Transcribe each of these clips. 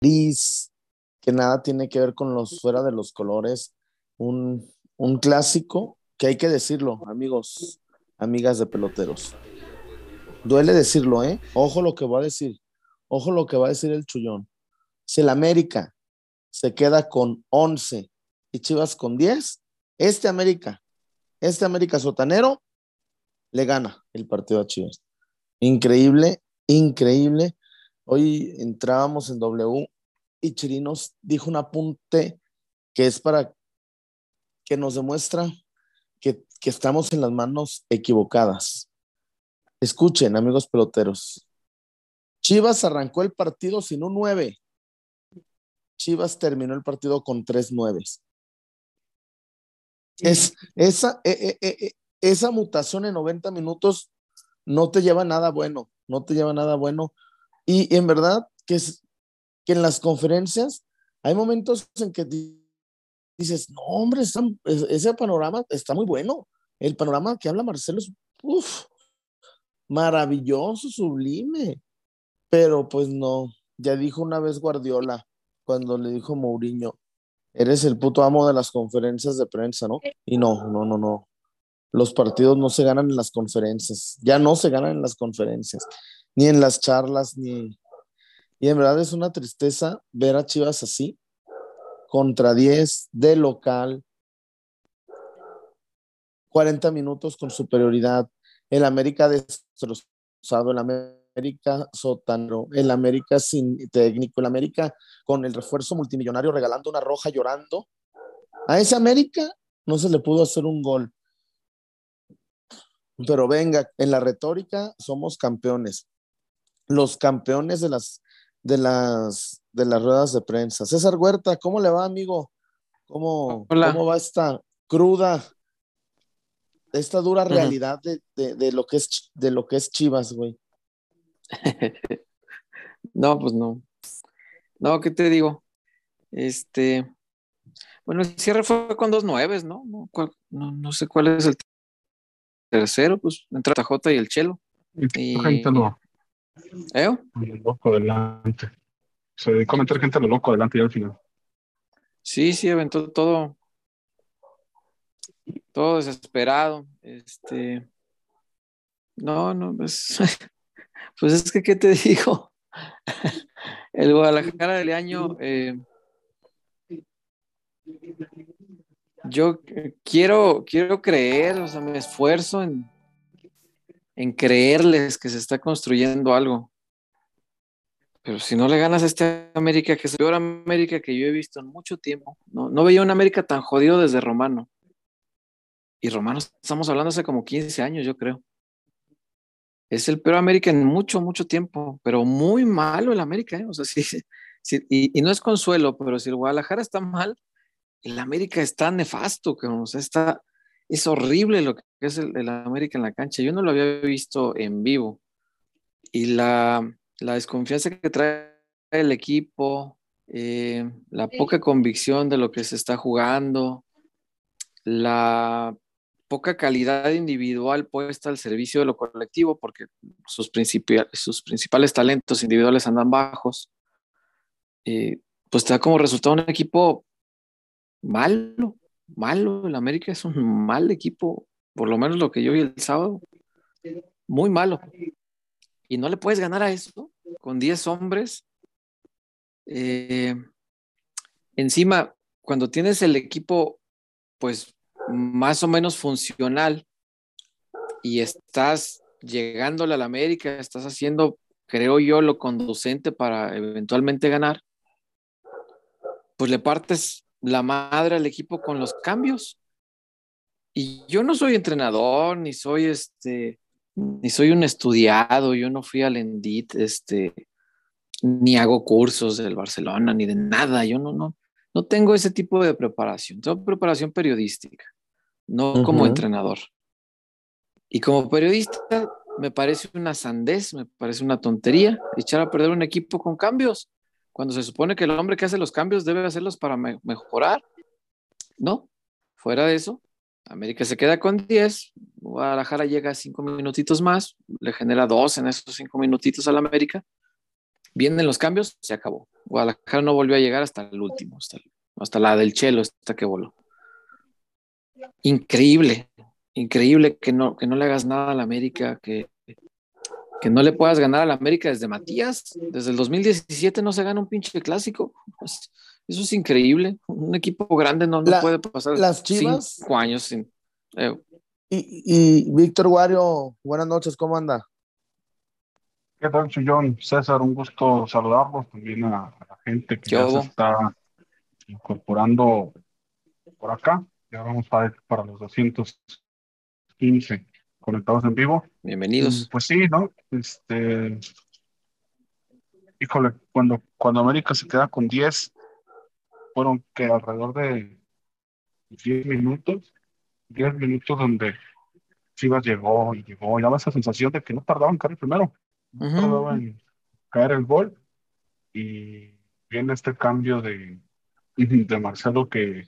que nada tiene que ver con los fuera de los colores. Un, un clásico que hay que decirlo, amigos, amigas de peloteros. Duele decirlo, ¿eh? Ojo lo que va a decir. Ojo lo que va a decir el chullón. Si el América se queda con 11 y Chivas con 10, este América, este América sotanero, le gana el partido a Chivas. Increíble, increíble. Hoy entrábamos en W y Chirinos dijo un apunte que es para que nos demuestra que, que estamos en las manos equivocadas. Escuchen, amigos peloteros. Chivas arrancó el partido sin un 9. Chivas terminó el partido con tres nueves. Es, esa, eh, eh, eh, esa mutación en 90 minutos no te lleva nada bueno, no te lleva nada bueno. Y en verdad que, es, que en las conferencias hay momentos en que dices, no, hombre, ese panorama está muy bueno. El panorama que habla Marcelo es maravilloso, sublime. Pero pues no, ya dijo una vez Guardiola cuando le dijo Mourinho, eres el puto amo de las conferencias de prensa, ¿no? Y no, no, no, no. Los partidos no se ganan en las conferencias, ya no se ganan en las conferencias, ni en las charlas, ni... Y en verdad es una tristeza ver a Chivas así, contra 10 de local, 40 minutos con superioridad, el América destrozado, el América sótano, el América sin técnico, el América con el refuerzo multimillonario regalando una roja llorando. A ese América no se le pudo hacer un gol. Pero venga, en la retórica somos campeones. Los campeones de las de las de las ruedas de prensa. César Huerta, ¿cómo le va, amigo? ¿Cómo, ¿cómo va esta cruda, esta dura realidad de, de, lo que es de lo que es Chivas, güey? no, pues no. No, ¿qué te digo? Este, bueno, el cierre fue con dos nueves, ¿no? No, no, sé cuál es el tercero, pues entre Tajota y el Chelo. Y, gente no. ¿Eh? Loco adelante. Se dedicó a meter gente a lo loco adelante y al final. Sí, sí, aventó todo. Todo desesperado. Este. No, no, pues. Pues es que, ¿qué te digo? El Guadalajara del año. Eh, yo quiero, quiero creer, o sea, me esfuerzo en, en creerles que se está construyendo algo. Pero si no le ganas a este América, que es la peor América que yo he visto en mucho tiempo, no, no veía un América tan jodido desde Romano. Y Romano estamos hablando hace como 15 años, yo creo. Es el peor América en mucho, mucho tiempo, pero muy malo el América, ¿eh? O sea, sí, sí y, no es consuelo, pero si el Guadalajara está mal, el América está nefasto, que o sea, está, es horrible lo que es el, América en la cancha. Yo no lo había visto en vivo. Y la, la desconfianza que trae el equipo, eh, la poca convicción de lo que se está jugando, la poca calidad individual puesta al servicio de lo colectivo, porque sus, sus principales talentos individuales andan bajos, eh, pues te da como resultado un equipo malo, malo. El América es un mal equipo, por lo menos lo que yo vi el sábado, muy malo. Y no le puedes ganar a eso con 10 hombres. Eh, encima, cuando tienes el equipo, pues más o menos funcional y estás llegándole a la América, estás haciendo, creo yo, lo conducente para eventualmente ganar, pues le partes la madre al equipo con los cambios. Y yo no soy entrenador, ni soy este, ni soy un estudiado, yo no fui al Endit, este, ni hago cursos del Barcelona, ni de nada, yo no, no, no tengo ese tipo de preparación, tengo preparación periodística no como entrenador. Y como periodista, me parece una sandez, me parece una tontería echar a perder un equipo con cambios, cuando se supone que el hombre que hace los cambios debe hacerlos para mejorar. No, fuera de eso, América se queda con 10, Guadalajara llega a cinco minutitos más, le genera dos en esos cinco minutitos al América Vienen los cambios, se acabó. Guadalajara no volvió a llegar hasta el último, hasta, hasta la del Chelo, hasta que voló. Increíble, increíble que no, que no le hagas nada a la América, que, que no le puedas ganar a la América desde Matías. Desde el 2017 no se gana un pinche clásico. Pues, eso es increíble. Un equipo grande no, no puede pasar las chivas, cinco años sin. eh, Y, y Víctor Wario, buenas noches, ¿cómo anda? ¿Qué tal, Chullón? César, un gusto saludarlos también a, a la gente que ¿Qué ya se está incorporando por acá. Ya vamos para, para los 215 conectados en vivo. Bienvenidos. Pues sí, ¿no? Este, híjole, cuando, cuando América se queda con 10, fueron que alrededor de 10 minutos, 10 minutos donde Chivas llegó y llegó, y daba esa sensación de que no tardaba en caer el primero, no Ujú. tardaba en caer el gol, y viene este cambio de, de Marcelo que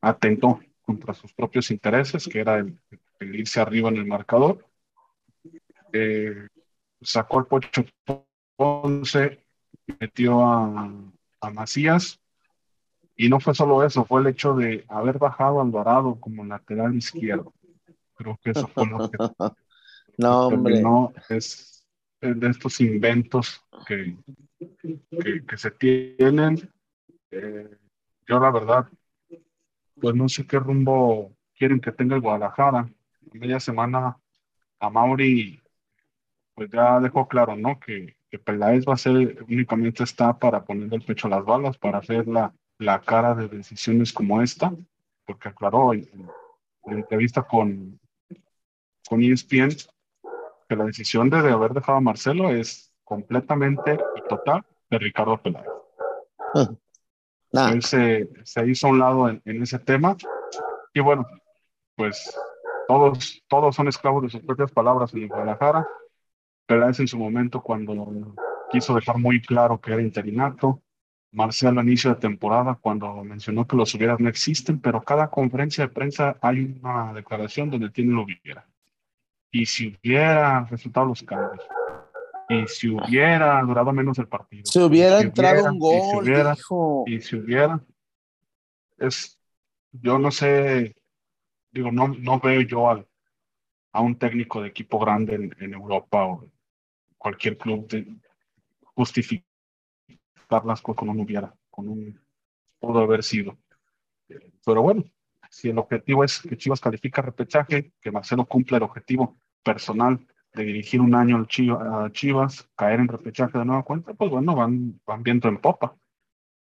atentó contra sus propios intereses, que era el, el irse arriba en el marcador. Eh, sacó el Pocho Ponce, metió a, a Macías, y no fue solo eso, fue el hecho de haber bajado a Alvarado como lateral izquierdo. Creo que eso fue lo que No, hombre. es, es de estos inventos que, que, que se tienen. Eh, yo la verdad, pues no sé qué rumbo quieren que tenga el Guadalajara. Media semana a Mauri, pues ya dejó claro, ¿no? Que, que Peláez va a ser, únicamente está para poner el pecho a las balas, para hacer la, la cara de decisiones como esta, porque aclaró en, la entrevista con, con ESPN que la decisión de, de haber dejado a Marcelo es completamente y total de Ricardo Peláez. Nah, Él se, se hizo a un lado en, en ese tema. Y bueno, pues todos, todos son esclavos de sus propias palabras en Guadalajara. Peláez en su momento cuando quiso dejar muy claro que era interinato. Marcelo a inicio de temporada cuando mencionó que los hubieras no existen, pero cada conferencia de prensa hay una declaración donde tiene lo hubiera. Y si hubiera resultado los cambios. Y si hubiera durado menos el partido. si hubiera si entrado hubiera, un y si gol, hubiera, hijo. y si hubiera, es, yo no sé, digo, no, no veo yo al, a un técnico de equipo grande en, en Europa o cualquier club de justificar las cosas con un hubiera, con un pudo haber sido. Pero bueno, si el objetivo es que Chivas califica repechaje, que Marcelo cumpla el objetivo personal de dirigir un año a Chivas, caer en repechaje de nueva cuenta, pues bueno, van, van viento en popa,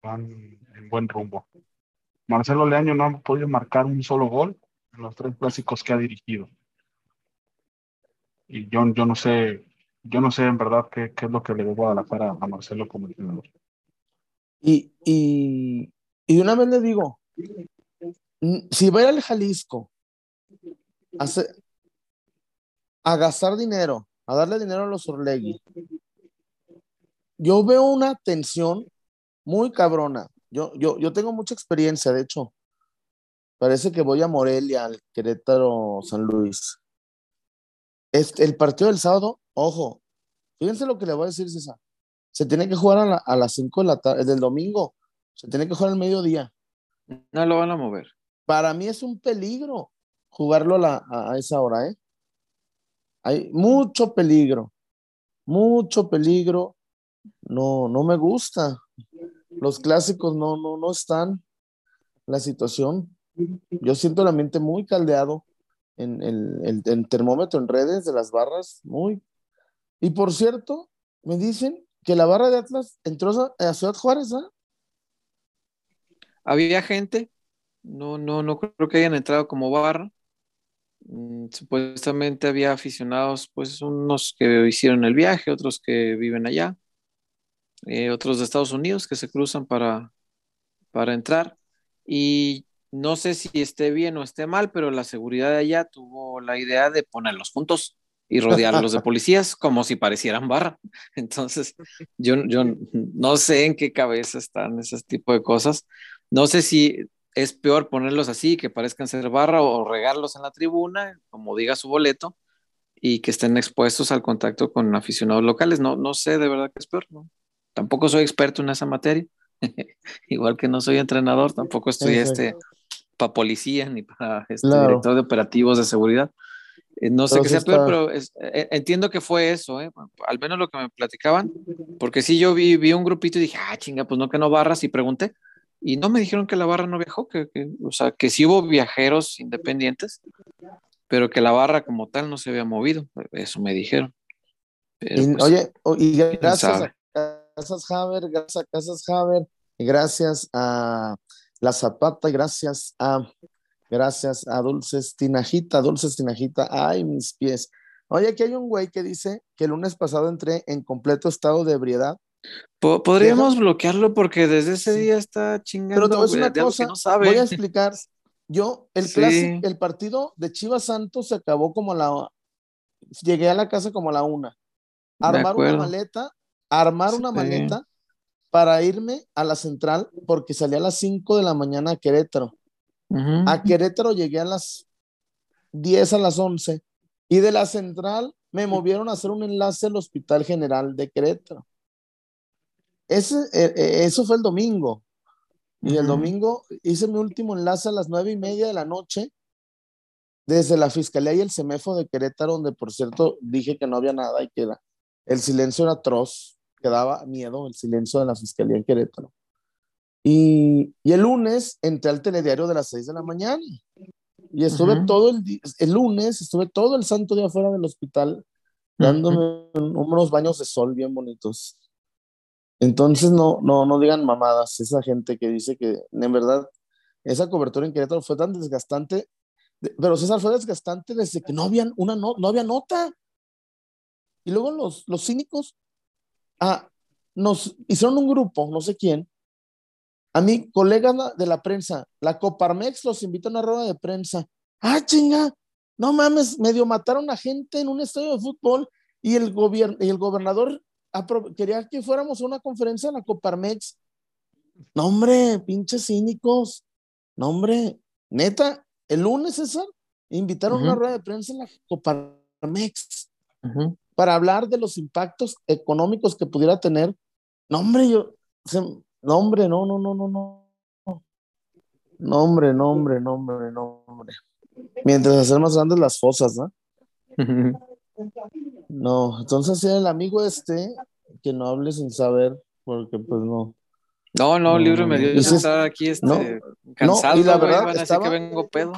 van en buen rumbo. Marcelo Leaño no ha podido marcar un solo gol los tres clásicos que ha dirigido. Y yo, yo no sé, yo no sé en verdad qué, qué es lo que le debo a la cara a Marcelo como entrenador. Y, y, y una vez le digo, si va a ir al Jalisco a gastar dinero, a darle dinero a los Orlegui, yo veo una tensión muy cabrona. Yo, yo, yo tengo mucha experiencia, de hecho. Parece que voy a Morelia, al Querétaro, San Luis. Este, el partido del sábado, ojo, fíjense lo que le voy a decir, César. Se tiene que jugar a, la- a las 5 de la tarde, del domingo. Se tiene que jugar al mediodía. No lo van a mover. Para mí es un peligro jugarlo a, la- a- esa hora, ¿eh? Hay mucho peligro, mucho peligro. No, no me gusta. Los clásicos no, no, no están la situación. Yo siento el ambiente muy caldeado en el, termómetro en redes de las barras, muy. Y por cierto, me dicen que la barra de Atlas entró a, a Ciudad Juárez, ¿ah? Había gente, no, no, no creo que hayan entrado como barra. Mm, Supuestamente había aficionados, pues unos que hicieron el viaje, otros que viven allá, eh, otros de Estados Unidos que se cruzan para, para entrar. Y no sé si esté bien o esté mal, pero la seguridad de allá tuvo la idea de ponerlos juntos y rodearlos de policías como si parecieran barra. Entonces, yo, yo no sé en qué cabeza están ese tipo de cosas. No sé si es peor ponerlos así, que parezcan ser barra, o regarlos en la tribuna, como diga su boleto, y que estén expuestos al contacto con aficionados locales. No, no sé de verdad qué es peor. ¿no? Tampoco soy experto en esa materia. Igual que no soy entrenador, tampoco estudié este para policía ni para este director de operativos de seguridad. Eh, no sé qué sea peor, pero eh, entiendo que fue eso, ¿eh? al menos lo que me platicaban, porque sí yo vi, vi un grupito y dije, ah, chinga, pues no que no barras y pregunté, y no me dijeron que la barra no viajó, que, o sea, que sí hubo viajeros independientes, pero que la barra como tal no se había movido, eso me dijeron. Pues, oye, y gracias a Casas Haber, gracias a Casas Haber, gracias a La Zapata, gracias a Gracias a Dulces Tinajita, Dulces Tinajita. Ay, mis pies. Oye, aquí hay un güey que dice que el lunes pasado entré en completo estado de ebriedad. Podríamos bloquearlo porque desde ese día está chingando. Pero te una cosa, no sabe. voy a explicar. Yo, el clásico, el partido de Chivas Santos se acabó como a la. Llegué a la casa como a la una. Armar una maleta, armar una maleta para irme a la central porque salía a las 5 de la mañana a Querétaro. A Querétaro llegué a las 10 a las 11 y de la central me movieron a hacer un enlace al Hospital General de Querétaro. Ese, eh, eh, eso fue el domingo. Y el domingo hice mi último enlace a las nueve y media de la noche desde la Fiscalía y el CEMEFO de Querétaro, donde por cierto dije que no había nada y que el silencio era atroz, que daba miedo el silencio de la Fiscalía en Querétaro. Y, el lunes entré al telediario de las 6 de la mañana. Y estuve todo el, el lunes, estuve todo el santo día fuera del hospital, dándome unos baños de sol bien bonitos. Entonces, no, no, no digan mamadas, esa gente que dice que en verdad esa cobertura en Querétaro fue tan desgastante, pero César fue desgastante desde que no había, una no, no había nota. Y luego los, los cínicos ah, nos hicieron un grupo, no sé quién, a mí, colegas de la prensa, la Coparmex los invita a una rueda de prensa. Ah, chinga, no mames, medio mataron a gente en un estadio de fútbol y el, y el gobernador quería que fuéramos a una conferencia en la Coparmex. No, hombre, pinches cínicos. No, hombre, neta, el lunes, César, invitaron a una rueda de prensa en la Coparmex para hablar de los impactos económicos que pudiera tener. No, hombre, yo, no, hombre, no, no, no, no, no. No, hombre, no, hombre, no, hombre, no, hombre. Mientras hacer más grandes las fosas, ¿no? no, entonces el amigo este, que no hable sin saber, porque pues no. No, no, libre me dio estar aquí este, cansado, y la verdad, estaba, que vengo pedo.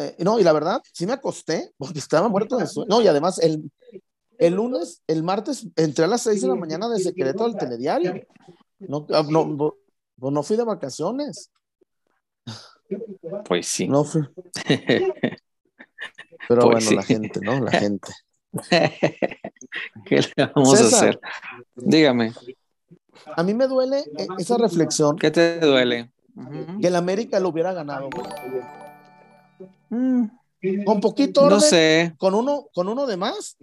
Eh, no, y la verdad, sí me acosté, porque estaba muerto de sueño. No, y además, el, el lunes, el martes, entré a las seis de la mañana desde secreto al telediario. No, ah, no, pues no, fui de vacaciones. Pues sí. No fui. Pero pues bueno, la gente, ¿no? La gente. ¿Qué le vamos a hacer? Dígame. A mí me duele eh, esa reflexión. ¿Qué te duele? Que el América lo hubiera ganado. Mm. Con poquito orden, No sé. Con uno, con uno de más.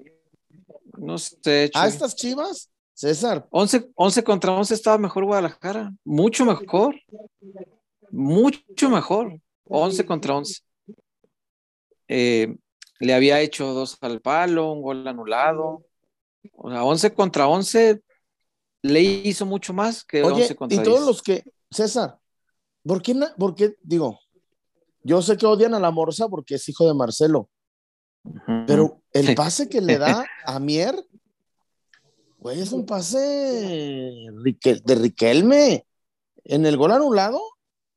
No sé. A estas chivas César. 11, 11 contra 11 estaba mejor Guadalajara. Mucho mejor. Mucho mejor. 11 contra 11. Eh, le había hecho dos al palo, un gol anulado. O sea, 11 contra 11 le hizo mucho más que Oye, 11 contra Y todos los que, César, ¿por qué, ¿por qué, digo, yo sé que odian a la Morsa porque es hijo de Marcelo, pero el pase que le da a Mier Güey, es un pase de Riquelme. En el gol anulado,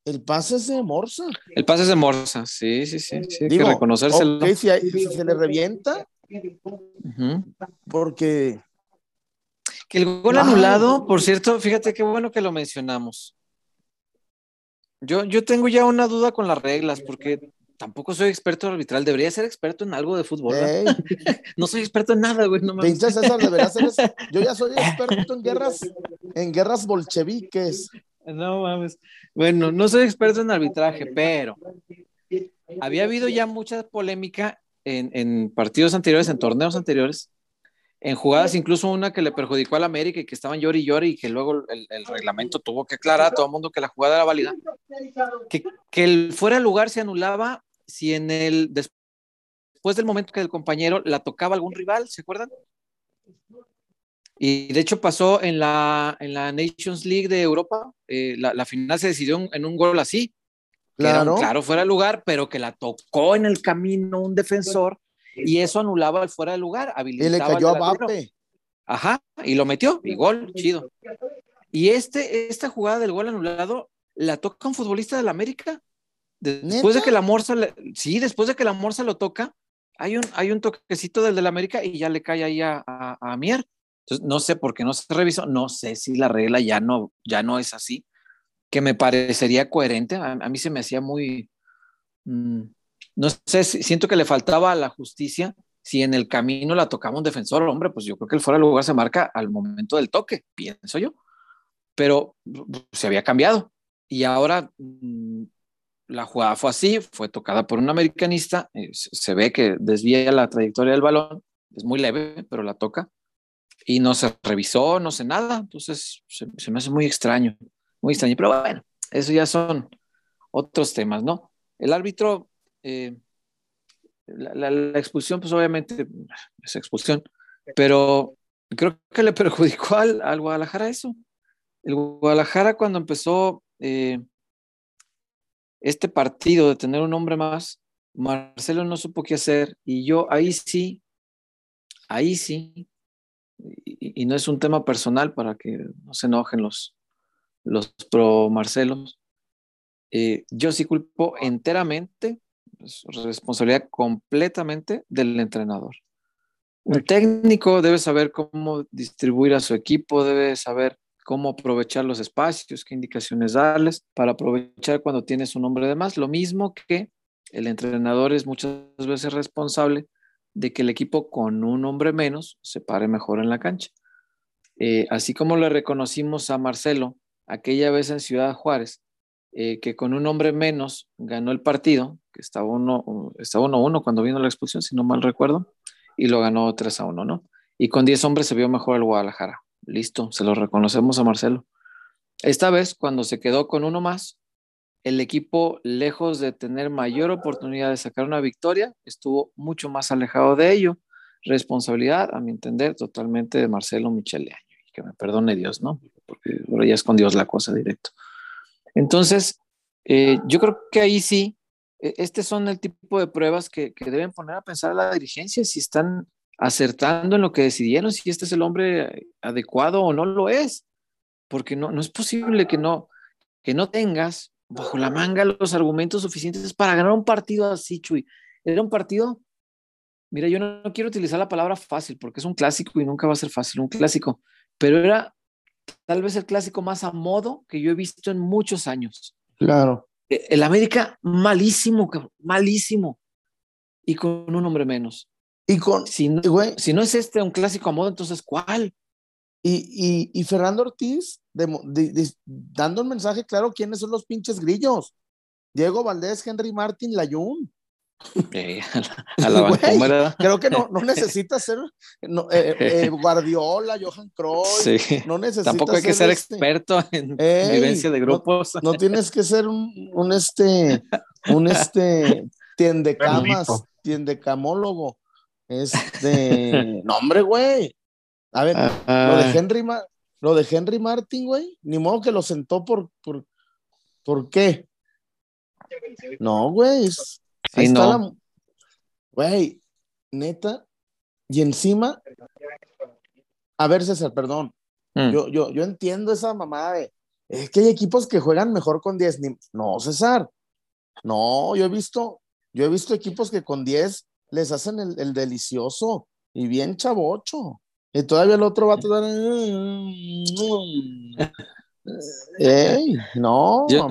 el pase es de Morsa. El pase es de Morsa, sí, sí, sí. sí hay que reconocérselo. si, se le revienta, porque. Que el gol anulado, por cierto, fíjate qué bueno que lo mencionamos. Yo, yo tengo ya una duda con las reglas, porque tampoco soy experto arbitral, debería ser experto en algo de fútbol. no soy experto en nada, güey. No debería ser eso. Yo ya soy experto en guerras, en guerras bolcheviques. No mames. Bueno, no soy experto en arbitraje, pero había habido ya mucha polémica en, partidos anteriores, en torneos anteriores, en jugadas, incluso una que le perjudicó al América y que estaban llori y llori y que luego el, reglamento tuvo que aclarar a todo el mundo que la jugada era válida, que, que el fuera de lugar se anulaba si en el después del momento que el compañero la tocaba algún rival, ¿se acuerdan? Y de hecho pasó en la, en la Nations League de Europa, eh, la, final se decidió en, un gol así. Claro. claro, fuera de lugar, pero que la tocó en el camino un defensor y eso anulaba el fuera de lugar. Habilitaba y le cayó a Bape. Ajá, y lo metió, y gol, chido. Y este, esta jugada del gol anulado la toca un futbolista del América. Después de que la Morsa, sí, después de que la Morsa lo toca, hay un, hay un toquecito del del América y ya le cae ahí a, a, Mier. Entonces, no sé por qué no se revisó, no sé si la regla ya no, ya no es así, que me parecería coherente. A, mí se me hacía muy, mm, no sé, siento que le faltaba a la justicia si en el camino la tocaba un defensor, hombre, pues yo creo que el fuera de lugar se marca al momento del toque, pienso yo. Pero se había cambiado. Y ahora mm, la jugada fue así, fue tocada por un americanista, eh, se ve que desvía la trayectoria del balón, es muy leve, pero la toca. Y no se revisó, no sé nada. Entonces se, me hace muy extraño, muy extraño. Pero bueno, eso ya son otros temas, ¿no? El árbitro, eh, la, expulsión, pues obviamente es expulsión, pero creo que le perjudicó al, al Guadalajara eso. El Guadalajara cuando empezó eh, este partido de tener un hombre más, Marcelo no supo qué hacer y yo ahí sí, ahí sí, y, no es un tema personal para que no se enojen los, los pro Marcelos, eh, yo sí culpo enteramente, pues, responsabilidad completamente del entrenador. Un técnico debe saber cómo distribuir a su equipo, debe saber cómo aprovechar los espacios, qué indicaciones darles para aprovechar cuando tienes un hombre de más. Lo mismo que el entrenador es muchas veces responsable de que el equipo con un hombre menos se pare mejor en la cancha. Eh, así como le reconocimos a Marcelo aquella vez en Ciudad Juárez, eh, que con un hombre menos ganó el partido, que estaba 1-1 estaba uno, cuando vino la expulsión, si no mal recuerdo, y lo ganó 3-1, ¿no? Y con 10 hombres se vio mejor el Guadalajara. Listo, se lo reconocemos a Marcelo. Esta vez, cuando se quedó con uno más, el equipo, lejos de tener mayor oportunidad de sacar una victoria, estuvo mucho más alejado de ello. Responsabilidad, a mi entender, totalmente de Marcelo Michele Y que me perdone Dios, ¿no? Porque ahora ya es con Dios la cosa directo. Entonces, eh, yo creo que ahí sí, e, este son el tipo de pruebas que, deben poner a pensar a la dirigencia si están acertando en lo que decidieron, si este es el hombre adecuado o no lo es, porque no, no es posible que no, que no tengas bajo la manga los argumentos suficientes para ganar un partido así, Chuy. Era un partido, mira, yo no, quiero utilizar la palabra fácil porque es un clásico y nunca va a ser fácil, un clásico, pero era tal vez el clásico más a modo que yo he visto en muchos años. Claro. E, el América malísimo, malísimo, y con un hombre menos. Y con, si, no, si no es este un clásico a modo, entonces ¿cuál? Y, y, Fernando Ortiz dando un mensaje claro quiénes son los pinches grillos. Diego Valdés, Henry Martin, A la, creo que no, no necesita ser eh, eh, Guardiola, Johan Cruyff. No necesita Tampoco hay que ser, este experto en vivencia de grupos. No, tienes que ser un, un este, un este tiendecamas, tiendecamólogo. Este, no, hombre, güey. A ver, lo de Henry, lo de Henry Martin, güey, ni modo que lo sentó por, por, ¿por qué? No, güey. Ahí está la. Güey, neta. Y encima. A ver, César, perdón. Mm. Yo, yo, yo entiendo esa mamada de. Es que hay equipos que juegan mejor con 10. No, César. No, yo he visto. Yo he visto equipos que con 10 les hacen el, delicioso y bien chavocho. Y todavía el otro va a dar. ¡Ey! No. Yo,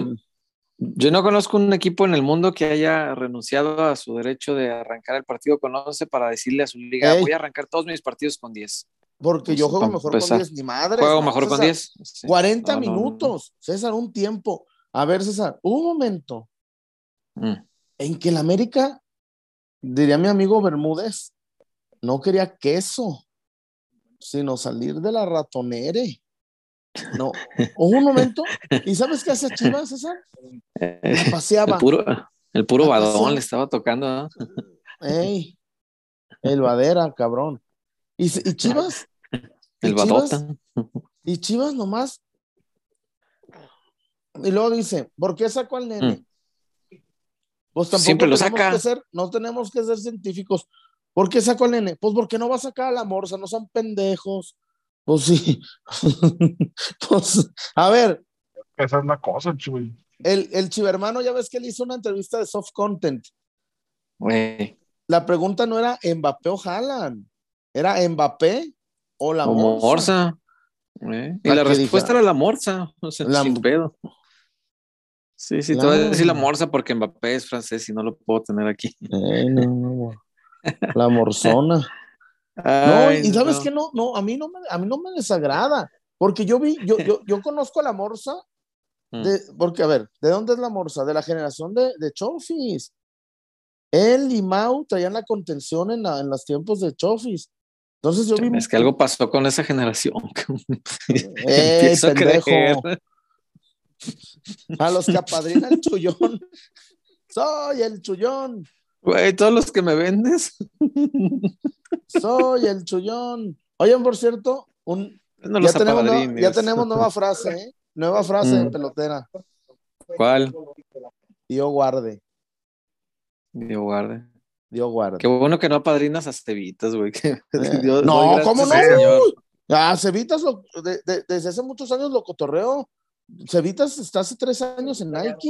no conozco un equipo en el mundo que haya renunciado a su derecho de arrancar el partido con 11 para decirle a su liga: Voy a arrancar todos mis partidos con 10. Porque yo juego mejor con 10, ni madre. Juego mejor con 10. 40 minutos, César, un tiempo. A ver, César, un momento mm. en que el América diría mi amigo Bermúdez, no quería queso, sino salir de la ratonere. No, un momento, ¿y sabes qué hace Chivas, César? paseaba. El puro, el puro badón le estaba tocando. Ey, El Vadera, cabrón. Y, y Chivas. El y Chivas, Badota. y Chivas nomás. Y luego dice, ¿por qué sacó al nene? Pues tampoco Siempre lo tenemos saca. que ser, no tenemos que ser científicos. ¿Por qué sacó al nene? Pues porque no va a sacar a la morsa, no son pendejos. Pues sí. pues, a ver, Esa es la cosa, Chuy. el, el chivermano, ya ves que él hizo una entrevista de soft content. La pregunta no era Mbappé o Haaland, era Mbappé o la O morsa. Y La la respuesta era la morsa. O sea, La- sin pedo. Sí, sí, te voy a decir la morsa porque Mbappé es francés y no lo puedo tener aquí. No, no, la morzona. No, y sabes no. que no, no, a mí no me, a mí no me desagrada, porque yo vi, yo, yo, yo conozco a la morsa, Mm. de, porque a ver, ¿de dónde es la morsa? De la generación de, de Chofis. Él y Mau traían la contención en, la- en los tiempos de Chofis. Entonces yo vi. Es que algo pasó con esa generación. ¡Ey, a pendejo! creer. A los que apadrina el chullón. Soy el chullón, Güey, todos los que me vendes. soy el chullón. Oye, por cierto, un, No ya, tenemos, nueva- ya tenemos nueva frase, ¿eh? Nueva frase de Mm. pelotera. ¿Cuál? Dios guarde, Dios guarde. Dios guarde. Qué bueno que no apadrinas a cevitas, güey. Eh, no, ¿cómo no? Ah, Cevitas, lo- de- de- desde hace muchos años lo cotorreo. Cevitas está hace tres años en Nike.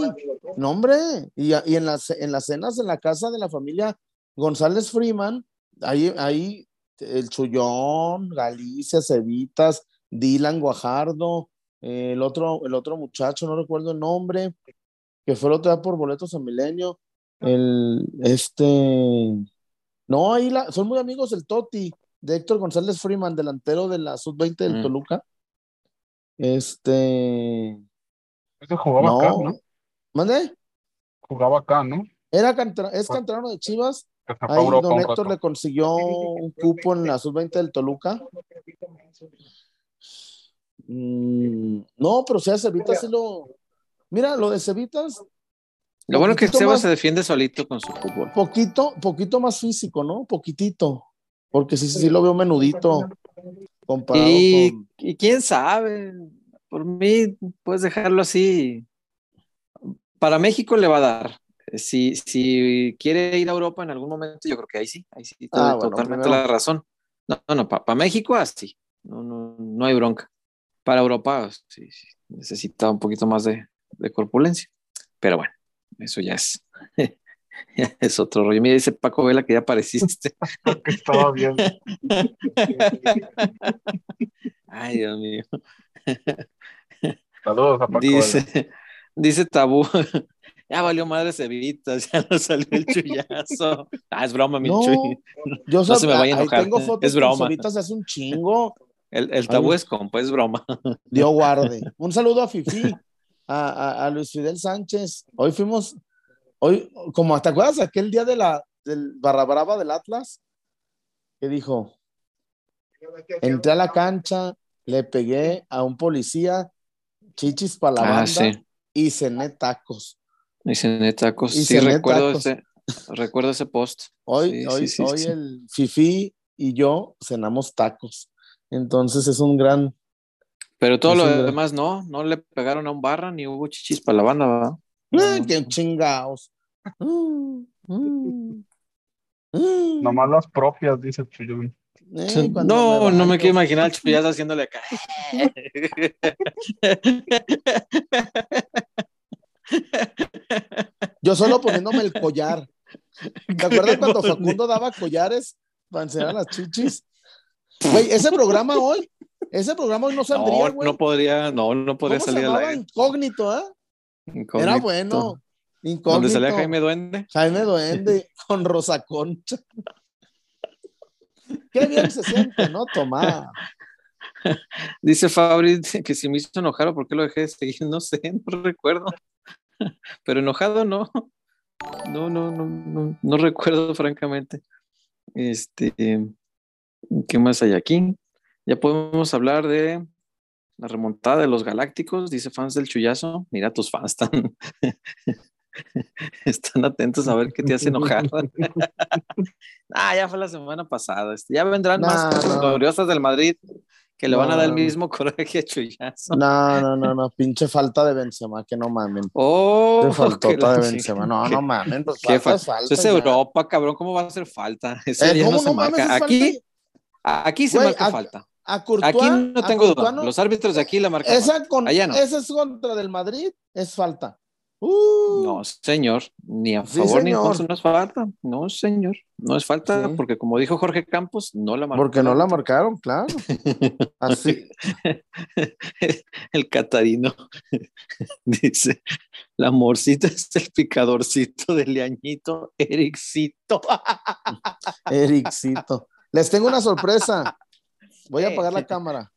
No, hombre. Y, y en, las, en las cenas en la casa de la familia González Freeman, ahí, ahí el Chullón, Galicia, Cevitas, Dylan Guajardo, eh, el, otro, el otro muchacho, no recuerdo el nombre, que fue el otro día por boletos a Milenio. El, este, no, ahí la, son muy amigos del Toti, de Héctor González Freeman, delantero de la Sub-20 del Mm. Toluca. Este, Ese jugaba acá, no. ¿mande? Jugaba acá, ¿no? Era cantra- es canterano de Chivas. Que Ahí don Héctor le consiguió un cupo en la Sub-20 del Toluca. Mm, no, pero o sea, Cevitas sí lo. Mira, lo de Cevitas, Lo bueno que Poquito Seba más- se defiende solito con su fútbol. poquito, poquito más físico, ¿no? Poquitito. Porque sí, sí lo veo menudito comparado Y, con. y quién sabe, por mí puedes dejarlo así. Para México le va a dar. Si, si quiere ir a Europa en algún momento, yo creo que ahí sí, ahí sí, Ah, bueno, totalmente primero- la razón. No, no, no, para México así, no, no, no hay bronca. Para Europa sí, sí, necesita un poquito más de, de corpulencia. Pero bueno, eso ya es, es otro rollo. Mira, dice Paco Vela que ya apareciste. que estaba bien. Ay, Dios mío. Saludos a Paco. Vela. Dice, dice Tabú, ya valió madre Cevitas, ya no salió el chullazo. Ah, es broma, mi No, Chuy. yo No se me vaya a enojar, tengo fotos Es broma. Cevitas hace un chingo. El, el tabú Ay. es compa, es broma. Dios guarde. Un saludo a Fifi, a, a- a Luis Fidel Sánchez. Hoy fuimos, hoy, como te acuerdas aquel día de la del barra brava del Atlas, que dijo, entré a la cancha, le pegué a un policía, chichis para la banda Ah, sí. y cené tacos. Dice tacos. Y Sí, cené recuerdo tacos. ese, recuerdo ese post. Hoy, Sí, hoy, sí, hoy el Fifi y yo cenamos tacos. Entonces es un gran, Pero todo lo gran- demás no, no le pegaron a un barra ni hubo chichis para la banda, ¿verdad? ¡Ah, No. qué chingados! Mm, mm, mm. Nomás las propias, dice Chuyón. Eh, No, no me quiero imaginar al chullazo haciéndole acá. Yo solo poniéndome el collar. ¿Te acuerdas cuando Facundo daba collares para enseñar las chichis? Güey, ese programa hoy, ese programa hoy no saldría, No, güey. no podría, no, no podría ¿Cómo se salir aire. Incógnito, ¿ah? Incógnito. bueno. Incógnito. Donde salía Jaime Duende. Jaime Duende con Rosa Concha. Qué bien se siente, ¿no? Tomar. Dice Fabri que si me hizo enojar o por qué lo dejé de seguir, no sé, no recuerdo. Pero enojado no. No, no, no, no, no recuerdo francamente. Este, ¿qué más hay aquí? Ya podemos hablar de la remontada de los Galácticos, dice fans del Chullazo. Mira, tus fans están, están atentos a ver qué te hace enojar. ah, ya fue la semana pasada. Este, ya vendrán más No, no. gloriosas del Madrid que le van a dar el mismo coraje a Chuyazo. No, no, no, no, pinche falta de Benzema, que no mamen. Oh, faltota de chi- Benzema. No, no mamen, pues qué falta, falta. Eso es ya. Europa, cabrón. ¿Cómo va a hacer falta? Eso Eh, ya no ¿cómo se no marca. Aquí, falta? aquí se marca falta. A Courtois, Aquí no tengo duda. No- Los árbitros de aquí la marcan. esa, con, Allá no. esa es contra del Madrid, es falta. Uh, No, señor, ni a Sí, favor ni en contra, no es falta. No, señor, no es falta, Sí. porque como dijo Jorge Campos, no la marcó. porque no la marcaron, claro. Así. El catarino dice: La morcita es el picadorcito del leañito, Ericito. Ericito. Les tengo una sorpresa. Voy a apagar la cámara.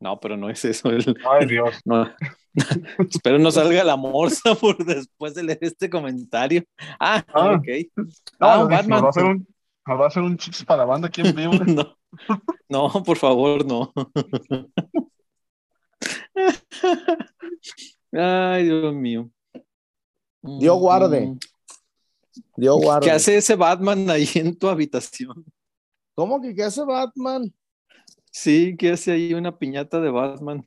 No, pero no es eso. el- Ay, Dios. no. Espero no salga la morsa por después de leer este comentario. Ah, Ah. ok. No, Ah, Batman. Nos va a hacer un, nos va a hacer un chips para la banda aquí en vivo. No, no, por favor, no. Ay, Dios mío. Dios guarde. Dios guarde. ¿Qué hace ese Batman ahí en tu habitación? ¿Cómo que qué hace Batman? Sí, que hace ahí una piñata de Batman.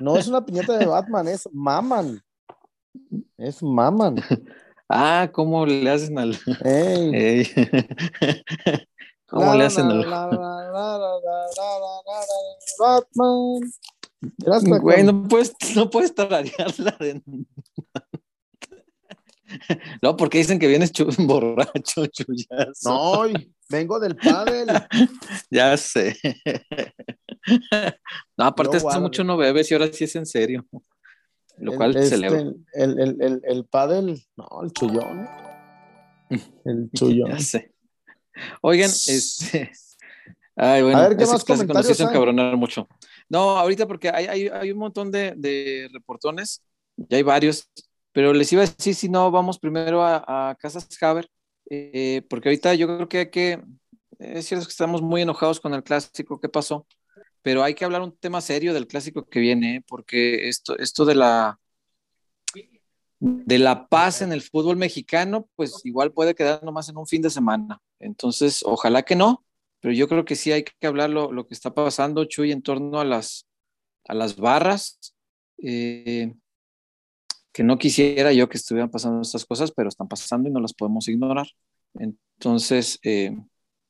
No es una piñata de Batman, es Maman. Es Maman. Ah, ¿cómo le hacen al. Ey. ¿Cómo le hacen al. Batman. Güey, no puedes, no puedes tararearla de. No, porque dicen que vienes borracho, chullazo. No, vengo del pádel. Ya sé. No, aparte, guardo. mucho no bebes y ahora sí es en serio. Lo El- cual este, celebro. El, el, el, el pádel, no, el chullón. El chullón. Ya sé. Oigan, este. Ay, bueno, A ver, ¿qué más comentarios hicieron hay? cabronar mucho. No, ahorita porque hay, hay, hay un montón de, de reportones, ya hay varios, pero les iba a decir si no, vamos primero a, a Casas Haber, eh, porque ahorita yo creo que hay que, es cierto que estamos muy enojados con el clásico, ¿qué pasó? Pero hay que hablar un tema serio del clásico que viene, ¿eh? porque esto, esto de la de la paz en el fútbol mexicano, pues igual puede quedar nomás en un fin de semana. Entonces, ojalá que no, pero yo creo que sí hay que hablar lo, lo que está pasando, Chuy, en torno a las, a las barras, eh, que no quisiera yo que estuvieran pasando estas cosas, pero están pasando y no las podemos ignorar. Entonces, eh,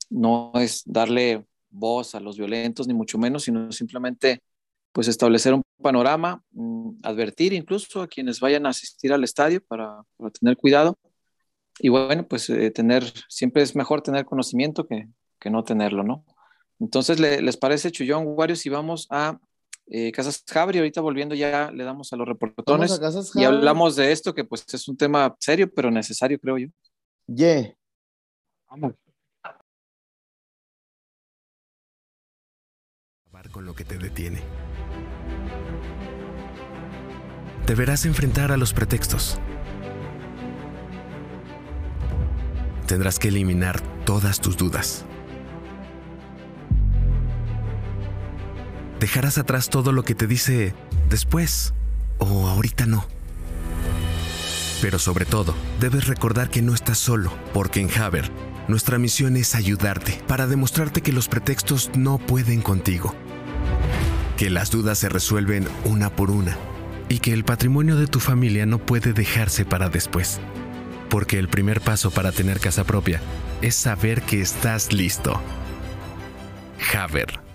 no es darle voz a los violentos, ni mucho menos, sino simplemente pues establecer un panorama, mm, advertir incluso a quienes vayan a asistir al estadio para, tener cuidado. Y bueno, pues eh, tener, siempre es mejor tener conocimiento que, que no tenerlo, ¿no? Entonces, ¿le- ¿les parece, Chullón, Wario, si vamos a eh, Casas Jabri? Ahorita volviendo ya le damos a los reportones a casas y hablamos de esto, que pues es un tema serio, pero necesario, creo yo. Ye. Vamos. con lo que te detiene. Deberás enfrentar a los pretextos. Tendrás que eliminar todas tus dudas. Dejarás atrás todo lo que te dice después o ahorita no. Pero sobre todo, debes recordar que no estás solo, porque en Haber, nuestra misión es ayudarte para demostrarte que los pretextos no pueden contigo. Que las dudas se resuelven una por una y que el patrimonio de tu familia no puede dejarse para después. Porque el primer paso para tener casa propia es saber que estás listo. Haber.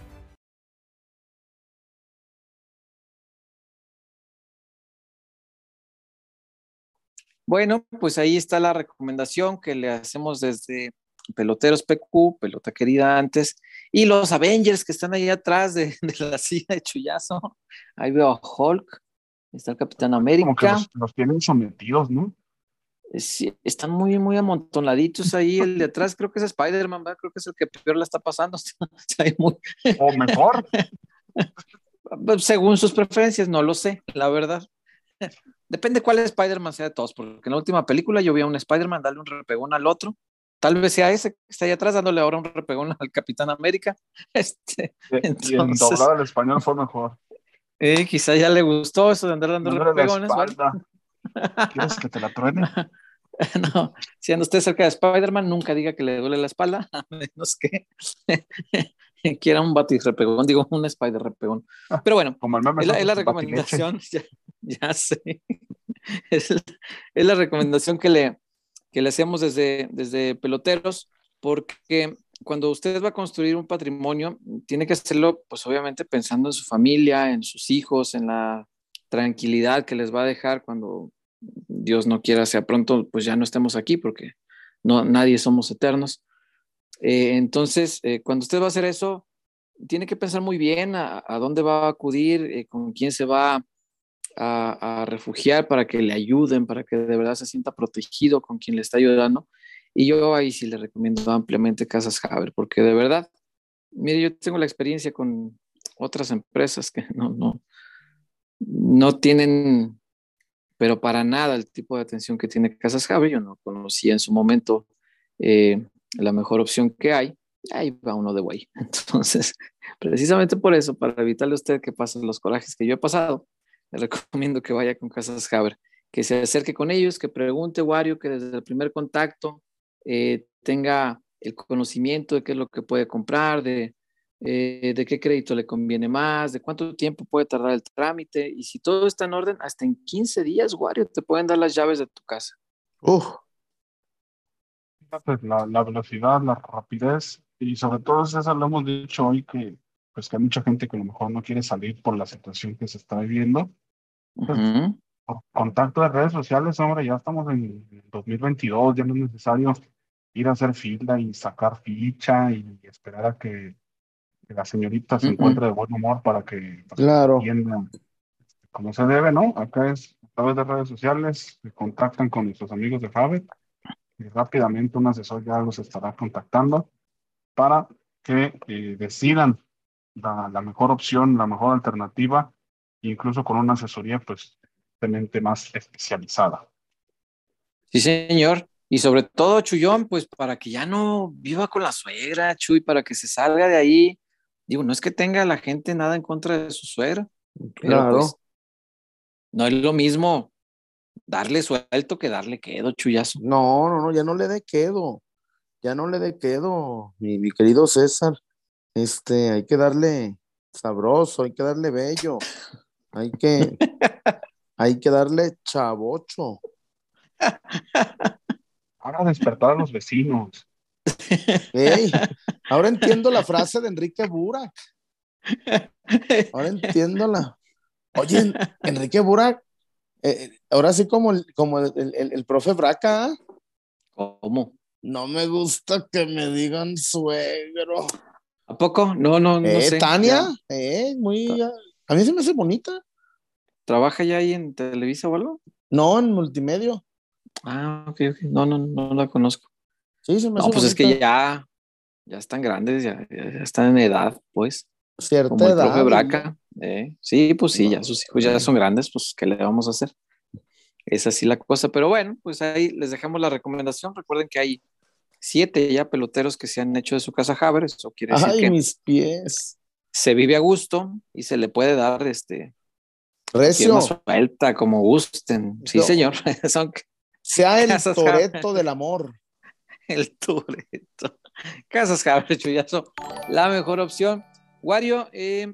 Bueno, pues ahí está la recomendación que le hacemos desde Peloteros PQ, Pelota Querida antes, y los Avengers que están ahí atrás de, de la silla de Chuyazo. Ahí veo a Hulk, está el Capitán Como que América. los, los tienen sometidos, ¿no? Sí, están muy, muy amontonaditos ahí. El de atrás creo que es Spider-Man, creo que es el que peor la está pasando. Muy- O mejor. según sus preferencias, no lo sé, la verdad. Depende cuál Spider-Man sea de todos, porque en la última película yo vi a un Spider-Man darle un repegón al otro. Tal vez sea ese que está ahí atrás dándole ahora un repegón al Capitán América. Este, Y en Entonces- doblado al español fue mejor. eh, quizá ya le gustó eso de andar dando Dándole la repegones. espalda. ¿Quieres que te la truene? no, si anda usted cerca de Spider-Man, nunca diga que le duele la espalda, a menos que quiera un repegón, digo, un Spider repegón. Ah, Pero bueno, es, la, recomendación, ya, sé, es, la recomendación que le, que le hacemos desde, desde peloteros, porque cuando usted va a construir un patrimonio, tiene que hacerlo, pues obviamente pensando en su familia, en sus hijos, en la tranquilidad que les va a dejar cuando Dios no quiera sea pronto, pues ya no estemos aquí porque no, nadie somos eternos. Eh, entonces, eh, cuando usted va a hacer eso, tiene que pensar muy bien a, dónde va a acudir, eh, con quién se va a, refugiar para que le ayuden, para que de verdad se sienta protegido con quien le está ayudando. Y yo ahí sí le recomiendo ampliamente Casas Haber, porque de verdad, mire, yo tengo la experiencia con otras empresas que no, no, no tienen, pero para nada el tipo de atención que tiene Casas Haber. Yo no conocía en su momento eh, la mejor opción que hay. Ahí va uno de güey. Entonces, precisamente por eso, para evitarle a usted que pase los corajes que yo he pasado, le recomiendo que vaya con Casas Haber, que se acerque con ellos, que pregunte Wario, que desde el primer contacto eh, tenga el conocimiento de qué es lo que puede comprar, de, eh, de qué crédito le conviene más, de cuánto tiempo puede tardar el trámite. Y si todo está en orden, hasta en 15 días, Wario, te pueden dar las llaves de tu casa. Uf. La, la velocidad, la rapidez y sobre todo eso lo hemos dicho hoy que pues que hay mucha gente que a lo mejor no quiere salir por la situación que se está viviendo. Pues, por contacto de redes sociales, hombre, ya estamos en 2022, ya no es necesario ir a hacer fila y sacar ficha y esperar a que, la señorita se encuentre de buen humor para que, claro. como se debe, ¿no? Acá es a través de redes sociales, se contactan con nuestros amigos de Fabet y rápidamente un asesor ya los estará contactando para que eh, decidan la, la, mejor opción, la mejor alternativa, incluso con una asesoría pues más especializada. Sí, señor. Y sobre todo, Chuyón, pues para que ya no viva con la suegra, Chuy, para que se salga de ahí. Digo, no es que tenga la gente nada en contra de su suegra. Claro. Pues, no es lo mismo darle suelto que darle quedo, Chuyazo. No, no, no, ya no le dé quedo. Ya no le dé quedo, mi, mi querido César. Este, hay que darle sabroso, hay que darle bello. Hay que, hay que darle chavocho. Ahora despertar a los vecinos. ahora entiendo la frase de Enrique Burak. Ahora entiendo la. Oye, Enrique Burak, eh, ahora sí como el, como el, profe Braca. ¿ah? ¿Cómo? No me gusta que me digan suegro. ¿A poco? No, no, no eh, Tania, eh, muy. A mí se me hace bonita. ¿Trabaja ya ahí en Televisa o algo? No, en multimedia. Ah, ok, ok. No, no, no la conozco. Sí, se me No, pues es que ya, ya están grandes, ya, ya están en edad, pues. Cierta Como el profe Braca. Eh. Sí, pues sí, ya sus hijos ya son grandes, pues ¿qué le vamos a hacer? Es así la cosa, pero bueno, pues ahí les dejamos la recomendación. Recuerden que hay siete ya peloteros que se han hecho de su casa Haber, eso quiere decir Ay, que mis pies. Se vive a gusto y se le puede dar este Recio. suelta, como gusten. Sí, señor. sea el toreto del amor. El toreto. Casas Javier Chuyazo, la mejor opción. Wario, eh,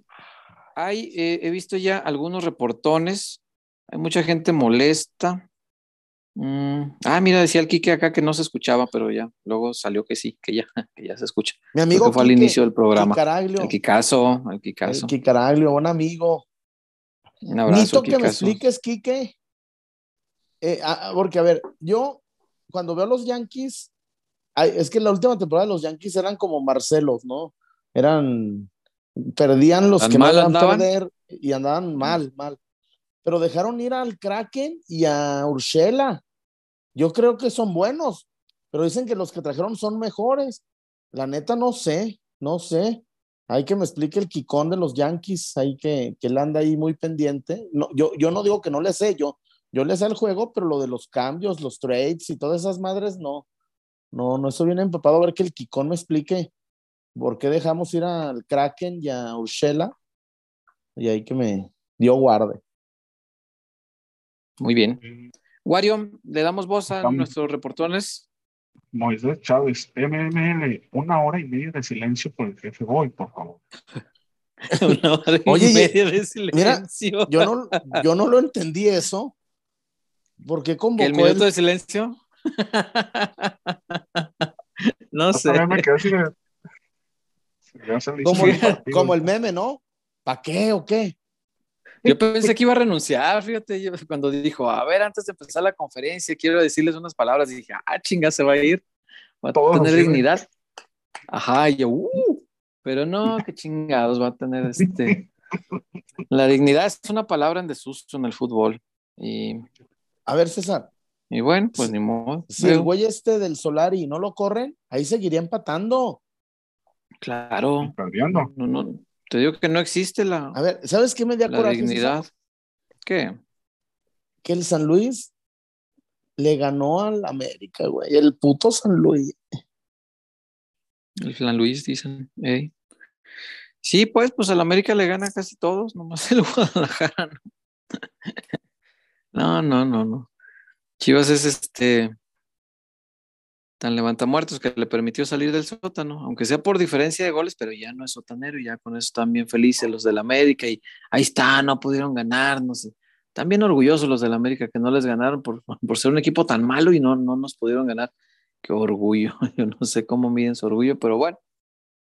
hay, eh, he visto ya algunos reportones. Hay mucha gente molesta. Mm, ah, mira, decía el Quique acá que no se escuchaba, pero ya, luego salió que sí, que ya, que ya se escucha. Mi amigo. fue al inicio del programa. El Kikazo, el Kikazo. El Kikaraglio, buen amigo. Un abrazo, que me expliques, Quique. Eh, porque, a ver, yo cuando veo a los Yankees, es que la última temporada los Yankees eran como Marcelos, ¿no? Eran, perdían los que mal andaban perder y andaban mal, mal. Pero dejaron ir al Kraken y a Urshela. Yo creo que son buenos, pero dicen que los que trajeron son mejores. La neta no sé, no sé. Hay que me explique el Kikón de los Yankees, hay que, que él anda ahí muy pendiente. No, yo, yo no digo que no le sé, yo, yo le sé el juego, pero lo de los cambios, los trades y todas esas madres, no. No, no estoy bien empapado. A ver que el Kikón me explique por qué dejamos ir al Kraken y a Urshela. Y ahí que me dio guarde. Muy bien. Wario, le damos voz a Estamos- nuestros reportones. Moisés Chávez, MML, una hora y media de silencio por el jefe Boy, por favor. Una hora y Oye, media de mira, silencio. Yo no, yo no lo entendí eso. ¿Por qué ¿Que convocó el minuto de silencio? no sé. me quedé como el meme, ¿no? ¿Para qué o qué? Yo pensé que iba a renunciar, fíjate, yo cuando dijo, a ver, antes de empezar la conferencia, quiero decirles unas palabras, y dije, ah, chinga, se va a ir, va a Todos tener dignidad. Ajá, y yo, uh, pero no, qué chingados va a tener este. La dignidad es una palabra en desuso en el fútbol. Y, A ver, César, y bueno, pues ni modo. si el güey este del Solari no lo corren, ahí seguiría empatando. Claro, Perdiendo. no, no, te digo que no existe la, A ver, ¿sabes qué me da la dignidad. ¿Qué? Que el San Luis le ganó al América, güey. El puto San Luis. El Flan Luis, dicen. Sí, pues, pues al América le gana casi todos, nomás el Guadalajara, ¿no? No, no, no, no. Chivas es este tan levantamuertos que le permitió salir del sótano, aunque sea por diferencia de goles, pero ya no es sotanero y ya con eso están bien felices los del América y ahí está, no pudieron ganarnos. Están bien orgullosos los del América que no les ganaron por, por ser un equipo tan malo y no, no nos pudieron ganar. Qué orgullo. Yo no sé cómo miden su orgullo, pero bueno,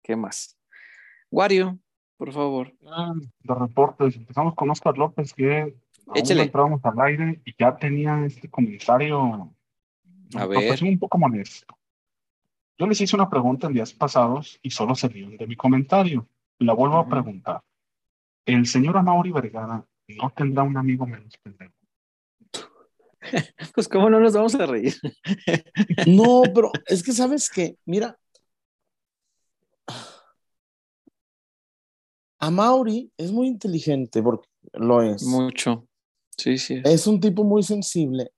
¿qué más? Wario, por favor. Ah, Los reportes. Empezamos con Oscar López, que aún no Échale. entrábamos al aire y ya tenía este comentario. A una ver. un poco molesto. Yo les hice una pregunta en días pasados y solo se rieron de mi comentario. La vuelvo a preguntar. ¿El señor Amaury Vergara no tendrá un amigo menos pendejo? Pues cómo no nos vamos a reír. No, pero es que sabes que, mira, a Mauri es muy inteligente, porque lo es. Mucho. Sí, sí. Es un tipo muy sensible,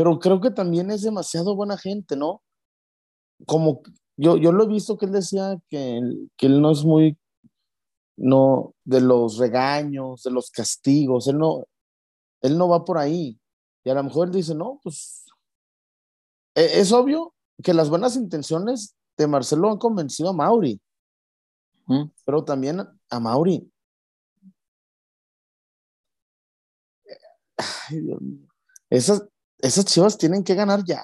pero creo que también es demasiado buena gente, ¿no? Como yo, yo lo he visto que él decía que él, que él no es muy, no, de los regaños, de los castigos, él no, él no va por ahí. Y a lo mejor él dice, no, pues e- es obvio que las buenas intenciones de Marcelo han convencido a Mauri, Ujú. pero también a Mauri. Ay, Dios mío. Esas, esas chivas tienen que ganar ya.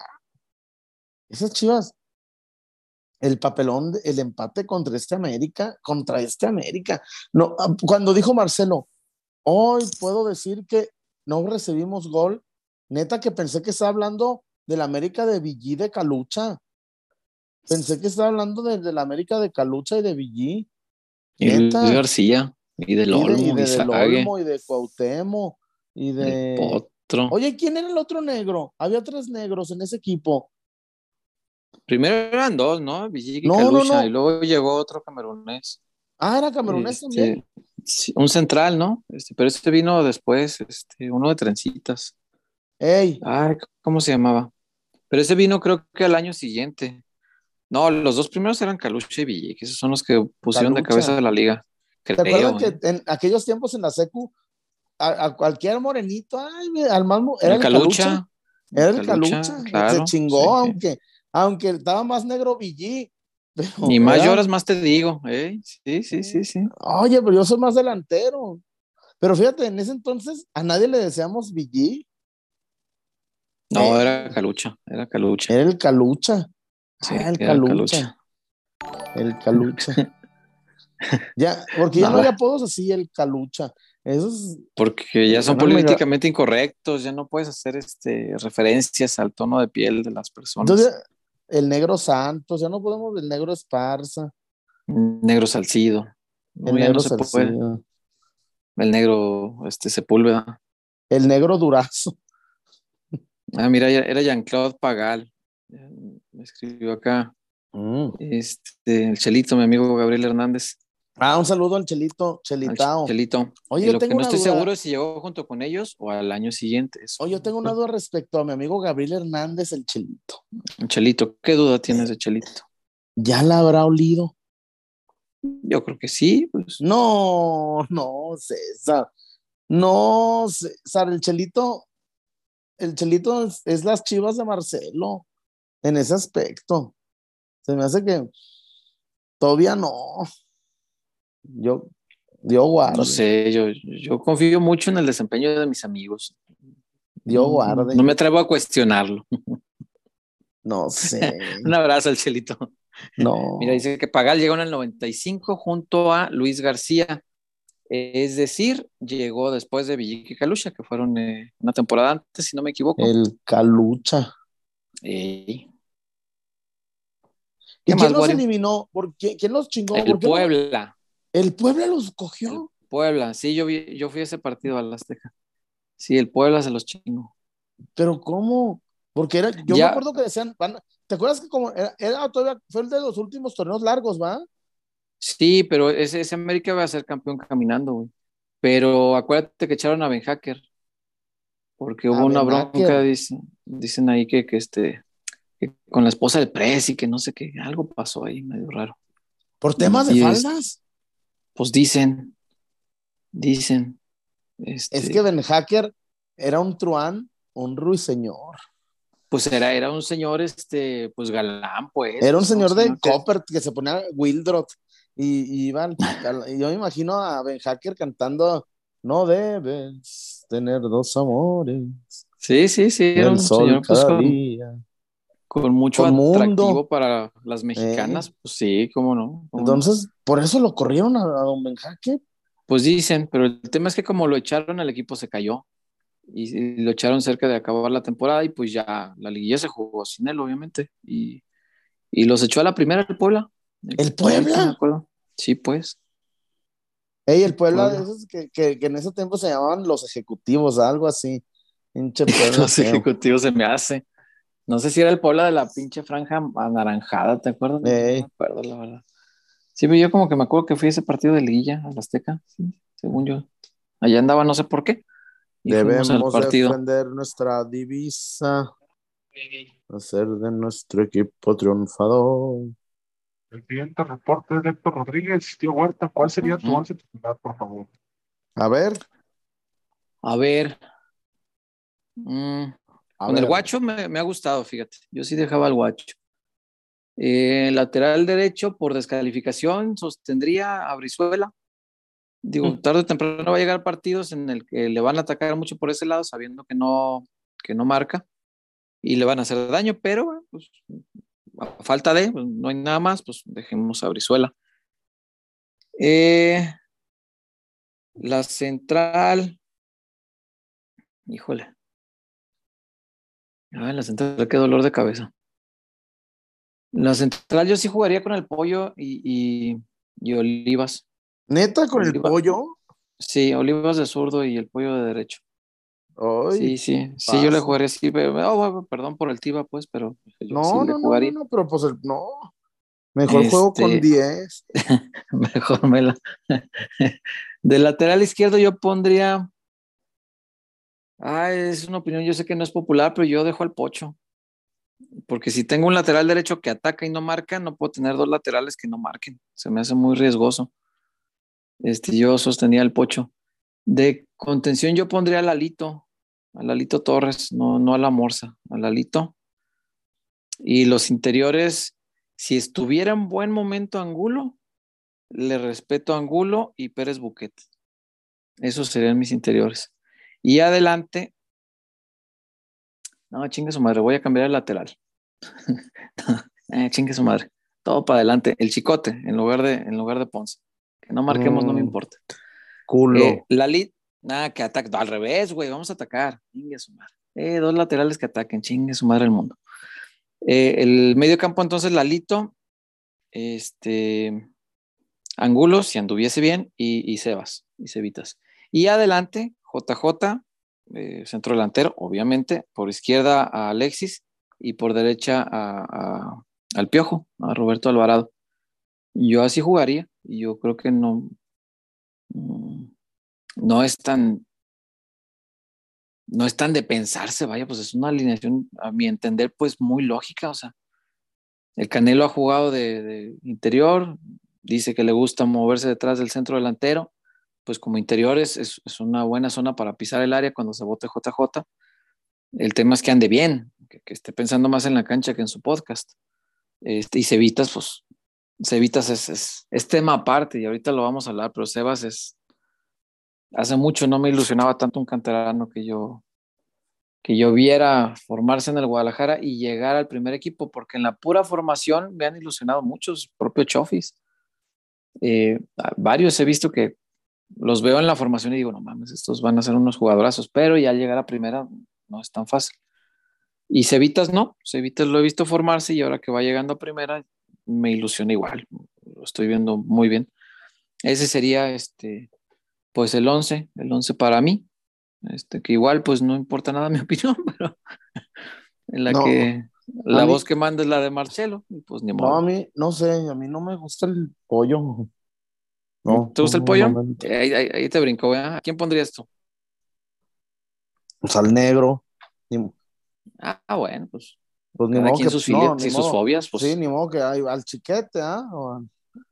Esas chivas. El papelón, de- el empate contra este América, contra este América. No, ah, cuando dijo Marcelo, hoy puedo decir que no recibimos gol. Neta que pensé que estaba hablando del América de Villí de Calucha. Pensé que estaba hablando de, del América de Calucha y de Villí. Y Neta. García. Y del Y de, y Y, de. Olmo y de Cuauhtémoc y de. Oye, ¿quién era el otro negro? Había tres negros en ese equipo. Primero eran dos, ¿no? Y No, no, no. Y luego llegó otro camerunés. Ah, era camerunés Este, también. sí, un central, ¿no? Este, pero este vino después, este, uno de trencitas. Ey, Ay, ¿cómo se llamaba? Pero ese vino creo que al año siguiente. No, los dos primeros eran Calucha y Villic, esos son los que pusieron de cabeza de la liga. ¿te Creo, acuerdas ¿eh? que en aquellos tiempos en la secu, a, a cualquier morenito, ay, al más El era el Calucha? Calucha. Era el Calucha. claro, se chingó, sí. aunque, aunque estaba más negro Villí. Ni más era- lloras, más te digo. ¿eh? Sí, sí, sí, sí. Oye, pero yo soy más delantero. Pero fíjate, en ese entonces a nadie le deseamos Villí. No, Eh. era Calucha, era Calucha. Era el Calucha. Sí, Ah, el era Calucha. El Calucha. ya, porque ya no hay Nada. apodos así, el Calucha. Porque ya son políticamente incorrectos, ya no puedes hacer este, referencias al tono de piel de las personas. Entonces, el negro Santos, ya no podemos, el negro Esparza, negro Salcido. No, el negro no se puede. Salcido, El negro este, Sepúlveda. el negro Durazo. Ah, mira, era Jean-Claude Pagal. Ya Me escribió acá. Mm. Este, el Chelito, mi amigo Gabriel Hernández. Ah, un saludo al Chelito, Chelitao. Chelito. Oye, Y yo lo que no una estoy duda. seguro es si llegó junto con ellos o al año siguiente. Eso. Oye, yo tengo una duda respecto a mi amigo Gabriel Hernández, el Chelito. Chelito, ¿qué duda tienes de Chelito? ¿Ya la habrá olido? Yo creo que sí, pues. No, no, César. No, César, el Chelito el Chelito es, es las chivas de Marcelo en ese aspecto. Se me hace que todavía no. Yo, Dios guarde. No sé, yo, yo confío mucho en el desempeño de mis amigos. Dios guarde. No me atrevo a cuestionarlo. No sé. Un abrazo al Chelito. No. Mira, dice que Pagal llegó en el 95 junto a Luis García. Es decir, llegó después de Villique y Calucha, que fueron eh, una temporada antes, si no me equivoco. El Calucha. ¿Y ¿Qué quién más, los Wario? eliminó? ¿Por qué? ¿Quién los chingó? El ¿Por qué no? Puebla. El Puebla los cogió. Puebla, sí, yo, vi, yo fui a ese partido al Azteca. Sí, el Puebla se los chingó. Pero ¿cómo? Porque era, yo Ya. me acuerdo que decían, van- ¿te acuerdas que como era, era todavía, fue el de los últimos torneos largos, ¿va? Sí, pero ese, ese América va a ser campeón caminando, güey. Pero acuérdate que echaron a Ben Hacker. Porque hubo A una Ben bronca, Hacker. dicen, dicen ahí que, que este que con la esposa del Presi, que no sé qué, algo pasó ahí medio raro. Por temas de Y faldas. Pues dicen, dicen. Este, Es que Ben Hacker era un truán, un ruiseñor. pues era, era un señor, este, pues galán, pues. Era un señor de que- Copper que se ponía Wildrot y, y iban, yo me imagino a Ben Hacker cantando No debes tener dos amores. Sí, sí, sí, era un señor pues, cada con, día. Con mucho Con mundo. atractivo para las mexicanas. Pues sí, cómo no. cómo no. Entonces, por eso lo corrieron a, a don Ben Hacker. Pues dicen, pero el tema es que como lo echaron, el equipo se cayó. Y, y lo echaron cerca de acabar la temporada y pues ya la liguilla se jugó sin él, obviamente. Y, y los echó a la primera el Puebla. ¿El Puebla? Sí, pues. Ey, el Puebla, Puebla. de esos que, que, que en ese tiempo se llamaban los ejecutivos, algo así. Puebla Los ejecutivos se me hace. No sé si era el Puebla de la pinche franja anaranjada, ¿te acuerdas? No Ey. me acuerdo, la verdad. Sí, pero yo como que me acuerdo que fui a ese partido de liguilla a la Azteca, sí, según yo. Allá andaba, no sé por qué. Y al Debemos partido. defender nuestra divisa, hacer de nuestro equipo triunfador. El siguiente reporte es de Héctor Rodríguez. Tío Huerta, ¿cuál sería tu once titular, por favor? A ver, A ver. Mm, a con ver. el guacho me, me ha gustado, fíjate. Yo sí dejaba al guacho. Eh, lateral derecho, por descalificación, sostendría a Brizuela. Digo, Mm. tarde o temprano va a llegar partidos en el que le van a atacar mucho por ese lado, sabiendo que no, que no marca y le van a hacer daño, pero pues, a falta de, pues, no hay nada más, pues dejemos a Brizuela. Eh, la central, híjole. Ay, la central, qué dolor de cabeza. La central yo sí jugaría con el pollo y, y, y Olivas. Neta, con el pollo. Sí, Olivas de zurdo y el pollo de derecho. Ay, Sí, sí, sí, yo le jugaría así. pero- oh, perdón por el Tiva, pues, pero yo no, sí le no, no, jugaría. no, no, pero pues el- no. Mejor juego con Este- 10. Mejor me la. De lateral izquierdo yo pondría. Ah, es una opinión, yo sé que no es popular, pero yo dejo al pocho. Porque si tengo un lateral derecho que ataca y no marca, no puedo tener dos laterales que no marquen. Se me hace muy riesgoso. Este, yo sostenía al pocho. De contención yo pondría a Lalito, a Lalito Torres, no, no a la Morsa, a Lalito. Y los interiores, si estuviera en buen momento Angulo, le respeto a Angulo y Pérez Buquet. Esos serían mis interiores. Y adelante. No, chingue su madre, voy a cambiar el lateral. eh, chingue su madre. Todo para adelante. El chicote en lugar de, en lugar de Ponce. Que no marquemos, no me Mm. importa. Culo. Eh, la nada, que ataque. Al revés, güey, vamos a atacar. Chingue su madre. Eh, dos laterales que ataquen, chingue su madre el mundo. Eh, el medio campo, entonces, Lalito, este, Angulo, si anduviese bien, y, y Sebas, y Cevitas. Y adelante, JJ, eh, centro delantero, obviamente, por izquierda a Alexis y por derecha al Piojo, a Roberto Alvarado. Yo así jugaría, y yo creo que no, mm, no es tan, no es tan de pensarse, vaya, pues es una alineación, a mi entender, pues muy lógica, o sea, el Canelo ha jugado de, de interior, dice que le gusta moverse detrás del centro delantero, pues como interior es, una buena zona para pisar el área cuando se bote JJ. El tema es que ande bien, que, esté pensando más en la cancha que en su podcast. Este, y Cevitas, pues, Cevitas es, es, es, tema aparte y ahorita lo vamos a hablar, pero Sebas es, hace mucho no me ilusionaba tanto un canterano que yo, que yo viera formarse en el Guadalajara y llegar al primer equipo, porque en la pura formación me han ilusionado muchos, propio Chofis. Eh, varios he visto que los veo en la formación y digo, no mames, estos van a ser unos jugadorazos, pero ya llegar a primera no es tan fácil. Y Cevitas no, Cevitas lo he visto formarse y ahora que va llegando a primera me ilusiona igual, lo estoy viendo muy bien. Ese sería este, pues el 11, el 11 para mí, este, que igual pues no importa nada mi opinión, pero en la no, que la voz que manda es la de Marcelo, pues ni modo. No, a mí, no sé, a mí no me gusta el pollo. No, ¿Te gusta el pollo? Ahí, ahí, te brincó, ¿eh? ¿A quién pondrías tú? Pues al negro. Ah, bueno, pues. Pues ni modo que, sus, no, ni sus modo. fobias, pues. Sí, ni modo que hay, al chiquete, ¿ah? No, a,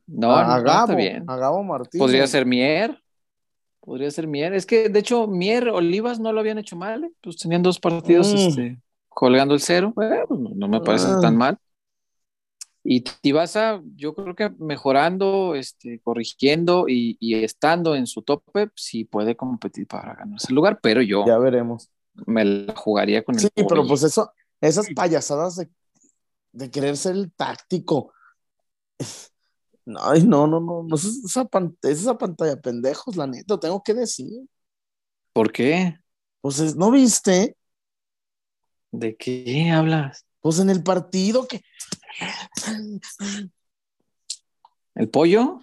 no, a no, Gabo, está bien. a Gabo Martínez. Podría ser Mier. Podría ser Mier. Es que, de hecho, Mier, Olivas no lo habían hecho mal. ¿eh? Pues tenían dos partidos Mm. este, colgando el cero. Bueno, pues, no, no me parece Ah. tan mal. Y Tibasa, yo creo que mejorando, este, corrigiendo y, y estando en su tope, sí puede competir para ganarse el lugar, pero yo Ya veremos. me la jugaría con el Sí, pero pues eso, esas payasadas de, de querer ser el táctico. Ay, no, no, no, no, es esa, pan- es esa pantalla pendejos, la neta, tengo que decir. ¿Por qué? Pues es- ¿no viste? ¿De qué hablas? Pues en el partido que. ¿El pollo?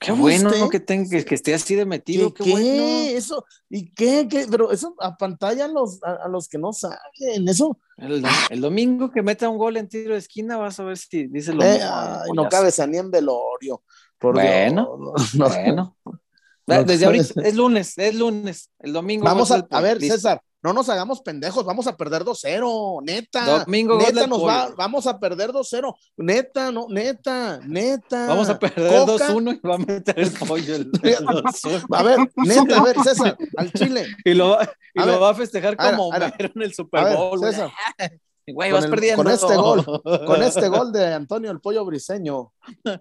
Qué ¿No bueno? ¿no? Que, tenga, que, que esté así de ¿Qué? metido, qué, qué? bueno. Eso, ¿y qué? ¿Qué? Pero eso a pantalla a los, a, a los que no salen, eso. El, el domingo que meta un gol en tiro de esquina, vas a ver si dice lo eh, mismo. ay, o no ya cabe ni en velorio. Por Bueno, Dios, no, no. Bueno. No Desde ahorita, es lunes, es lunes. El domingo. Vamos a, a ver. César, no nos hagamos pendejos, vamos a perder 2-0, neta. Domingo, neta nos va, vamos a perder 2-0, neta, no, neta, neta. Vamos a perder Coca, 2-1 y va a meter el pollo. el- el 2-1. A ver, neta, a ver, César, al Chile. Y lo va, y A lo ver, va a festejar a ver, como a ver, Homero en el Super Bowl. César, Güey, con vas el- perdiendo. con este gol, con este gol de Antonio el Pollo Briseño,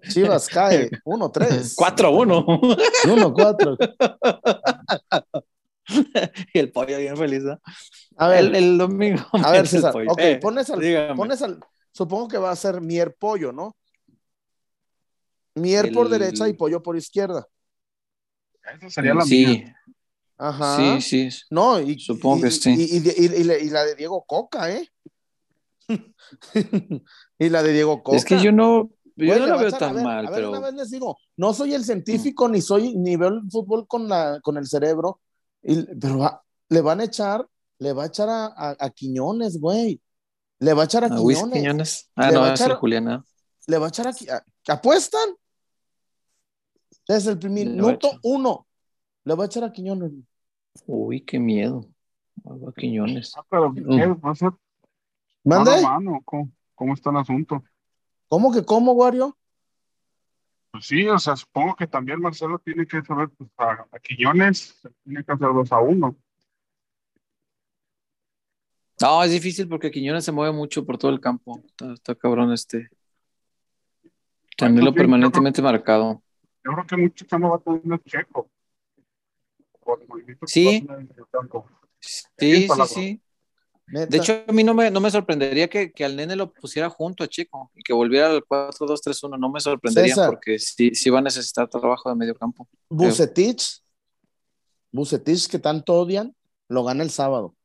Chivas cae 1-3. 4-1. 1-4. y el pollo bien feliz. ¿no? A ver, el, el domingo. a ver, César, ok, Eh, pones al, dígame. pones al, supongo que va a ser Mier Pollo, ¿no? Mier por El- derecha y Pollo por izquierda. Esa sería la sí, mía. Ajá. sí, sí. No, y, Supongo y- que sí. Y, y- y- y la- y la de Diego Coca, ¿eh? y la de Diego Coca. Es que yo no, yo no la a veo echar- a tan ver, mal, a ver, pero una vez les digo, no soy el científico, ni soy, ni veo el fútbol con, la, con el cerebro, y- pero va- le van a echar, le va a echar a, a- a Quiñones, güey. Le va a echar a, a Luis Quiñones. Quiñones. Ah, Le no, va a es echar- Juliana. Le va a echar a, ¿Apuestan? Desde el a minuto uno. Le va a echar a Quiñones. Uy, qué miedo. Algo a Quiñones. Ah, pero Mm. ¿qué? ¿Va a ser ¿Mande? mano a mano? ¿Cómo, cómo está el asunto? ¿Cómo que cómo, Wario? Pues sí, o sea, supongo que también Marcelo tiene que saber, pues, a, a Quiñones tiene que hacer 2 a 1. No, es difícil porque Quiñones se mueve mucho por todo el campo. Está, está cabrón este. Tenerlo sí, permanentemente marcado. Yo creo que mucho chamba va a tener Checo. Por el movimiento que Sí. va a tener en el campo. Sí, sí, sí. Neta. De hecho, a mí no me, no me sorprendería que, que al nene lo pusiera junto a Chico y que volviera al 4-2-3-1. No me sorprendería César. porque sí, sí va a necesitar trabajo de medio campo. Bucetich, Bucetich que tanto odian, lo gana el sábado.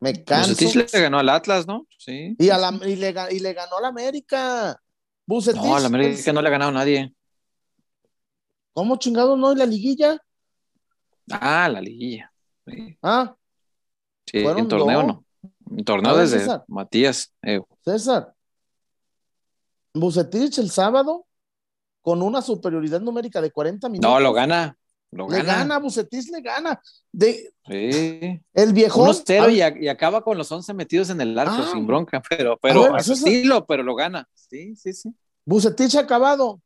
Me canso. Bucetich le ganó al Atlas, ¿no? Sí. Y, a la- y le, y le ganó a la América. Bucetich. No, a la América el- no le ha ganado nadie. ¿Cómo chingado no? ¿Y la liguilla? Ah, la liguilla. Sí, Ah, sí, en torneo dos. no. En torneo ver, desde César. Matías. eh, César. Bucetich el sábado con una superioridad numérica de 40 minutos. no, lo gana. Lo Le gana. gana, Bucetich le gana. De, Sí. el viejo. Unos cero y, y acaba con los 11 metidos en el arco Ah. sin bronca, pero, pero ver, a su César. estilo, pero lo gana. Sí, sí, sí. Bucetich acabado.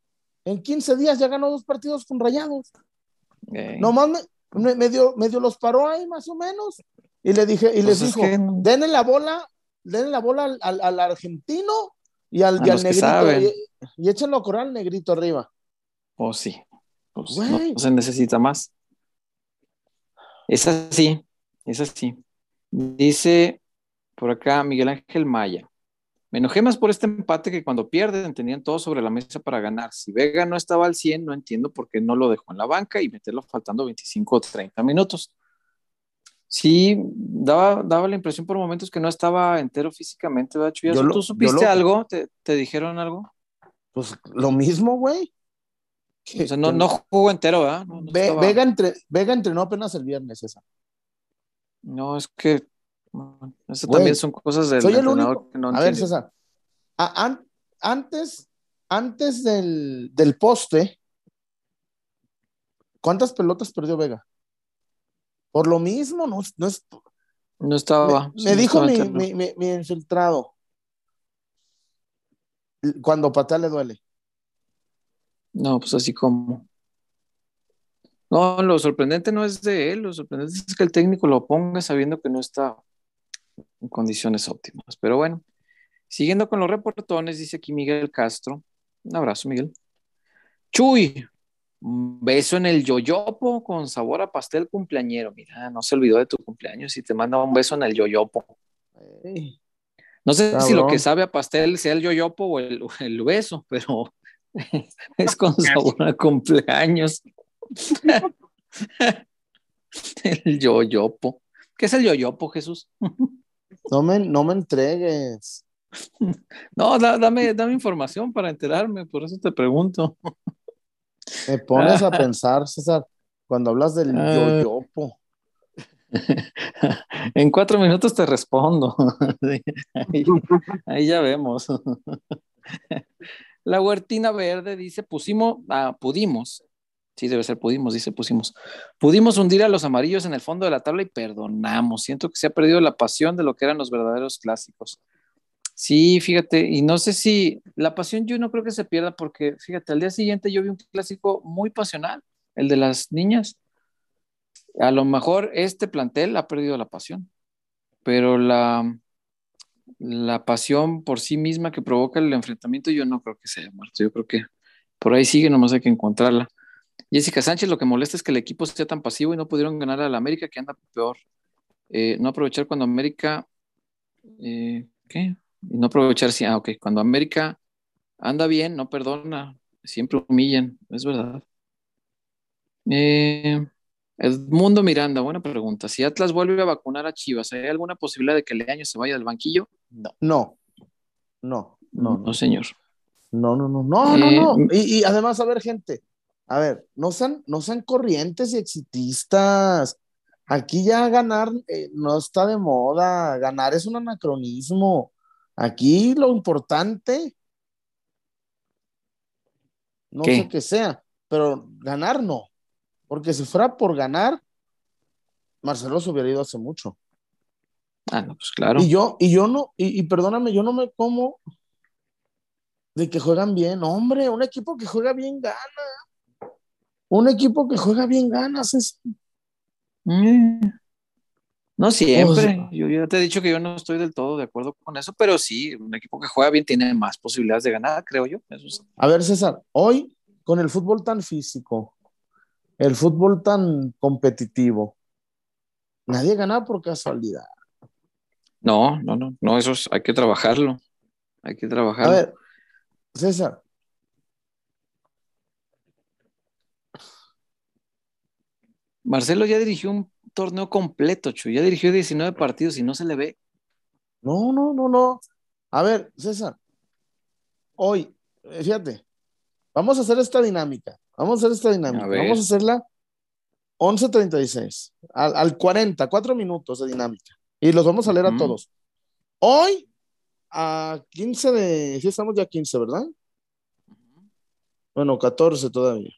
En 15 días ya ganó dos partidos con rayados. Eh, Nomás me, me- medio, medio los paró ahí, más o menos. Y le dije, y les Pues es dijo, que denle la bola, denle la bola al, al- al argentino y al, y al negrito. Y, y échenlo a correr al negrito arriba. Oh, sí. Pues no se necesita más. Es así, es así. Dice por acá Miguel Ángel Maya. Me enojé más por este empate que cuando pierden tenían todo sobre la mesa para ganar. Si Vega no estaba al 100, no entiendo por qué no lo dejó en la banca y meterlo faltando 25 o 30 minutos. Sí, daba, daba la impresión por momentos que no estaba entero físicamente, ¿verdad, lo- ¿Tú supiste lo- algo? ¿Te, te dijeron algo? Pues lo mismo, güey. O sea, no, no jugó entero, ¿verdad? No, no Ve- estaba- Vega, entre, Vega entrenó apenas el viernes, esa. No, es que eso Güey, también son cosas del Soy el entrenador único. que no a ver. César. A- an- antes, antes del, del poste, ¿cuántas pelotas perdió Vega? Por lo mismo, no, no es. No estaba. me sí, me no dijo estaba mi, mi- mi- mi infiltrado. Cuando patea le duele. No, pues así como. No, lo sorprendente no es de él, lo sorprendente es que el técnico lo ponga sabiendo que no está en condiciones óptimas. Pero bueno, siguiendo con los reportones, dice aquí Miguel Castro. Un abrazo, Miguel. Chuy, beso en el yoyopo con sabor a pastel cumpleañero. Mira, no se olvidó de tu cumpleaños y te manda un beso en el yoyopo. Ey, No sé si lo que sabe a pastel sea el yoyopo o el, o el beso, pero es con sabor a cumpleaños. el yoyopo. ¿Qué es el yoyopo, Jesús? No me, no me entregues. No, da- dame, dame información para enterarme, por eso te pregunto. Me pones a pensar, César, cuando hablas del Ah. yoyopo. En cuatro minutos te respondo. ahí, ahí ya vemos. La huertina verde dice, pusimos, ah, pudimos, sí debe ser pudimos, dice pusimos, pudimos hundir a los amarillos en el fondo de la tabla y perdonamos. Siento que se ha perdido la pasión de lo que eran los verdaderos clásicos. Sí, fíjate, y no sé si la pasión yo no creo que se pierda porque, fíjate, al día siguiente yo vi un clásico muy pasional, el de las niñas. A lo mejor este plantel ha perdido la pasión, pero la, la pasión por sí misma que provoca el enfrentamiento yo no creo que se haya muerto. Yo creo que por ahí sigue, nomás hay que encontrarla. Jessica Sánchez, lo que molesta es que el equipo sea tan pasivo y no pudieron ganar a la América, que anda peor. Eh, no aprovechar cuando América. eh, ¿Qué? Y no aprovechar, sí, ah, ok. Cuando América anda bien, no perdona, siempre humillan, es verdad. Eh, Edmundo Miranda, buena pregunta. Si Atlas vuelve a vacunar a Chivas, ¿hay alguna posibilidad de que Leaño se vaya del banquillo? No, No, no, no, no, señor. no, no, no, no, no, Eh, no. Y, y además, a ver, gente, a ver, no sean, no sean corrientes y exitistas. Aquí ya ganar eh, no está de moda, ganar es un anacronismo. Aquí lo importante, no ¿Qué? sé qué sea, pero ganar no. Porque si fuera por ganar, Marcelo se hubiera ido hace mucho. Ah, no, pues claro. Y yo, y yo no, y, y perdóname, yo no me como de que juegan bien. Hombre, un equipo que juega bien gana. Un equipo que juega bien gana. César. Mm. No siempre. O sea- yo ya te he dicho que yo no estoy del todo de acuerdo con eso, pero sí, un equipo que juega bien tiene más posibilidades de ganar, creo yo. Eso. A ver, César, hoy con el fútbol tan físico, el fútbol tan competitivo, nadie gana por casualidad. No, no, no, no, eso es- hay que trabajarlo. Hay que A trabajarlo. ver, César, Marcelo ya dirigió un torneo completo, Chu. Ya dirigió 19 partidos y no se le ve. no, no, no, no. A ver, César, hoy, eh, fíjate, vamos a hacer esta dinámica. Vamos a hacer esta dinámica. A. Vamos a hacerla 11.36, al, al 40, cuatro minutos de dinámica. Y los vamos a leer a Ujú. todos. Hoy, a 15 de, sí estamos ya a 15, ¿verdad? Bueno, 14 todavía.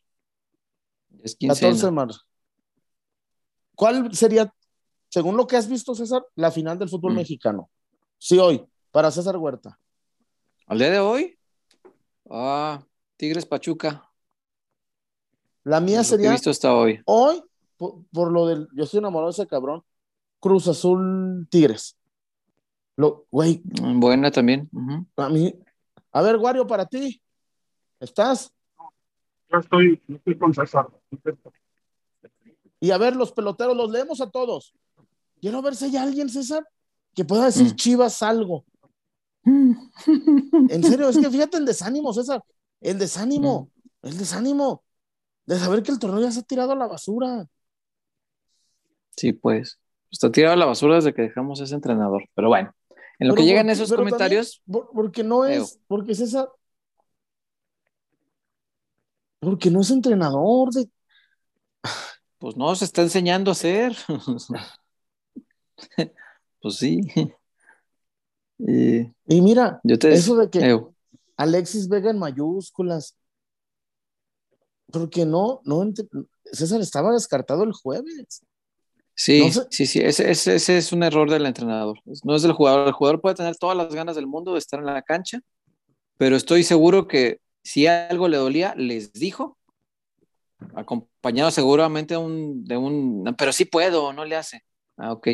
Es 14 de marzo. ¿Cuál sería, según lo que has visto, César, la final del fútbol Mm. mexicano? Sí, hoy, para César Huerta. ¿Al día de hoy? Ah, Tigres Pachuca. La mía lo que he sería visto hasta hoy. hoy, por, por lo del, yo estoy enamorado de ese cabrón, Cruz Azul Tigres. Lo, güey, Buena también. a mí. A ver, Wario, para ti. ¿Estás? Yo estoy, yo estoy con César. Y a ver, los peloteros, los leemos a todos. Quiero ver si hay alguien, César, que pueda decir Mm. Chivas algo. En serio, es que fíjate el desánimo, César. El desánimo, el desánimo de saber que el torneo ya se ha tirado a la basura. Sí, pues. Está tirado a la basura desde que dejamos ese entrenador. Pero bueno, en lo Pero que llegan esos comentarios, Por- porque no es, porque César, porque no es entrenador de, pues no, se está enseñando a hacer. pues sí. Y y mira, yo te eso de que Eh, Alexis Vega en mayúsculas, porque no, no, César estaba descartado el jueves. Sí, No sí, sí, ese, ese- ese es un error del entrenador. No es del jugador. El jugador puede tener todas las ganas del mundo de estar en la cancha, pero estoy seguro que si algo le dolía, les dijo, acompañado seguramente de un, de un, pero sí puedo, no le hace. Ah, ok.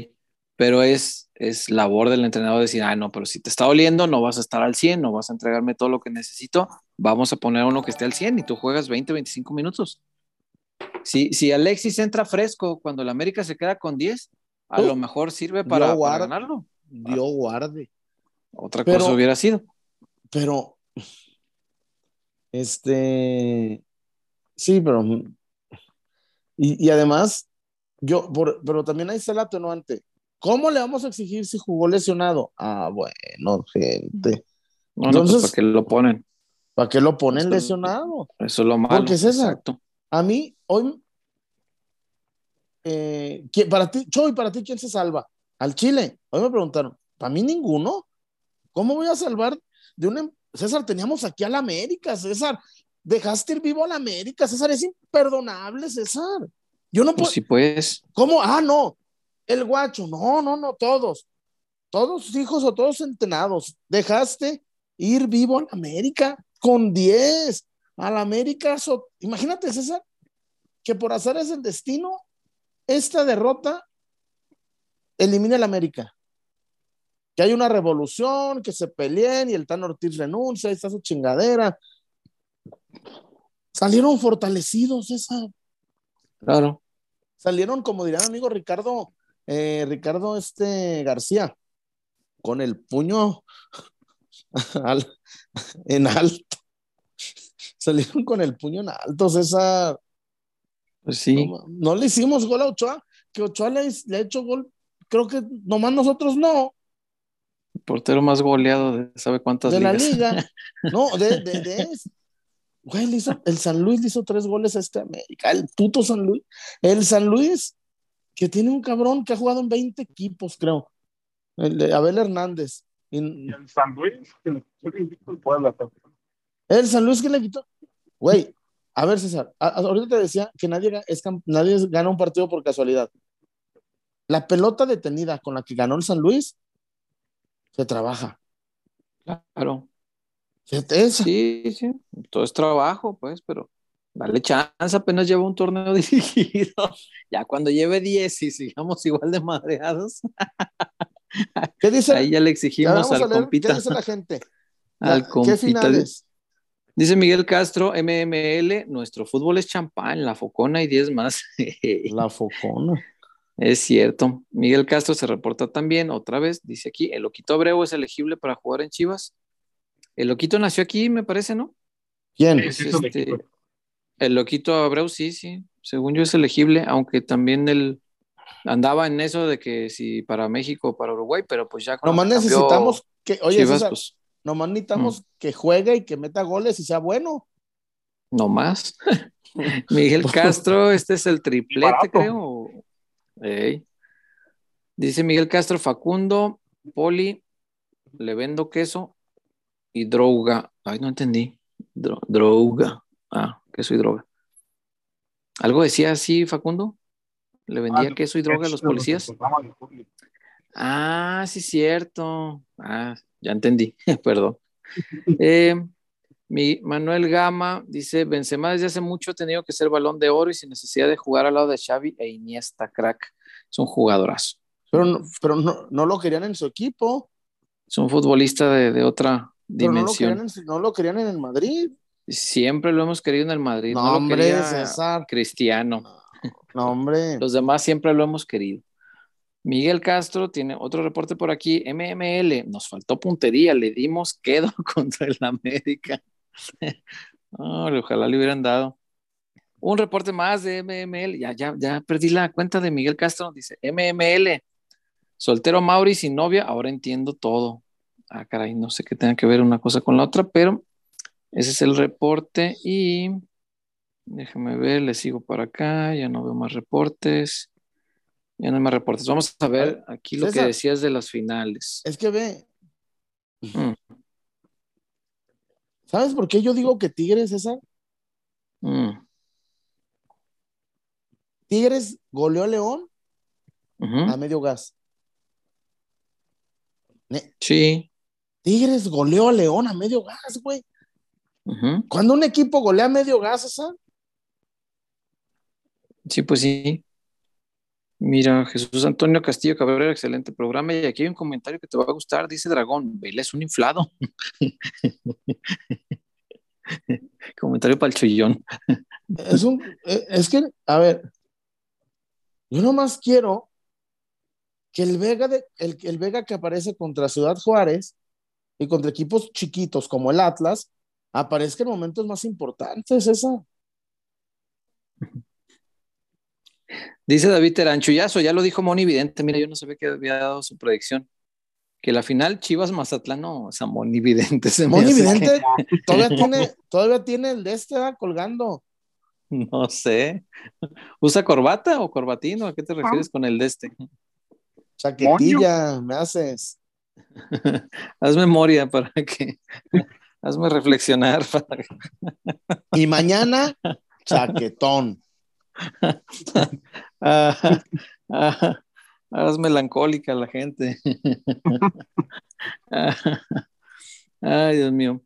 Pero es, es labor del entrenador decir, ah, no, pero si te está doliendo, no vas a estar al 100, no vas a entregarme todo lo que necesito, vamos a poner uno que esté al 100 y tú juegas 20, 25 minutos. Si, si Alexis entra fresco cuando el América se queda con 10, a Uh, lo mejor sirve para, guardo. ganarlo. Dios guarde. Otra Pero- cosa hubiera sido. Pero, este, sí, pero, y, y además, yo, por- pero también ahí está el atenuante. ¿Cómo le vamos a exigir si jugó lesionado? Ah, bueno, gente, No, no, pues Entonces- para que lo ponen. ¿para qué lo ponen lesionado? Eso es lo malo. Porque, César, Exacto. A mí, hoy, eh, ¿quién- para ti, Choy, para ti, ¿quién se salva? Al Chile. Hoy me preguntaron, para mí ninguno. ¿Cómo voy a salvar de un... em- César, teníamos aquí a la América, César. Dejaste ir vivo a la América, César. Es imperdonable, César. Yo no puedo... Pues sí, pues. ¿Cómo? Ah, no. El guacho. No, no, no, todos. Todos hijos o todos entrenados. Dejaste ir vivo a la América con 10. A la América. so- Imagínate, César, que por azar es el destino, esta derrota elimina a la América. Que hay una revolución, que se peleen y el Tan Ortiz renuncia, y está su chingadera. Salieron fortalecidos, César Claro. salieron, como dirá mi amigo Ricardo, eh, Ricardo este García, con el puño al- en alto. Salieron con el puño en alto, César. Pues sí. No, no le hicimos gol a Ochoa, que Ochoa le, le ha hecho gol, creo que nomás nosotros no, Portero más goleado de sabe cuántas de la liga. No, de, de, de Güey, le hizo- el San Luis le hizo tres goles a este América, el puto San Luis. El San Luis, que tiene un cabrón que ha jugado en 20 equipos, creo. El de Abel Hernández. Y Y el San Luis, que le invicto el Puebla el San Luis que le quitó. Güey, a ver, César, a- ahorita te decía que nadie, es, nadie gana un partido por casualidad. La pelota detenida con la que ganó el San Luis se trabaja. Claro. Sí, sí. Todo es trabajo, pues, pero dale chance, apenas lleva un torneo dirigido. Ya cuando lleve 10 y sigamos igual de madreados, ¿Qué dice? ahí ya le exigimos al leer, ¿Qué compita. dice la gente? Al ¿Qué compita. finales? Dice Miguel Castro, MML, nuestro fútbol es champán, la focona y 10 más. La focona. Es cierto. Miguel Castro se reporta también, otra vez, dice aquí, el Loquito Abreu es elegible para jugar en Chivas. El Loquito nació aquí, me parece, ¿no? ¿Quién? Es Este. El Loquito Abreu, sí, sí. Según yo es elegible, aunque también él andaba en eso de que si para México o para Uruguay, pero pues ya con Nomás necesitamos que, oye, Chivas, César, pues nomás necesitamos que juegue y que meta goles y sea bueno. no más. Miguel Castro, este es el triplete, creo. Ey. Dice Miguel Castro, Facundo, Poli, le vendo queso y droga. Ay, no entendí. Dro- droga. Ah, queso y droga. ¿Algo decía así, Facundo? ¿Le vendía Ah, queso y droga a los policías? Ah, sí, cierto. Ah, ya entendí, perdón. Eh, mi Manuel Gama dice: Benzema desde hace mucho ha tenido que ser balón de oro y sin necesidad de jugar al lado de Xavi e Iniesta, crack. Es un jugadorazo. Pero, no, pero no, no lo querían en su equipo. Es un futbolista de, de otra Pero no lo, en, no lo querían en el Madrid. Siempre lo hemos querido en el Madrid. No, No, lo quería César. Cristiano. No, hombre. Los demás siempre lo hemos querido. Miguel Castro tiene otro reporte por aquí. MML, nos faltó puntería, le dimos quedo contra el América. Ay, ojalá le hubieran dado. Un reporte más de MML. Ya, ya, ya perdí la cuenta de Miguel Castro. Dice MML, soltero Mauri sin novia, ahora entiendo todo. Ah, caray, no sé qué tenga que ver una cosa con la otra, pero ese es el reporte y déjame ver, le sigo para acá, ya no veo más reportes. Ya no hay más reportes. Vamos a ver aquí lo que decías de las finales. Es que ve. Mm. ¿Sabes por qué yo digo que Tigres, César? Mm. Tigres goleó a León a medio gas. Sí. Tigres goleó a León a medio gas, güey. Cuando un equipo golea a medio gas, César, Sí, pues sí. Mira, Jesús Antonio Castillo Cabrera, excelente programa. Y aquí hay un comentario que te va a gustar. Dice Dragón, Vela es un inflado. comentario para el chullón. es un, eh, es que, a ver, yo nomás quiero que el Vega de, el, el Vega que aparece contra Ciudad Juárez y contra equipos chiquitos como el Atlas, aparezca en momentos más importantes, esa. Dice David Teranchuyazo, ya lo dijo Moni Vidente. Mira, yo no sabía que había dado su predicción. Que la final Chivas Mazatlán, no, esa Moni Vidente se me Moni Vidente todavía tiene, todavía tiene el de este ¿verdad? colgando. no sé. ¿Usa corbata o corbatino? ¿A qué te refieres con el de este? Chaquetilla, me haces. Haz memoria para que. Hazme reflexionar. Para... Y mañana, chaquetón. Ah, ah, haz melancólica la gente. Ah, Ay, Dios mío.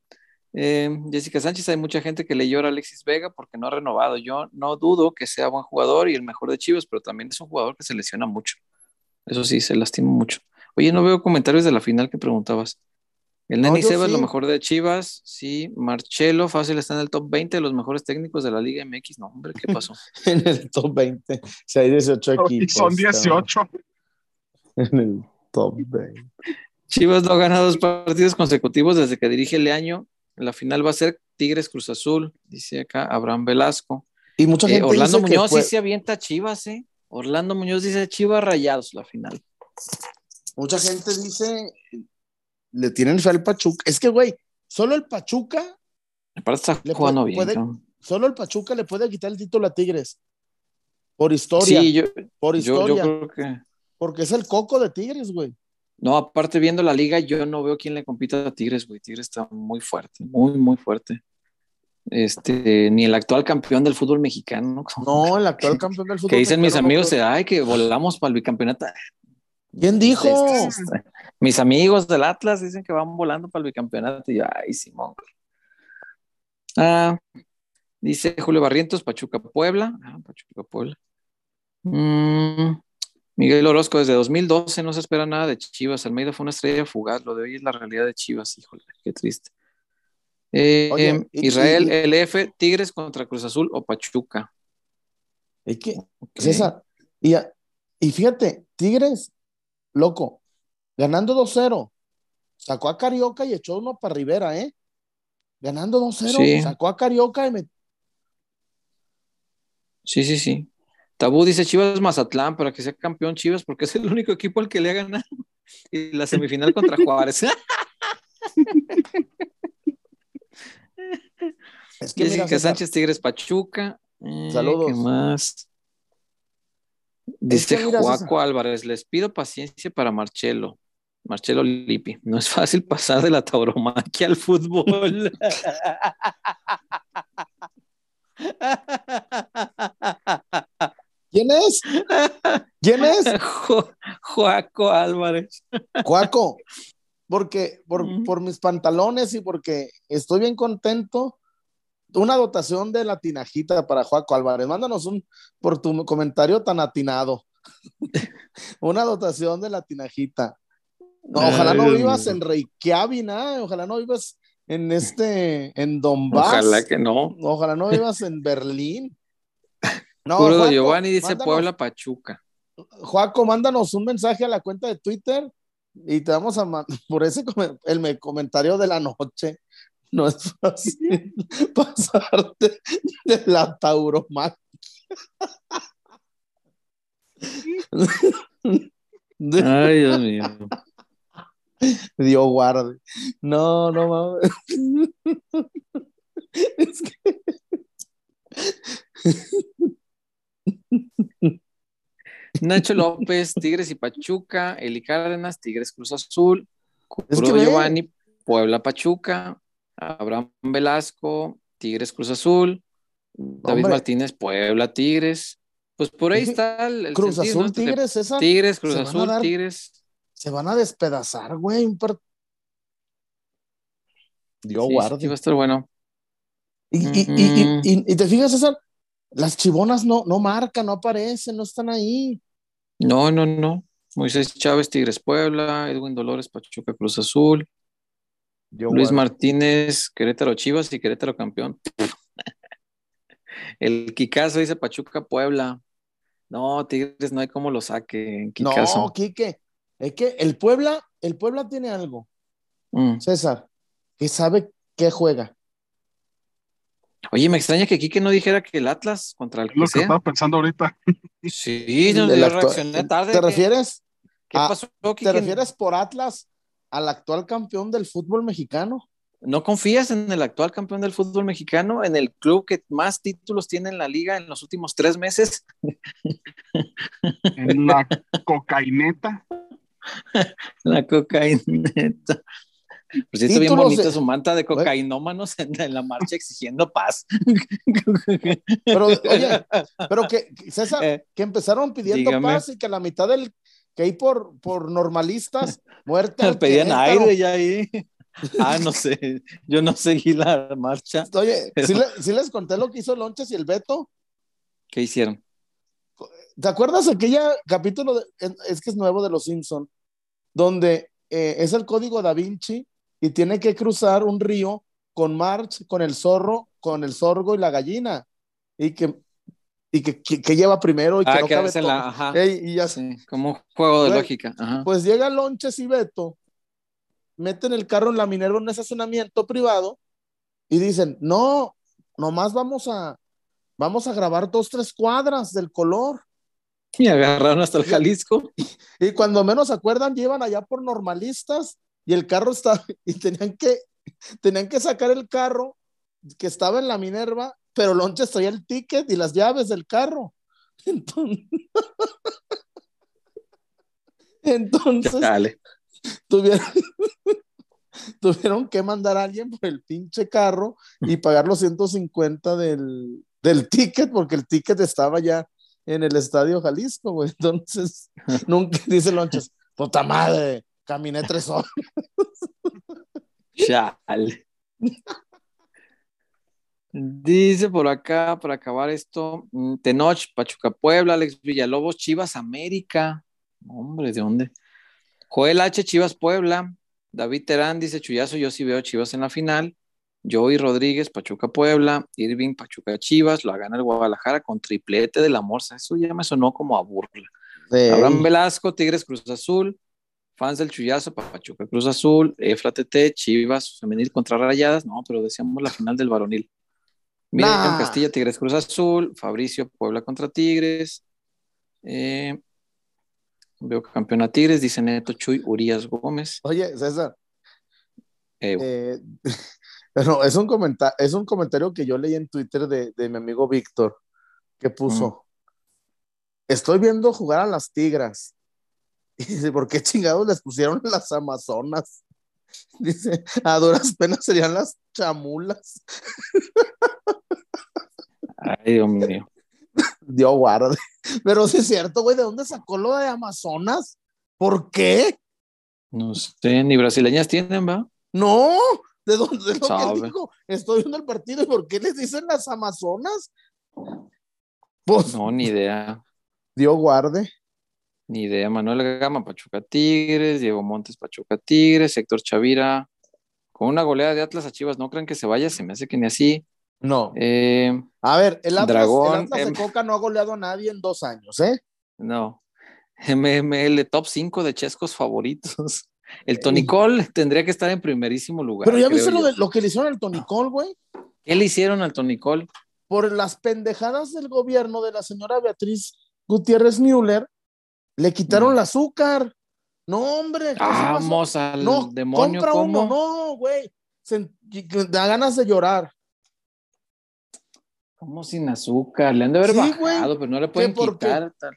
Eh, Jessica Sánchez, hay mucha gente que le llora a Alexis Vega porque no ha renovado. Yo no dudo que sea buen jugador y el mejor de Chivas, pero también es un jugador que se lesiona mucho. Eso sí, se lastima mucho. Oye, no veo comentarios de la final que preguntabas. El No, Neni yo Sebas, sí. lo mejor de Chivas. Sí, Marcelo, fácil, está en el top 20 de los mejores técnicos de la Liga MX. No, hombre, ¿qué pasó? En el top 20. Si hay 18 Y equipos. son 18. cabrón. En el top 20. Chivas no ha ganado dos partidos consecutivos desde que dirige el año. La final va a ser Tigres Cruz Azul, dice acá Abraham Velasco. Y mucha Eh, gente Orlando dice que Muñoz fue- sí se avienta a Chivas, ¿eh? Orlando Muñoz dice Chivas rayados la final. Mucha gente dice le tienen fe al Pachuca. Es que, güey, solo el Pachuca, está Le jugando puede- bien. puede- solo el Pachuca le puede quitar el título a Tigres. Por historia, Sí, yo, por yo, yo historia. creo que. Porque es el coco de Tigres, güey. No, aparte viendo la liga, yo no veo quién le compita a Tigres, güey. Tigres está muy fuerte, muy, muy fuerte. Este, ni el actual campeón del fútbol mexicano. No, el actual campeón del fútbol. que dicen mis mexicano, amigos, no, ay, que volamos para el bicampeonato. ¿Quién dijo? Mis amigos del Atlas dicen que van volando para el bicampeonato. Y yo, ay, Simón. Ah, dice Julio Barrientos, Pachuca Puebla. Ah, Pachuca Puebla. Mm, Miguel Orozco, desde 2012 no se espera nada de Chivas. Almeida fue una estrella fugaz. Lo de hoy es la realidad de Chivas. Híjole, qué triste. Eh, Oye, em, y- Israel y- LF, Tigres contra Cruz Azul o Pachuca. Es que, Ok. César, y, y fíjate, Tigres, loco, ganando 2-0, sacó a Carioca y echó uno para Rivera, ¿eh? Ganando 2-0, Sí. sacó a Carioca y me... Sí, sí, sí. Tabú dice Chivas Mazatlán para que sea campeón Chivas porque es el único equipo al que le ha ganado. Y la semifinal contra Juárez. Es que Jessica Sánchez Tigres Pachuca. Eh, Saludos. ¿Qué más? Dice que Joaco César. Álvarez, les pido paciencia para Marcelo. Marcelo Lippi. No es fácil pasar de la tauromaquia al fútbol. ¿quién es? ¿Quién es? Jo- Joaco Álvarez. Cuaco, porque por, por mis pantalones y porque estoy bien contento. Una dotación de la tinajita para Juaco Álvarez. Mándanos un por tu comentario tan atinado. Una dotación de la tinajita. No, ojalá no vivas en Reykjavik, ¿ah? ojalá no vivas en este, en Donbass. Ojalá que no. Ojalá no vivas en Berlín. No, Puro Giovanni dice mándanos- Puebla Pachuca. Juaco, mándanos un mensaje a la cuenta de Twitter y te vamos a mandar por ese el me- comentario de la noche. No es fácil pasarte de la tauromaquia. Ay, Dios mío. Dios guarde. No, no mames. Es que Nacho López, Tigres y Pachuca, Eli Cárdenas, Tigres Cruz Azul, Es Curo que ve. Giovanni, Puebla Pachuca, Abraham Velasco, Tigres Cruz Azul, David. Martínez, Puebla Tigres. Pues por ahí está el, el Cruz sentido, Azul, ¿no? Entre Tigres, Tigres, Cruz Azul, dar- Tigres. se van a despedazar, güey. un par- Dios Sí, guarde. sí, va a estar bueno. Y, y- y- y- Mm. y- y te fijas, César, las chibonas no, no marcan, no aparecen, no están ahí. No, no, no. Moisés Chávez, Tigres Puebla, Edwin Dolores, Pachuca Cruz Azul, Luis Martínez, Querétaro Chivas y Querétaro campeón. El Kikazo dice Pachuca Puebla. No, Tigres no hay cómo lo saque. Kikazo. No, Quique, es que el Puebla, el Puebla tiene algo, Mm. César, que sabe qué juega. Oye, me extraña que Quique no dijera que el Atlas contra el Es que lo que sea. estaba pensando ahorita. Sí, yo reaccioné tarde. ¿Te ¿Qué- refieres, ¿Qué a- pasó, te Quique? refieres por Atlas al actual campeón del fútbol mexicano? ¿No confías en el actual campeón del fútbol mexicano, en el club que más títulos tiene en la liga en los últimos tres meses? En la cocaineta. La cocaineta. Por cierto, bien Títulos bonita su manta de cocainómanos en, en la marcha exigiendo paz. Pero, oye, pero que, que, César, Eh, que empezaron pidiendo dígame. paz y que la mitad del que hay por, por normalistas, muerte al pedían aire ya ahí. Ah, no sé. Yo no seguí la marcha. Oye, Pero- ¿sí, le- sí les conté lo que hizo Lonches y el Beto? ¿Qué hicieron? ¿Te acuerdas aquella capítulo, de- es- es que es nuevo de Los Simpson, donde eh, es el código da Vinci y tiene que cruzar un río con March, con el zorro, con el sorgo y la gallina? Y que, y que, que- que lleva primero y que Ah, no que cabe todo. la. Ajá. Ey, y ya Sí, como juego de lógica. Ajá. Pues llega Lonches y Beto, meten el carro en la Minerva en un estacionamiento privado y dicen, no, nomás vamos a, vamos a grabar dos, tres cuadras del color. Y agarraron hasta el Jalisco. Y cuando menos se acuerdan, llevan allá por normalistas y el carro está, y tenían que, tenían que sacar el carro que estaba en la Minerva, pero Lonches traía el ticket y las llaves del carro. Entonces, entonces Dale. tuvieron, tuvieron que mandar a alguien por el pinche carro y pagar los 150 del, del ticket, porque el ticket estaba ya en el Estadio Jalisco, güey. Entonces, nunca dice Lonches, puta madre, caminé tres horas. Chale. Dice por acá, para acabar esto, mm, Tenoch, Pachuca Puebla, Alex Villalobos, Chivas América. Hombre, ¿de dónde? Joel H, Chivas Puebla. David Terán dice Chuyazo, yo sí veo Chivas en la final. Joey Rodríguez, Pachuca Puebla. Irving, Pachuca Chivas. La gana el Guadalajara con triplete de la Morsa. Eso ya me sonó como a burla. Abraham Velasco, Tigres Cruz Azul, fans del Chuyazo, Pachuca Cruz Azul, Efra TT, Chivas, Femenil contra Rayadas, no, pero decíamos la final del varonil. Miriam Nah. Castilla, Tigres Cruz Azul, Fabricio Puebla contra Tigres, eh, veo campeón a Tigres, dice Neto Chuy Urias Gómez. Oye, César, Eh, eh, pero es un, comenta- es un comentario que yo leí en Twitter de, de mi amigo Víctor, que puso, estoy viendo jugar a las tigras. Y dice, ¿por qué chingados les pusieron las amazonas? Dice, a duras penas serían las chamulas. Ay, Dios mío. Dios guarde. Pero sí es cierto, güey, ¿de dónde sacó lo de Amazonas? ¿Por qué? No sé, ni brasileñas tienen, ¿va? No, ¿de dónde es lo que Sabe. dijo? Estoy viendo el partido y ¿por qué les dicen las Amazonas? Pues No, ni idea. Dios guarde. Ni idea. Manuel Gama, Pachuca Tigres. Diego Montes, Pachuca Tigres. Héctor Chavira. Con una goleada de Atlas a Chivas, ¿no creen que se vaya? Se me hace que ni así. No. Eh, A ver, el Atlas, Dragón, el Atlas de em- Coca no ha goleado a nadie en dos años, ¿eh? no. MML top 5 de chescos favoritos. El Tonicol tendría que estar en primerísimo lugar. Pero ya viste lo, yo. de- lo que le hicieron al Tonicol, güey. ¿Qué le hicieron al Tonicol? Por las pendejadas del gobierno de la señora Beatriz Gutiérrez Müller, le quitaron Mm. el azúcar. No, hombre. Vamos al No, demonio. compra ¿cómo? uno, no, güey. Da ganas de llorar. ¿Cómo sin azúcar? Le han de haber Sí, bajado, pero no le pueden quitar. tal.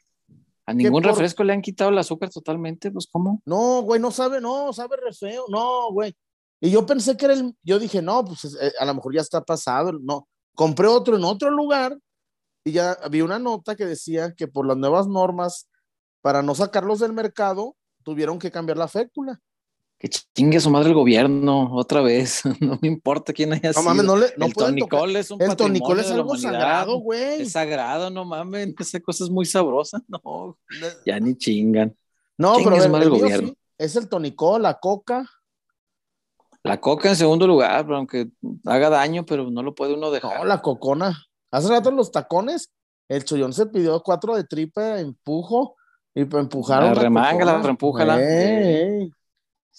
A ningún por- refresco le han quitado el azúcar totalmente, pues ¿cómo? No, güey, no sabe, no, sabe re feo, no, güey. Y yo pensé que era el, yo dije, no, pues eh, a lo mejor ya está pasado, no. Compré otro en otro lugar y ya había una nota que decía que por las nuevas normas, para no sacarlos del mercado, tuvieron que cambiar la fécula. Que chingue su madre el gobierno otra vez. no me importa quién haya No sido. mames, no le, no el Tonicol es un El patrimonio tonicol es de la algo sagrado, güey. Es sagrado, no mames. Esa cosa es muy sabrosa. No, ya ni chingan. No, Chingue pero a su ver, madre el el mío gobierno. sí, es el tonicol, la coca. La coca en segundo lugar, pero aunque haga daño, pero no lo puede uno dejar. No, la cocona. Hace rato en los tacones, el chollón se pidió cuatro de tripa, empujo, y para empujar La una remanga, la cocona. reempújala. Ey, ey.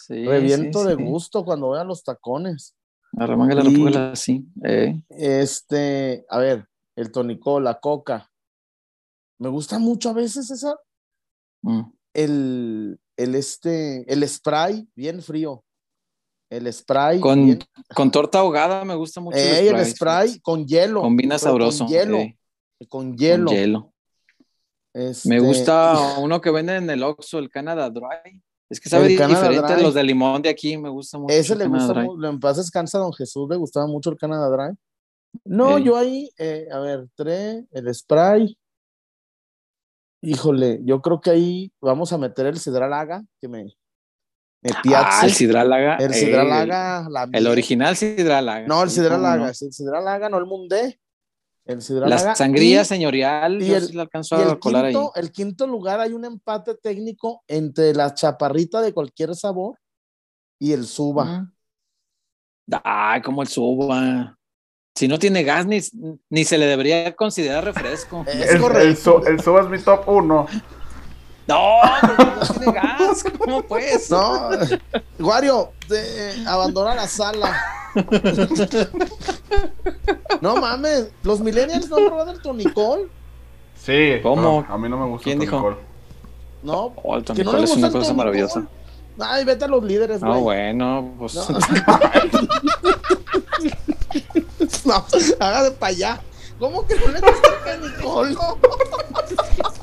Sí, Reviento sí, de sí. gusto cuando vea los tacones. La remanga, la Y- reempújala, sí. Eh. Este, a ver, el tonicol, la coca. Me gusta mucho a veces esa, Mm. el, el este, el spray bien frío. El spray. Con, bien- con torta ahogada me gusta mucho. Ey, el spray con hielo. Combina sabroso. Con hielo. eh, Con con hielo. hielo. Este, Me gusta uno que venden en el Oxxo, el Canada Dry. Es que sabe El diferente Dry. los de limón de aquí. Me gusta mucho. Ese el le gusta, Dry. mu- en paz descansa, don Jesús, le gustaba mucho el Canada Dry. No, yo ahí, eh, a ver, tres, el spray. Híjole, yo creo que ahí vamos a meter el Cidralaga, que me, Ah, el Cidralaga. el Cidralaga, la El, miel. original Cidralaga. No, el Cidralaga, no. el Cidralaga, no el Mundé. El. La sangría y- señorial, y yo el- sí la alcanzo y a el colar ahí. quinto, el quinto lugar hay un empate técnico entre la chaparrita de cualquier sabor y el suba. Mm. Ay, como el suba. Si no tiene gas, ni, ni se le debería considerar refresco. Es El, el, correcto. El Suba es mi top 1. No, no tiene gas. ¿Cómo pues? No, Wario, abandona la sala. No mames, los millennials no han probado el tonicol. Sí. ¿Cómo? A mí no me gusta ¿Quién el dijo? tonicol. No, Oh, el no tonicol es una cosa tonicol. maravillosa. Ay, vete a los líderes, Ah, güey. bueno, pues. No. No, hágase para allá. ¿Cómo que no le gusta el tonicol?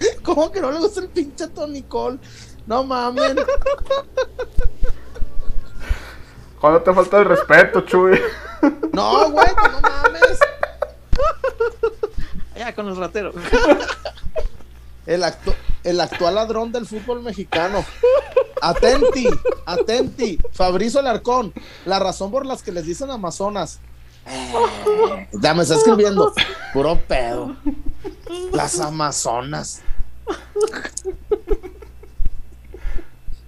¿Cómo que no le gusta el pinche tonicol? No mames. Cuando te falta el respeto, Chuy. No, güey, que no mames. Ya con los rateros. El, actu- el actual ladrón del fútbol mexicano. Atenti, atenti. Fabricio Alarcón. La razón por las que les dicen Amazonas. Eh, ya me está escribiendo. Puro pedo. Las Amazonas.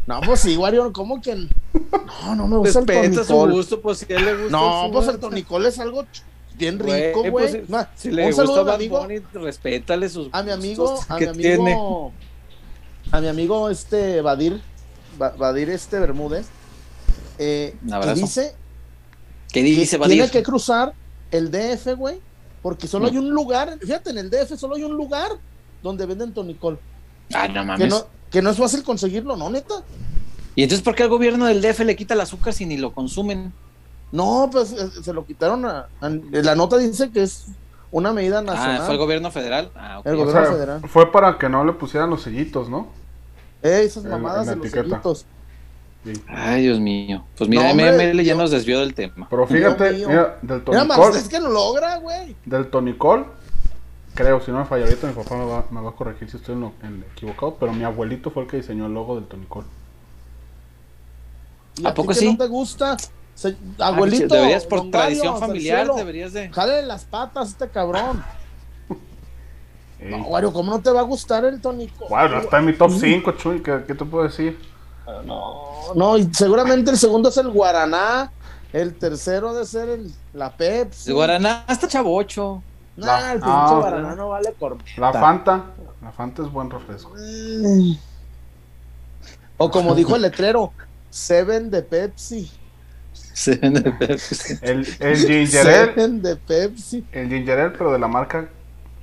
No, pues sí, Wario, ¿cómo que? No, no me gusta el Respeta su tonicol. gusto, pues si a él le gusta. No, el pues el tonicol es algo bien rico, pues, güey. si- le un saludo gusta a mi amigo, respétale sus a mi amigo, a mi amigo, tiene. a mi amigo este Badir, Ba- Badir este Bermúdez, eh, que dice ¿Qué que dice, tiene que cruzar el DF, güey, porque solo hay un lugar, fíjate, en el DF solo hay un lugar donde venden tonicol, Ah, no que mames. no, que no es fácil conseguirlo, ¿no, neta? ¿Y entonces por qué el gobierno del DF le quita el azúcar si ni lo consumen? No, pues eh, se lo quitaron a, a- la nota dice que es una medida nacional. Ah, ¿fue el gobierno federal? Ah, ok. El O gobierno sea, federal. fue para que no le pusieran los sellitos, ¿no? Eh, esas mamadas en de los sellitos. Sí. Ay, Dios mío. Pues mira, No, MML ya nos desvió del tema. Pero fíjate, mira, del Mira, Max, tonicol, es que lo logra, güey. del tonicol, creo, si no me falla ahorita, mi papá me va, me va a corregir si estoy en lo- en equivocado, pero mi abuelito fue el que diseñó el logo del tonicol. ¿Y ¿A ti poco sí? no te gusta? Se- Ah, abuelito, deberías por tradición familiar, deberías de... Jálale las patas, este cabrón. Ey. No, Wario, ¿cómo no te va a gustar el tónico? Bueno, está en mi top 5, Chuy. ¿Qué, qué te puedo decir? No, no, y seguramente el segundo es el Guaraná. El tercero de ser el, la Pepsi. El Guaraná está chavocho. Nah, el pinche Ah, Guaraná no vale por. La Fanta. La Fanta es buen refresco. Mm. O como dijo el letrero, Seven de Pepsi. Se vende Pepsi. El, el ginger ale, Seven de Pepsi. el ginger ale, pero de la marca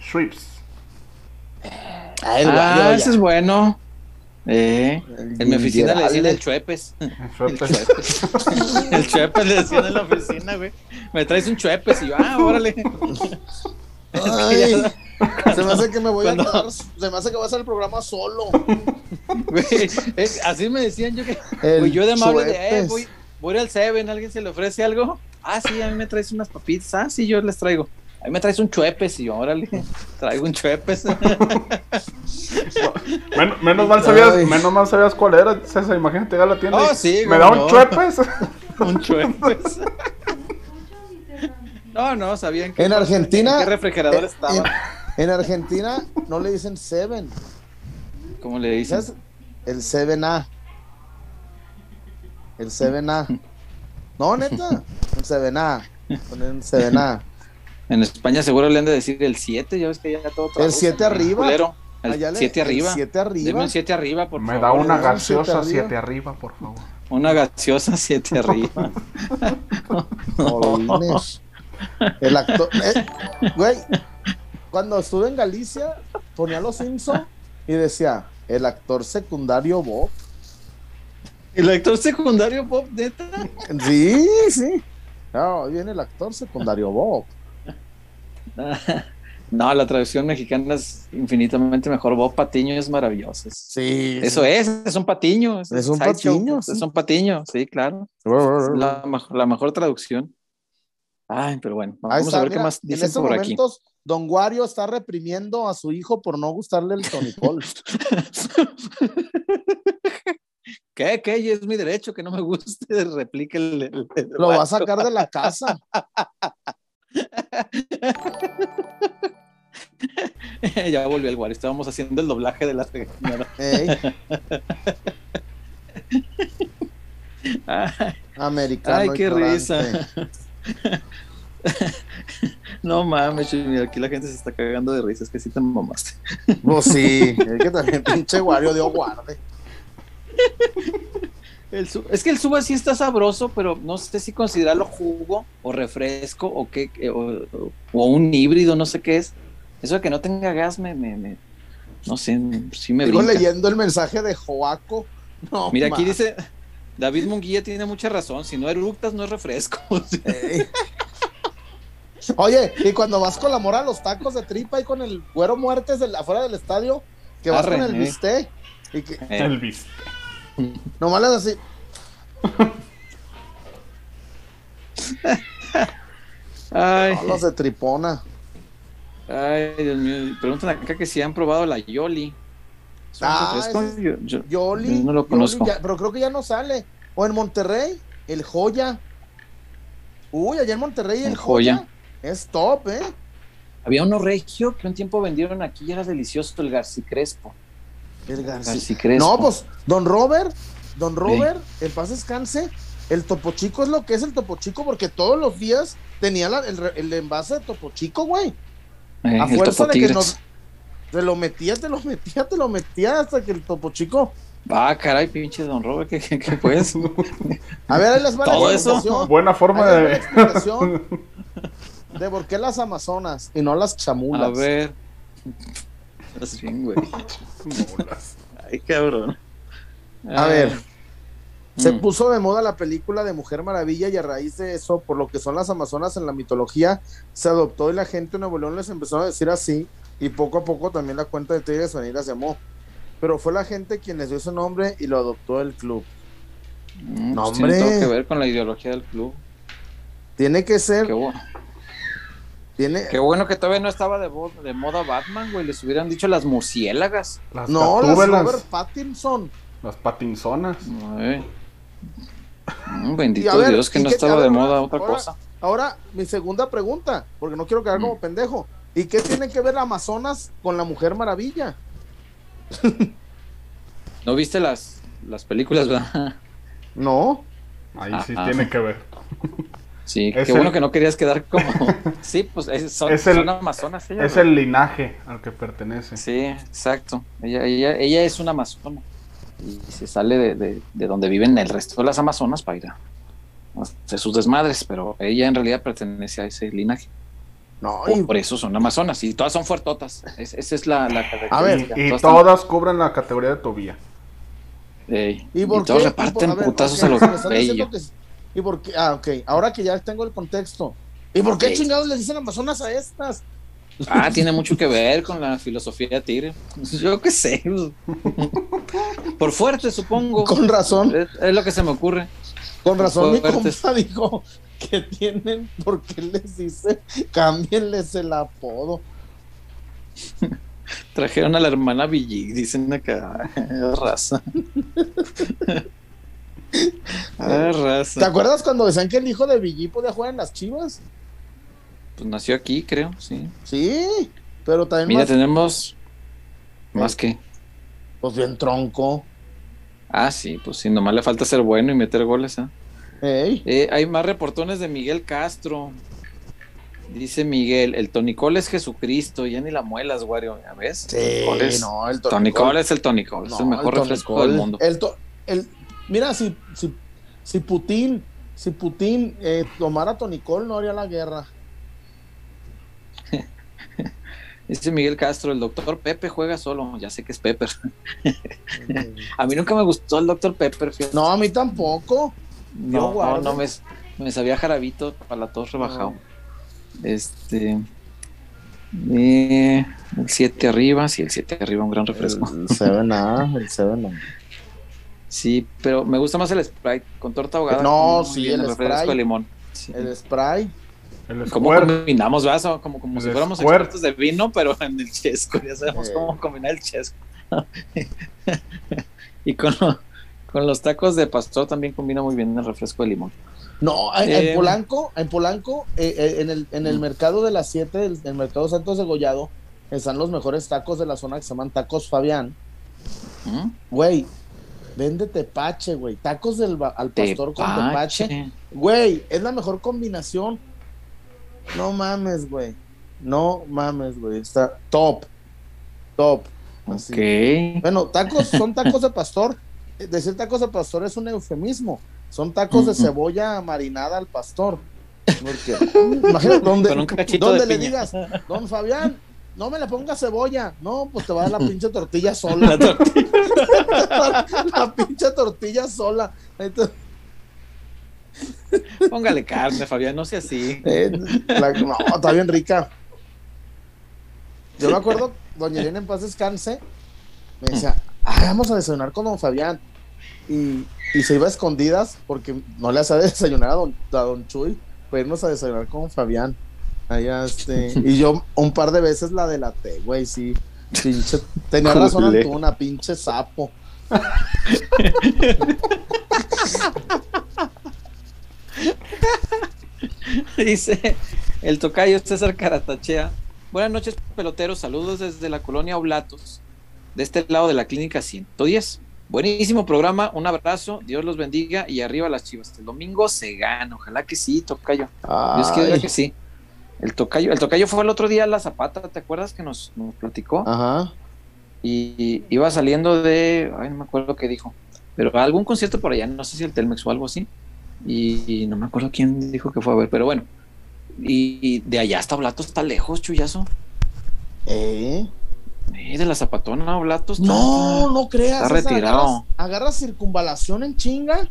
Schweppes. Ah, Ah, ese es bueno. Eh, en mi oficina le decían el chuepes. El chuepes. El chuepes le decían en la oficina, güey. Me traes un chuepes y yo, ah, órale. Ay, se me hace que me voy Cuando- a quedar. Se me hace que voy a hacer el programa solo. Güey, eh, así me decían yo que. El Güey, yo de amable de, eh, voy, al Seven, ¿alguien se le ofrece algo? Ah, sí, a mí me traes unas papitas. Ah, sí, yo les traigo. A mí me traes un chuepes y yo, órale, traigo un chuepes. Men- menos, mal sabías, menos mal sabías cuál era, César. Imagínate llegar a la tienda. Oh, sí, ¿Me da un no. Schweppes? un chuepes. No, no, sabían que En Argentina. ¿En qué refrigerador eh, estaba? En, en Argentina no le dicen Seven. ¿Cómo le dicen? ¿Sabes? El 7A. El 7A. No, neta. El 7A. Ponen el 7A. En España seguro le han de decir el 7, ya ves que ya todo El traducen, siete arriba. culero. El Allá le- 7 arriba. El 7 arriba. Deme un 7 arriba, por Me favor. da una le da un siete gaseosa arriba. 7 arriba, por favor. Una gaseosa 7 arriba. Jolines. El actor. eh, güey, cuando estuve en Galicia, ponía los Simpson y decía: el actor secundario Bob. ¿El actor secundario Bob, neta? Sí, sí. No, ahí viene el actor secundario Bob. No, la traducción mexicana es infinitamente mejor. Bob Patiño es maravilloso. Es- Sí. Eso es, es un patiño. Es un sideshow, patiño, sí. Es un patiño, sí, claro. Es la, la mejor traducción. Ay, pero bueno, vamos está, a ver mira, qué más en dicen estos por aquí. momentos, Don Wario está reprimiendo a su hijo por no gustarle el tonicol. ¿Qué? ¿Qué? Y es mi derecho que no me guste, replique el, el- el Lo va a sacar de la casa. ya volvió el Wario, estábamos haciendo el doblaje de la regañada. Ey, Ay, americano. Ay, qué ignorante. risa. No mames, mira, aquí la gente se está cagando de risa, es que sí te mamaste. Pues sí, es que también pinche Wario dio guarde. El su- es que el suba sí está sabroso, pero no sé si considerarlo jugo o refresco o qué, eh, o, un híbrido, no sé qué es. Eso de que no tenga gas me, me, me- no sé, sí me Sigo brinca. leyendo el mensaje de Joaco. No, Mira, aquí dice, David Munguía tiene mucha razón, si no eructas no es refresco. Oye, y cuando vas con la mora a los tacos de tripa y con el güero muertes del, afuera del estadio, que vas Arre, con el eh. bistec y que El bis. Nomás le das así. ay, "No, los de tripona. ay, Dios mío, preguntan acá que si han probado la Yoli. ¿Es un Ah, Yo- yo- Yoli, No lo Yoli conozco. ya- pero creo que ya no sale. O en Monterrey, el Joya. Uy, allá en Monterrey el, El Joya. Joya. Es top, ¿eh? Había uno regio que un tiempo vendieron aquí y era delicioso, el Garci Crespo. El García. Garci. No, pues, don Robert, don Robert, en paz descanse, el Topo Chico es lo que es el Topo Chico, porque todos los días tenía la- el, el envase de Topo Chico, güey. Eh, A fuerza Topo de que nos. Te lo metía, te lo metía, te lo metía hasta que el Topo Chico. Ah, caray, pinche Don Robert, ¿qué, qué, qué pues? A ver, ahí les va la Todo eso. explicación. Buena forma la de. explicación de por qué las Amazonas y no las A chamulas. ver. Güey. Ay, cabrón. A ver. Se Mm. puso de moda la película de Mujer Maravilla y a raíz de eso, por lo que son las Amazonas en la mitología, se adoptó y la gente en Nuevo León les empezó a decir así y poco a poco también la cuenta de Tigres Vaniras se llamó. Pero fue la gente quien les dio ese nombre y lo adoptó el club. Mm, No, pues tiene todo que ver con la ideología del club. Tiene que ser, Qué, tiene, qué bueno que todavía no estaba de, moda Batman, güey. Les hubieran dicho las murciélagas. Las no, las Robert Pattinson. las patinzonas. Ay. Mm, bendito ver, Dios que ¿y no qué- estaba ver, de ahora- moda otra ahora- cosa. Ahora, mi segunda pregunta, porque no quiero quedar como Mm. pendejo. ¿Y qué tiene que ver Amazonas con la Mujer Maravilla? ¿No viste las, las películas, verdad? No. Ahí sí Ajá. tiene que ver. Sí, Es qué el- bueno que no querías quedar como. Sí, pues es- son, Es el- son amazonas ellas. Es ¿verdad? el linaje al que pertenece. Sí, exacto. Ella, ella, ella es una amazona. Y se sale de, de- de donde viven el resto de las amazonas para ir a hacer sus desmadres, pero ella en realidad pertenece a ese linaje. No, Por, y- por eso son amazonas y todas son fuertotas. Es- esa es la, la A ver, característica. Y Todas todas cubren la categoría de Tobía. Ey, ¿Y todos qué? reparten Y por- a ver, putazos a los bellos. ¿Y por qué? Ah, ok. Ahora que ya tengo el contexto. ¿Y por qué Ok. chingados le dicen Amazonas a estas? Ah, tiene mucho que ver con la filosofía de Tigre. Yo qué sé. Por fuerte, supongo. Con razón, Es, es lo que se me ocurre. con razón mi compa dijo que tienen, ¿por qué les dice? Cámbienles el apodo. Trajeron a la hermana Villig, dicen acá. Ah, raza. Ah, ¿Te acuerdas cuando decían que el hijo de Villí podía jugar en las chivas? Pues nació aquí, creo, sí. Sí, pero también Mira, más, tenemos más que. pues bien tronco. Ah, sí, pues sí, nomás le falta ser bueno y meter goles, ¿eh? Ey, Eh, hay más reportones de Miguel Castro. Dice Miguel, el Tonicol es Jesucristo, ya ni la muelas, Wario, ¿ya ves? sí, Tonicol es- no, el Tonicol es el Tonicol, es No, el mejor el refresco del mundo. el to- el- mira, si, si, si Putin, si Putin eh, tomara Tonicol, no haría la guerra. Dice Miguel Castro, el doctor Pepe juega solo, ya sé que es Pepper. A mí nunca me gustó el doctor Pepper, fíjate. No, a mí tampoco. No, no, no, me, me sabía jarabito para la tos rebajado. Este. eh, el 7 arriba, sí, el 7 arriba, un gran refresco. El 7A, el 7A. Sí, pero me gusta más el Sprite con torta ahogada. No, sí, el refresco Sprite. de limón. Sí. El spray. El ¿Cómo combinamos, verdad? Como, como El si fuéramos Squirt. expertos de vino, pero en el chesco. Ya sabemos Eh. cómo combinar el chesco. y con, lo- con los tacos de pastor también combina muy bien el refresco de limón. No, en, Eh, en Polanco, en Polanco, eh, eh, en, el, en el mercado de las 7, el, el mercado Santos de Gollado, están los mejores tacos de la zona que se llaman Tacos Fabián. ¿Mm? Vende tepache, güey. Tacos del al pastor con tepache. Güey, es la mejor combinación. No mames, güey. No mames, güey. Está top. Top. Así. Bueno, tacos son tacos de pastor. Decir tacos de pastor es un eufemismo. Son tacos de cebolla marinada al pastor. Porque, imagínate, donde, donde de le digas, don Fabián, no me le ponga cebolla. No, pues te va a dar la pinche tortilla sola. La tortilla. la pinche tortilla sola. Entonces, Póngale carne, Fabián, no sea así. eh, la- no, está bien rica. Yo me acuerdo, doña Elena en paz descanse, me decía, "Ay, vamos a desayunar con don Fabián. Y, y se iba a escondidas porque no le hacía desayunar a don, a don Chuy, para irnos a desayunar con Fabián. Allá, este, y yo un par de veces la delaté, güey, sí. Pinche, tenía razón. Antuna, pinche sapo. Dice el tocayo César Caratachea. Buenas noches, peloteros. Saludos desde la colonia Oblatos, de este lado de la clínica 110. Buenísimo programa. Un abrazo. Dios los bendiga y arriba las chivas. El domingo se gana. Ojalá que sí, tocayo. Dios quiera que sí. El tocayo, el tocayo fue el otro día a la Zapata, ¿te acuerdas que nos, nos platicó? Ajá. Y iba saliendo de, ay, no me acuerdo qué dijo, pero algún concierto por allá, no sé si el Telmex o algo así, y, y no me acuerdo quién dijo que fue a ver, pero bueno, y, y de allá hasta Oblatos está lejos, chullazo, ¿Eh? Eh, de la Zapatona a Oblatos. está- No, no creas. Está es retirado. Agarras, agarras circunvalación en chinga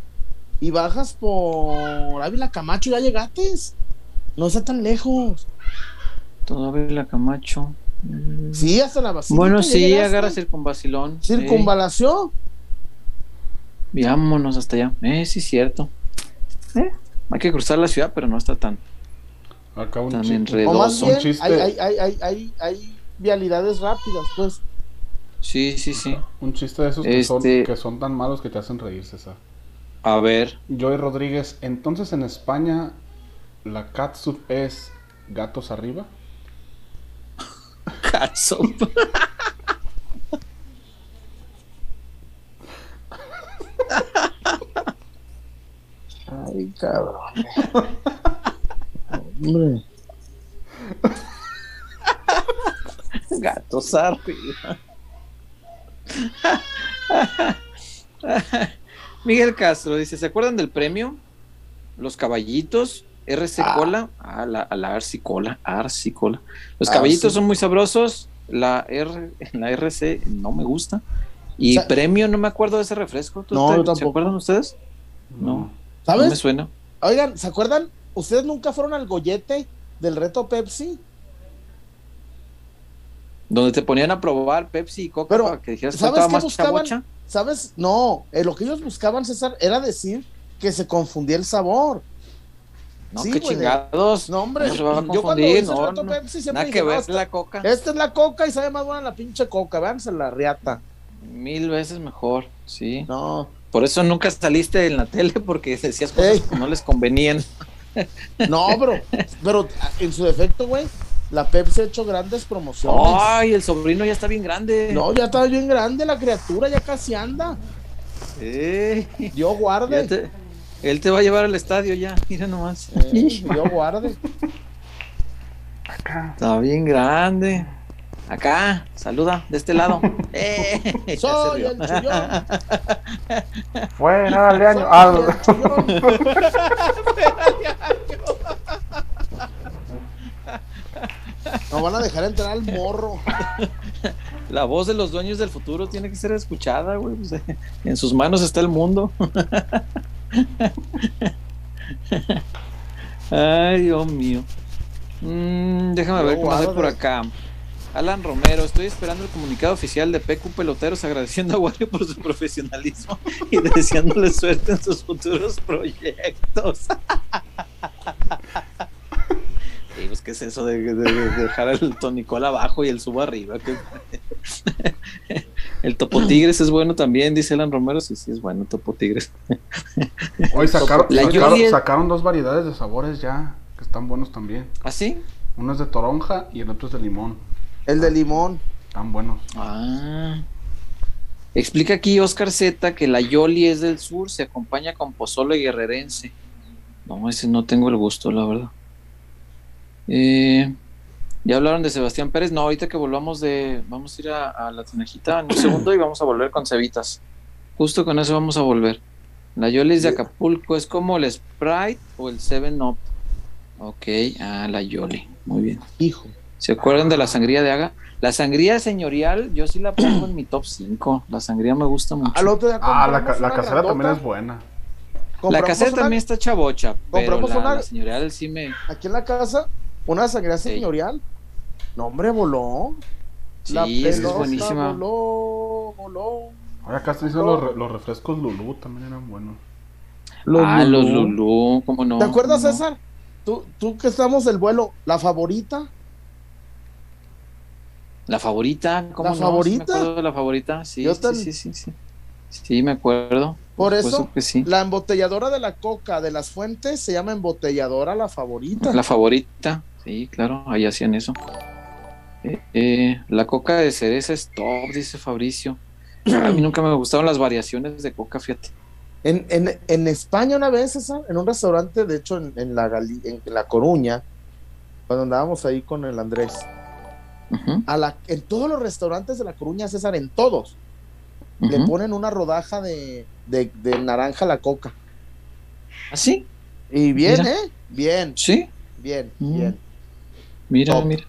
y bajas por Ávila Camacho y ya llegates. No está tan lejos. Todavía Camacho. Mm. Sí, hasta la basílica. Bueno, sí, llegaste. agarra circunvacilón. sí. Circunvalación. Vámonos hasta allá. Eh, sí, cierto. Eh, hay que cruzar la ciudad, pero no está tan, Acá un tan chiste. O enredoso. más bien, chiste. hay, hay, hay, hay, hay, hay vialidades rápidas, pues. Sí, sí, sí. Un chiste de esos que, son, Este- que son tan malos que te hacen reír, César. A ver. Joey Rodríguez, entonces en España la catsup es gatos arriba. paso. Ay, cabrón. Hombre. Gatos arriba. Miguel Castro dice: ¿Se acuerdan del premio? Los caballitos, RC Ah. Cola. Ah, la, a la Arci Cola. Arci Cola. Los Arci. caballitos son muy sabrosos. La, R, la RC no me gusta. Y premio, no me acuerdo de ese refresco. ¿Tú No, te- yo ¿Se acuerdan ustedes? No, no me ¿Sabes? suena. Oigan, ¿se acuerdan? ¿Ustedes nunca fueron al gollete del reto Pepsi? Donde te ponían a probar Pepsi y Coca Pero, para que dijeras que ¿sabes estaba qué más buscaban? chabocha. ¿Sabes? No, eh, lo que ellos buscaban, César, era decir que se confundía el sabor. No, Sí, qué güey. chingados. No, hombre, No se va a yo cuando confundir, hice el no. Pepsi siempre Nada que ver la Coca. esta es la coca y sabe más buena la pinche coca, véanse la riata. Mil veces mejor, sí. No, Por eso nunca saliste en la tele porque decías cosas Ey. que no les convenían. no, pero, pero en su defecto, güey, la Pepsi ha hecho grandes promociones. Ay, el sobrino ya está bien grande. No, ya está bien grande la criatura, ya casi anda. Ey, Dios guarde. Él te va a llevar al estadio ya, mira nomás. Eh, Dios guarde. Acá. Está bien grande. Acá, saluda, de este lado. Eh, Soy el chillón. Fuera, dale año. Ah. Nos van a dejar entrar al morro. La voz de los dueños del futuro tiene que ser escuchada, güey. pues, eh, en sus manos está el mundo. Ay, Dios mío. Mm, déjame ver más hay por acá. Alan Romero, estoy esperando el comunicado oficial de PQ Peloteros agradeciendo a Wario por su profesionalismo y deseándole suerte en sus futuros proyectos. Sí, pues, ¿qué es eso de, de- de dejar el tonicol abajo y el subo arriba? ¿Qué- El Topo Tigres es bueno también, dice Alan Romero. Sí, sí, es bueno, Topo Tigres. Hoy sacaron dos variedades de sabores ya, que están buenos también. ¿Ah, sí? Uno es de toronja y el otro es de limón. El de limón. Están buenos. Ah. Explica aquí Oscar Z que la Yoli es del sur, se acompaña con pozole guerrerense. No, ese no tengo el gusto, la verdad. Eh, ya hablaron de Sebastián Pérez. No, ahorita que volvamos de. Vamos a ir a, a la tinajita en un segundo y vamos a volver con Cevitas. Justo con eso vamos a volver. La Yoli es de Acapulco, es como el Sprite o el 7-Up. Ok, ah, la Yoli. Muy bien. Hijo. ¿Se acuerdan de la sangría de Haga? La sangría señorial, yo sí la pongo en mi top 5. La sangría me gusta mucho. Al otro día Ah, la, ca- casera grandota. también es buena. La una- también está chabocha, pero compramos la, una- la señorial sí me... Aquí en la casa, una sangría señorial. No, hombre, voló. Sí, la es buenísima. voló, voló. Ahora acá están diciendo los, re- los refrescos Lulú también eran buenos. ah, los Lulú. ¿cómo no? ¿Te acuerdas. César? Tú, tú que estamos del vuelo, la favorita. La favorita, ¿cómo ¿La no? favorita? Sí me acuerdo de la favorita, sí, Yo sí, tan- sí, sí, sí. Sí, me acuerdo. Por eso, supuesto que sí. la embotelladora de la coca de las fuentes se llama embotelladora la favorita. La favorita, sí, claro, ahí hacían eso. Eh, eh, la coca de cereza es top, dice Fabricio. A mí nunca me gustaron las variaciones de coca, fíjate. En, en, en España una vez, César, en un restaurante, de hecho en, en la, Gali- en La Coruña, cuando andábamos ahí con el Andrés, Ujú, a la, en todos los restaurantes de La Coruña, César, en todos, le ponen una rodaja de, de, de naranja a la coca. ¿Ah, sí? Y bien, Mira. ¿eh? Bien, Sí, bien, Mm. bien. Mira, Top. mira.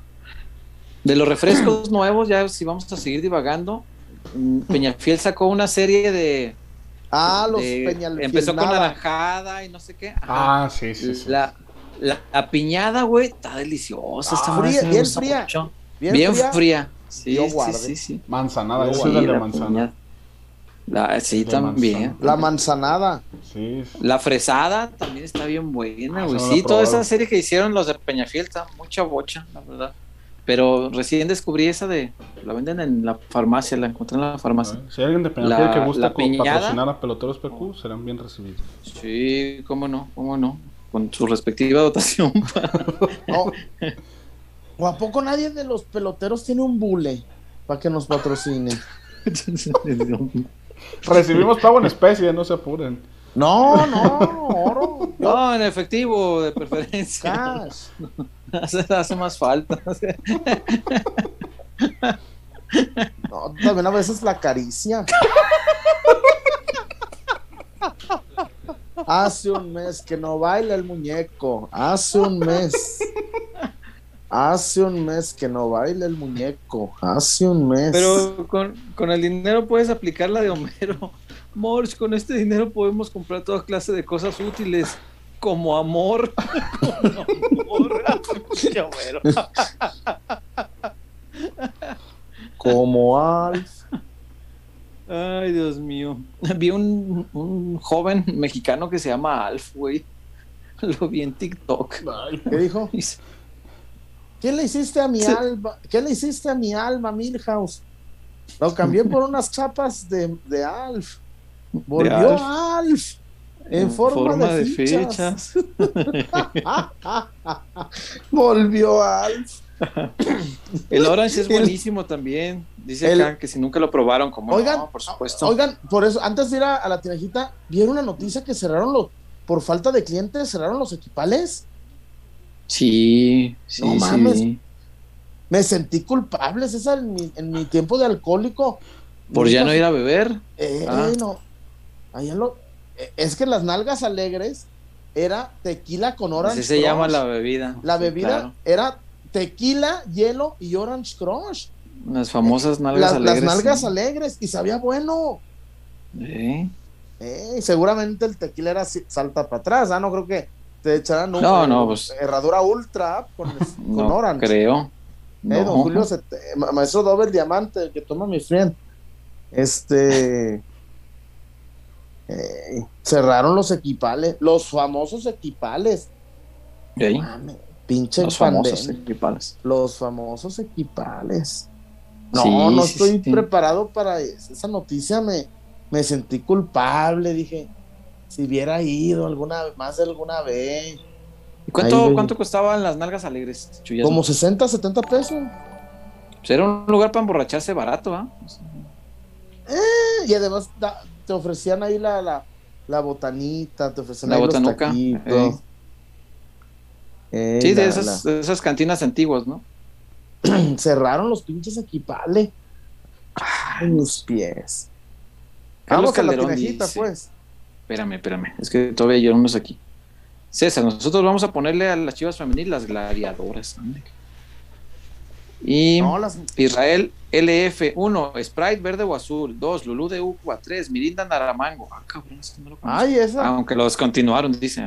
De los refrescos nuevos, ya si vamos a seguir divagando, mm, Peñafiel sacó una serie de... Ah, los de- empezó con Nada. naranjada y no sé qué. Ajá. Ah, sí, sí, sí. La, la, la piñada, güey, está deliciosa. esta Ah, fría, bien fría. Bien, Bien, fría. fría. Sí, Yo sí, sí, sí. Manzanada, Sí, la manzana. La- sí, también. manzana. La manzanada. Sí. La fresada también está bien buena, Ah, güey. Sí, toda esa serie que hicieron los de Peñafiel está mucha bocha, la verdad. Pero recién descubrí esa de. La venden en la farmacia, la encontré en la farmacia. Si hay alguien de Peñafiel La- que gusta patrocinar a Peloteros PQ, serán bien recibidos. Sí, cómo no, cómo no. Con su respectiva dotación. No. ¿O a poco nadie de los peloteros tiene un bule para que nos patrocine? Recibimos pago en especie, no se apuren. No, no, oro. No, en efectivo, de preferencia. cash. Hace, hace más falta. No, también a veces la caricia. Hace un mes que no baila el muñeco. Hace un mes. Hace un mes que no baila el muñeco. Hace un mes. Pero con, con el dinero puedes aplicar la de Homero. Morch, con este dinero podemos comprar toda clase de cosas útiles. Como amor. Como amor. Como Alf. Ay, Dios mío. Vi un, un joven mexicano que se llama Alf, güey. Lo vi en TikTok. ¿Qué dijo? ¿Qué le hiciste a mi Sí. alma? ¿Qué le hiciste a mi alma, Milhouse? Lo cambié por unas chapas de, de Alf. Volvió Alf. Alf. En forma, de, fichas. Volvió Alf. El Orange es buenísimo también. Dice El- acá que si nunca lo probaron, como Oigan, no, por supuesto. Oigan, por eso, antes de ir a, a la tinajita, ¿vieron una noticia que cerraron los, por falta de clientes, cerraron los equipales? Sí, sí, No sí. mames. Me sentí culpable, César, en mi, en mi tiempo de alcohólico. Por ya no ir a beber. Eh, Ah. no. Allá lo, eh, es que las nalgas alegres era tequila con orange Así se llama la bebida. La Sí, bebida claro. era tequila, hielo y orange crush. Las famosas nalgas Las, alegres. las nalgas sí. alegres y sabía bueno. Sí. Eh, seguramente el tequila era salta para atrás, ¿ah? No creo que te echaran un, No, no, pues- herradura ultra con, con No orange. creo. Eh, don. Julio, ma- maestro Doble Diamante, el que toma mi friend. Este. eh, cerraron los equipales, los famosos equipales. Ey, Mame, pinche Los famosos equipales. Los famosos equipales. No, Sí, no estoy sí. preparado para esa noticia. Me, me sentí culpable. Dije, si hubiera ido alguna más de alguna vez, ¿Y cuánto, Ahí, cuánto costaban las nalgas alegres, como 60, 70 pesos. Pues era un lugar para emborracharse barato, ¿ah? Eh, Y además da- te ofrecían ahí la, la, la botanita, te ofrecían La ahí botanuca, los taquitos. Eh, Sí, de esas, de esas cantinas antiguas, ¿no? cerraron los pinches equipales. Ay, mis pies. Vamos a la tinajita, dice- pues. Espérame, espérame. Es que todavía hay unos aquí. César, nosotros vamos a ponerle a las chivas femeniles las gladiadoras. ande. Y No, las, Israel LF1, Sprite verde o azul. 2, Lulú de Ucua. 3, Mirinda Naramango. Ah, cabrón, eso no lo conozco. ay, esa. Aunque los continuaron, dice.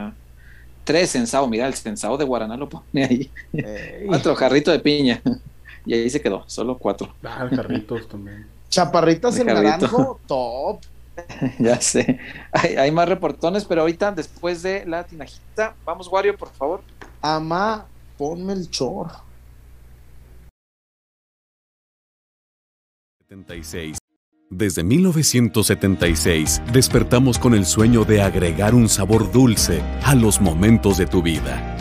3, Sensao. Mira, el Sensao de Guaraná lo pone ahí. Ey, 4, Jarrito de Piña. Y ahí se quedó, solo 4. Ah, carritos también. chaparritas en Ricardito. naranjo, top. ya sé. Hay, hay más reportones, pero ahorita, después de la tinajita, vamos, Wario, por favor. Amá, ponme el chor. 76. Desde 1976 despertamos con el sueño de agregar un sabor dulce a los momentos de tu vida.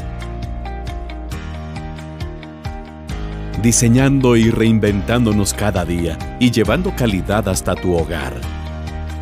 Diseñando y reinventándonos cada día y llevando calidad hasta tu hogar.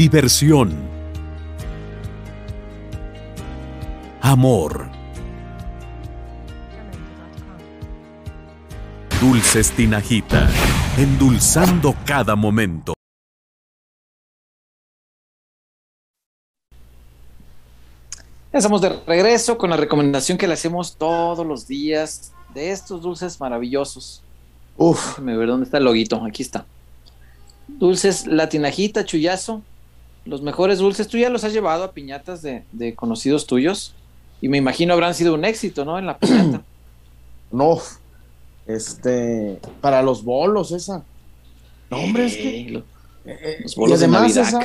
diversión, amor, dulces tinajita, endulzando cada momento. Estamos de regreso con la recomendación que le hacemos todos los días de estos dulces maravillosos. Uf, me ver dónde está el loguito. Aquí está. Dulces latinajita, chullazo, los mejores dulces. Tú ya los has llevado a piñatas de, de conocidos tuyos. Y me imagino habrán sido un éxito, ¿no? En la piñata. no. Este, para los bolos, esa. No, hombre, es que. Eh, eh, los y bolos de además, Navidad. esa,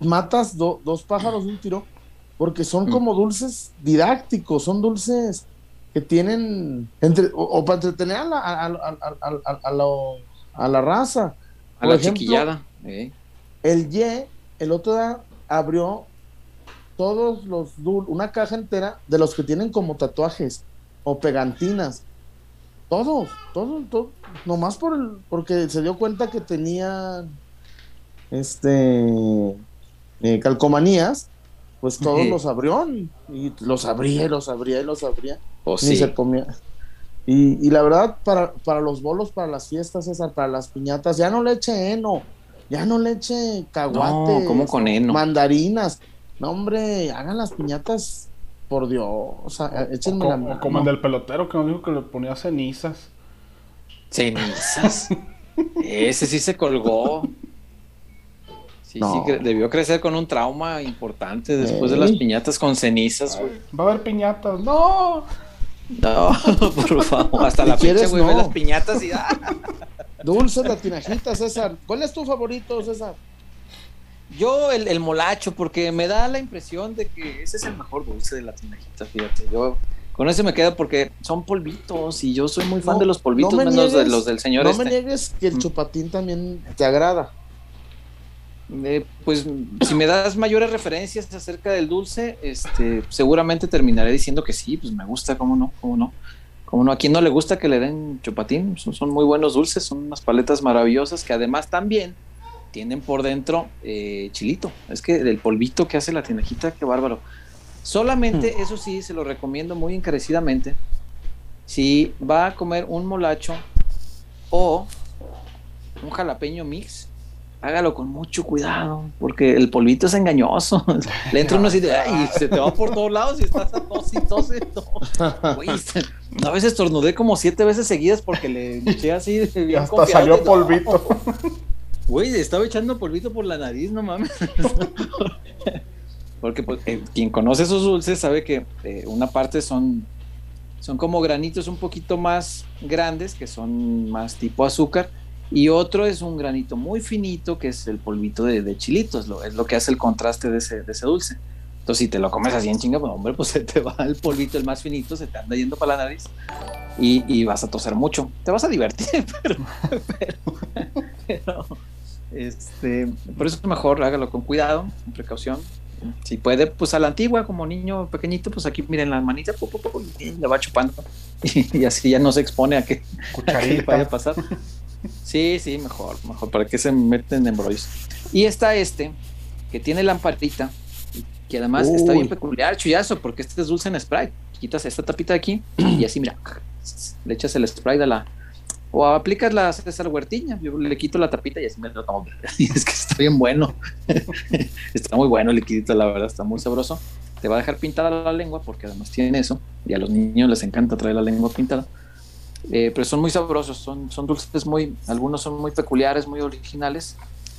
matas do- dos pájaros de un tiro, porque son Mm. como dulces didácticos, son dulces que tienen. Entre, o, o para entretener a la, a, a- a- a- a- a lo- a la raza. A Por la ejemplo, chiquillada. eh. El Ye, el otro día abrió todos los una caja entera de los que tienen como tatuajes o pegantinas. Todos, todos, todos. Nomás por el, porque se dio cuenta que tenían este eh, calcomanías, pues todos los abrió y, los abría, y los abría y los abría. O Ni sí. se comía. Y, y la verdad, para, para los bolos, para las fiestas, César, para las piñatas, ya no le eche heno, ya no le eche caguates, No, ¿cómo con heno? mandarinas. No, hombre, hagan las piñatas, por Dios, o sea, échenme O la mano. como el del pelotero que nos dijo que le ponía cenizas. Cenizas. Ese sí se colgó. Sí, No. sí, cre- debió crecer con un trauma importante después de las piñatas con cenizas, güey. Va a haber piñatas. ¡No! No, por favor. Hasta Si la fecha, güey, ve las piñatas y ah. Dulces, la tinajita, César. ¿Cuál es tu favorito, César? Yo el, el molacho, porque me da la impresión de que ese es el mejor dulce de la tinajita, fíjate. Yo con ese me quedo porque son polvitos y yo soy muy fan No, de los polvitos, no me menos de los del señor No este. me niegues que el Mm. chupatín también te agrada. Eh, pues si me das mayores referencias acerca del dulce, este, seguramente terminaré diciendo que sí, pues me gusta, cómo no, cómo no. Cómo no, a quien no le gusta que le den chupatín, son, son muy buenos dulces, son unas paletas maravillosas que además también tienen por dentro eh, chilito. Es que el polvito que hace la tinajita, qué bárbaro. Solamente, eso sí, se lo recomiendo muy encarecidamente. Si va a comer un molacho o un jalapeño mix, hágalo con mucho cuidado, porque el polvito es engañoso. Le entra uno así de, ay, se te va por todos lados y estás a tos y. Güey, se- a veces estornudé como siete veces seguidas porque le eché así. Y bien hasta confiado, salió polvito. Güey, estaba echando polvito por la nariz, no mames. Porque pues, eh, quien conoce esos dulces sabe que eh, una parte son, son como granitos un poquito más grandes, que son más tipo azúcar, y otro es un granito muy finito, que es el polvito de, de chilito, es lo, es lo que hace el contraste de ese, de ese dulce. Entonces, si te lo comes así en chinga, pues hombre, pues se te va el polvito, el más finito, se te anda yendo para la nariz y, y vas a toser mucho. Te vas a divertir, pero, pero, pero, este, por eso es mejor, hágalo con cuidado, con precaución. Si puede, pues a la antigua, como niño pequeñito, pues aquí miren la manita, pu, pu, pu, y le va chupando. Y, y así ya no se expone a que, a que vaya a pasar. Sí, sí, mejor, mejor, para que se meten en embrollos. Y está este, que tiene lamparita, que además está bien peculiar, chullazo, porque este es dulce en Sprite. Quitas esta tapita de aquí y así, mira, le echas el Sprite a la. O aplicas la César Huertiña, yo le quito la tapita y así me lo tomo. Y es que está bien bueno. está muy bueno el liquidito, la verdad, está muy sabroso. Te va a dejar pintada la lengua porque además tiene eso. Y a los niños les encanta traer la lengua pintada. Eh, pero son muy sabrosos, son, son dulces muy, algunos son muy peculiares, muy originales.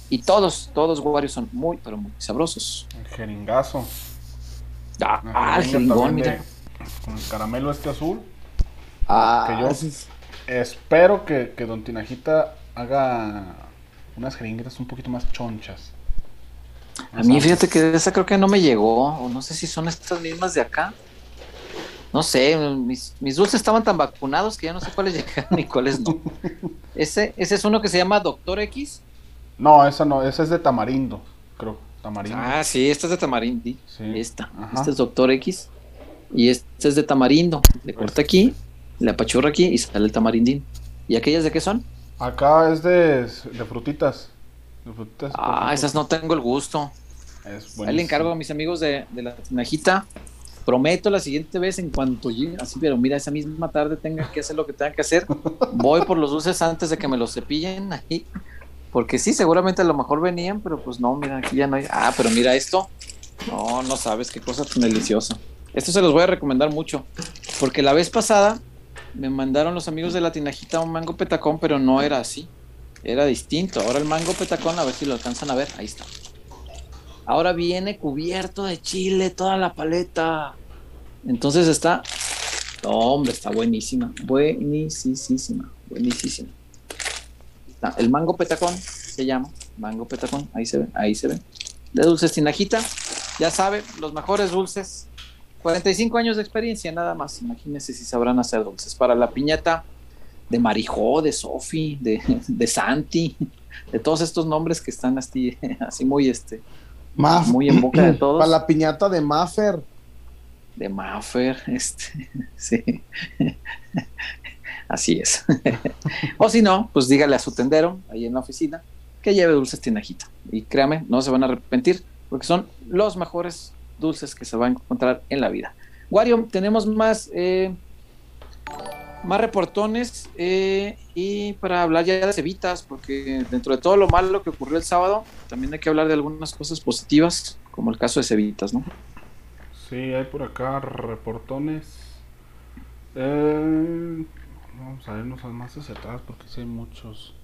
Y todos, todos Wario son muy, pero muy sabrosos. El jeringazo. Ah, El ah, el jeringón, también de- mira. Con el caramelo este azul. Ah, Que yo- es- Espero que, que Don Tinajita haga unas jeringuitas un poquito más chonchas. A mí fíjate que esa creo que no me llegó, o no sé si son estas mismas de acá. No sé, mis, mis dulces estaban tan vacunados que ya no sé cuáles llegaron y cuáles no. Ese, ese es uno que se llama Doctor X. No, esa no, esa es de tamarindo, creo. Tamarindo. Ah, sí, esta es de tamarindo. sí. Esta, Ajá. este es Doctor X. Y este es de tamarindo. Le corta aquí, le apachurra aquí y sale el tamarindín. ¿Y aquellas de qué son? Acá es de, de frutitas. De frutitas Ah, esas no tengo el gusto. Es Ahí le encargo a mis amigos de, de la tinajita Prometo la siguiente vez, en cuanto llegue, así, pero mira, esa misma tarde tenga que hacer lo que tenga que hacer, voy por los dulces antes de que me los cepillen ahí. Porque sí, seguramente a lo mejor venían, pero pues no, mira, aquí ya no hay. Ah, pero mira esto. No, no sabes qué cosa tan deliciosa. Esto se los voy a recomendar mucho. Porque la vez pasada me mandaron los amigos de la tinajita un mango petacón, pero no era así. Era distinto. Ahora el mango petacón, a ver si lo alcanzan a ver. Ahí está. Ahora viene cubierto de chile toda la paleta. Entonces está. No, hombre, está buenísima. Buenísima. Buenísima. Está. El mango petacón se llama. Mango petacón. Ahí se ve. Ahí se ve. De dulces tinajita. Ya sabe, los mejores dulces. 45 años de experiencia, nada más. Imagínense si sabrán hacer dulces. Para la piñata de Marijó, de Sofi, de, de Santi, de todos estos nombres que están así, así muy, este, Maf- muy en boca de todos. Para la piñata de Maffer. De Maffer, este, sí. Así es. o si no, pues dígale a su tendero ahí en la oficina que lleve dulces tinajita. Y créame, no se van a arrepentir porque son los mejores dulces que se va a encontrar en la vida. Wario, tenemos más, eh, más reportones eh, y para hablar ya de cevitas, porque dentro de todo lo malo que ocurrió el sábado, también hay que hablar de algunas cosas positivas, como el caso de cevitas, ¿no? Sí, hay por acá reportones. Eh, vamos a vernos más hacia atrás porque sí hay muchos.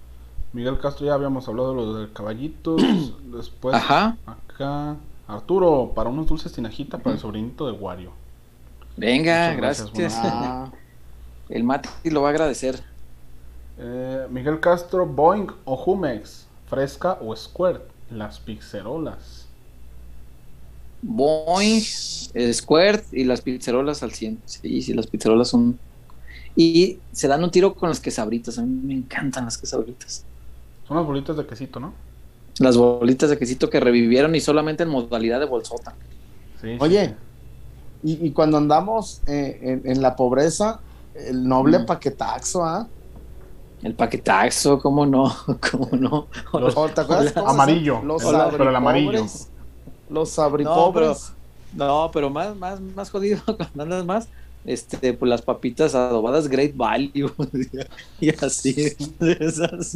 Miguel Castro ya habíamos hablado de lo del caballitos. Después Ajá. acá Arturo para unos dulces tinajita para el sobrinito de Wario. Venga, Muchas gracias. gracias, El Mati lo va a agradecer. Eh, Miguel Castro, Boeing o Jumex, fresca o Squirt, las pizzerolas. Boing, el Squirt y las pizzerolas al 100. Sí, sí, las pizzerolas son. Y se dan un tiro con las quesabritas. A mí me encantan las quesabritas. Son las bolitas de quesito, ¿no? Las bolitas de quesito que revivieron y solamente en modalidad de bolsota. Sí, Oye, sí. y, y cuando andamos eh, en, en la pobreza, el noble Mm. paquetaxo, ¿ah? El paquetaxo, ¿cómo no? ¿Cómo no? Los- ¿O ¿Te acuerdas Amarillo, Los el- pero el amarillo. Los No, sabripobres. No, pero más, más, más jodido cuando andas más. Este, pues las papitas adobadas Great Value y así. esas.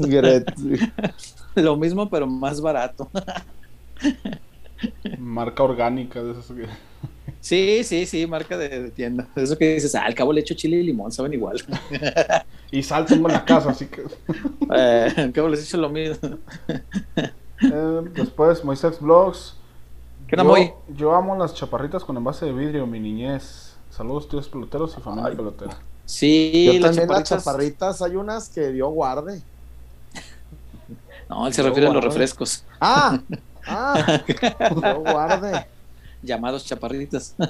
Lo mismo, pero más barato. Marca orgánica de esas que- Sí, sí, sí, marca de, de tienda. Eso que dices, ah, al cabo le echo chile y limón, saben igual. Y sal tengo en la casa, así que. Eh, al cabo les echo lo mismo. Eh, después, Moisés Vlogs. ¿Qué yo, Moy? yo amo las chaparritas con envase de vidrio, mi niñez. Saludos, tíos peloteros y familia Ay. pelotera. Sí, Yo las también las chaparritas. chaparritas, hay unas que dio guarde. No, él se refiere a los refrescos, Ah, ah, dio guarde. Llamados chaparritas.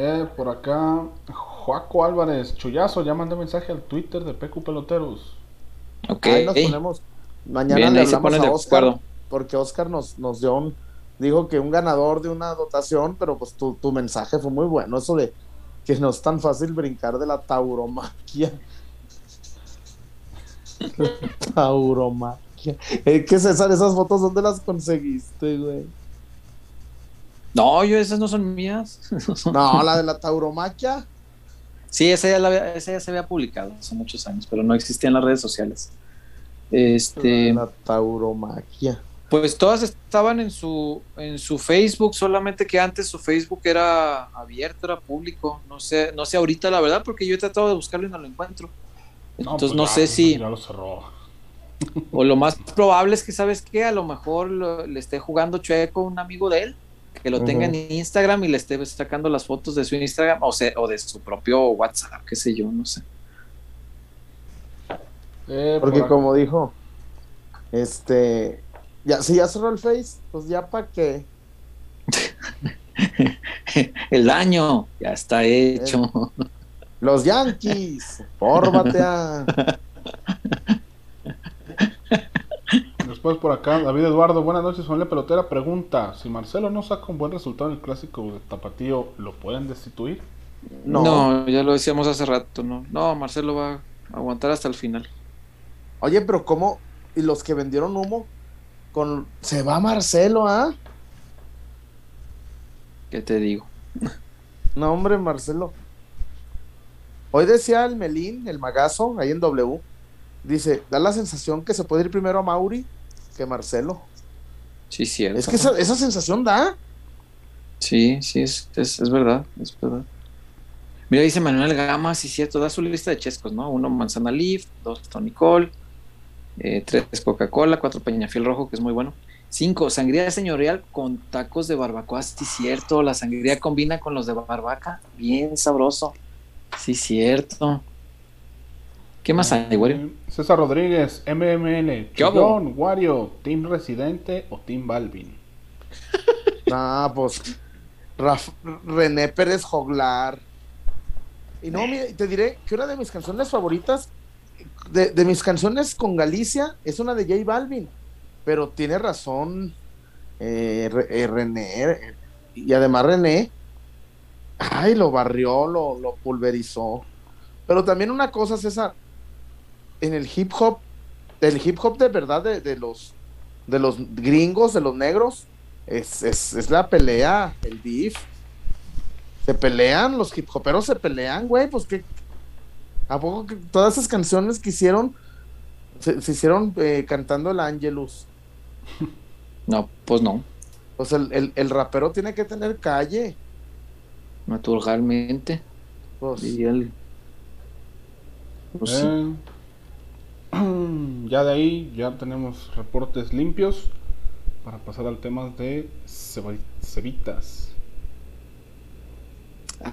Eh, por acá, Joaco Álvarez, Chuyazo, ya mandó mensaje al Twitter de PQ Peloteros. Ok. Ahí nos ponemos. Mañana Bien, le ahí hablamos a Oscar, porque Oscar nos, nos dio un, dijo que un ganador de una dotación, pero pues tu, tu mensaje fue muy bueno, eso de que no es tan fácil brincar de la tauromaquia. tauromaquia. Eh, ¿Qué César? ¿Esas fotos dónde las conseguiste, güey? No, yo esas no son mías. No, la de la tauromaquia. Sí, esa ya, la había- esa ya se había publicado hace muchos años, pero no existía en las redes sociales. Este, La tauromaquia. pues todas estaban en su en su Facebook, solamente que antes su Facebook era abierto, era público. No sé, no sé ahorita la verdad, porque yo he tratado de buscarlo y no lo encuentro. Entonces pues no ya, sé si Ya lo cerró. o lo más probable es que sabes que a lo mejor lo- le esté jugando chueco un amigo de él que lo tenga en Instagram y le esté sacando las fotos de su Instagram o, sea, o de su propio WhatsApp, qué sé yo, no sé. Eh, Porque por como dijo, este, ya, si ya cerró el Face, pues ya para qué. El daño ya está hecho. Los Yankees, fórmate a. Después por acá, David Eduardo, buenas noches, familia pelotera. Pregunta: si Marcelo no saca un buen resultado en el clásico de Tapatío, ¿lo pueden destituir? No. No. ya lo decíamos hace rato, no. No, Marcelo va a aguantar hasta el final. Oye, pero ¿cómo? ¿Y los que vendieron humo? Con... Se va Marcelo, ¿ah? ¿Qué te digo? No, hombre, Marcelo. Hoy decía el Melín, el magazo, ahí en W. Dice, da la sensación que se puede ir primero a Mauri que Marcelo. Sí, cierto. Es que esa, esa sensación da. Sí, sí, es, es, es verdad, es verdad. Mira, dice Manuel Gama, sí, cierto, da su lista de chescos, ¿no? Uno manzana leaf, dos Tony Cole, eh, tres Coca-Cola, cuatro Peñafiel Rojo, que es muy bueno. Cinco, sangría señorial con tacos de barbacoa, sí, cierto. La sangría combina con los de barbaca, bien sabroso. Sí, cierto. ¿Qué más hay, güey? César Rodríguez, MMN, ¿Qué hubo? Chillón, Wario, Team Residente o Team Balvin. Ah, pues Raf- René Pérez Joglar. Y no, mira, te diré que una de mis canciones favoritas, de, de mis canciones con Galicia, es una de J Balvin. Pero tiene razón eh, eh, René. eh, y además René, ay, lo barrió, lo, lo pulverizó. Pero también una cosa, César, en el hip hop, el hip hop de verdad de, de los de los gringos, de los negros, es, es, es la pelea, el beef. Se pelean, los hip hoperos se pelean, güey, pues que ¿A poco que todas esas canciones que hicieron se, se hicieron eh, cantando el Angelus? No, pues no, Pues el, el, el rapero tiene que tener calle. naturalmente. Pues, Y él. Pues sí. Ya de ahí ya tenemos reportes limpios para pasar al tema de cevitas.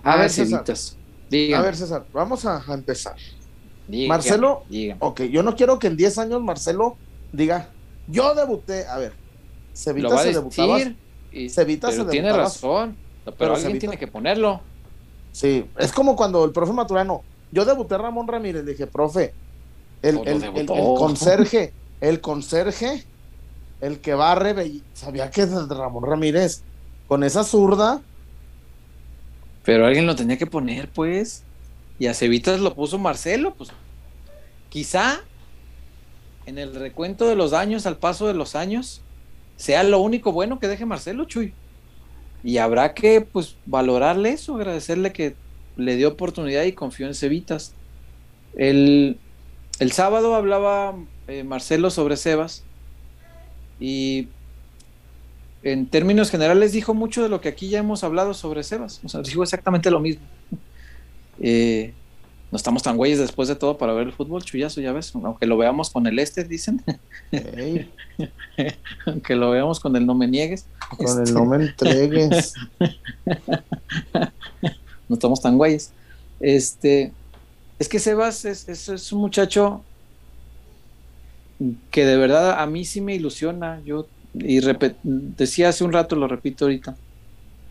A ver, César. Cevitas. a ver, César, vamos a, empezar. dígame, Marcelo. dígame. Ok, yo no quiero que en 10 años Marcelo diga, yo debuté. A ver, Cevita se debutaba. y- Cevita pero se tiene razón. Pero, pero alguien Cevita- tiene que ponerlo. Sí, es como cuando el profe Maturano, yo debuté a Ramón Ramírez, le dije, profe, el, lo el- el- conserje, el conserje, el que barre, sabía que es Ramón Ramírez, con esa zurda, Pero alguien lo tenía que poner, pues. Y a Cevitas lo puso Marcelo, pues. Quizá en el recuento de los años, al paso de los años, sea lo único bueno que deje Marcelo, Chuy. Y habrá que, pues, valorarle eso, agradecerle que le dio oportunidad y confió en Cevitas. El, el sábado hablaba eh, Marcelo sobre Sebas y en términos generales dijo mucho de lo que aquí ya hemos hablado sobre Sebas. O sea, dijo exactamente lo mismo. Eh, no estamos tan güeyes después de todo para ver el fútbol, chullazo, ya ves. Aunque lo veamos con el este, dicen. ey, Aunque lo veamos con el no me niegues. con el Este, no me entregues. no estamos tan güeyes. Este, es que Sebas es, es- un muchacho que de verdad a mí sí me ilusiona. Yo, y decía hace un rato, lo repito ahorita.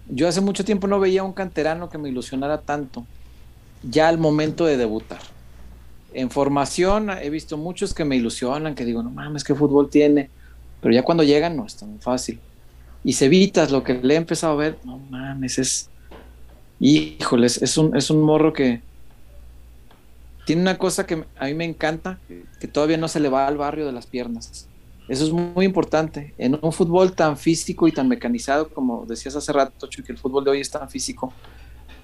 Yo hace mucho tiempo no veía un canterano que me ilusionara tanto, ya al momento de debutar. En formación he visto muchos que me ilusionan, que digo, no mames, qué fútbol tiene, pero ya cuando llegan no es tan fácil. Y Cevitas, lo que le he empezado a ver, no mames, es, híjoles, es un, es un morro que tiene una cosa que a mí me encanta, que, todavía no se le va al barrio de las piernas. Eso es muy importante. En un fútbol tan físico y tan mecanizado, como decías hace rato, Chuy, que el fútbol de hoy es tan físico,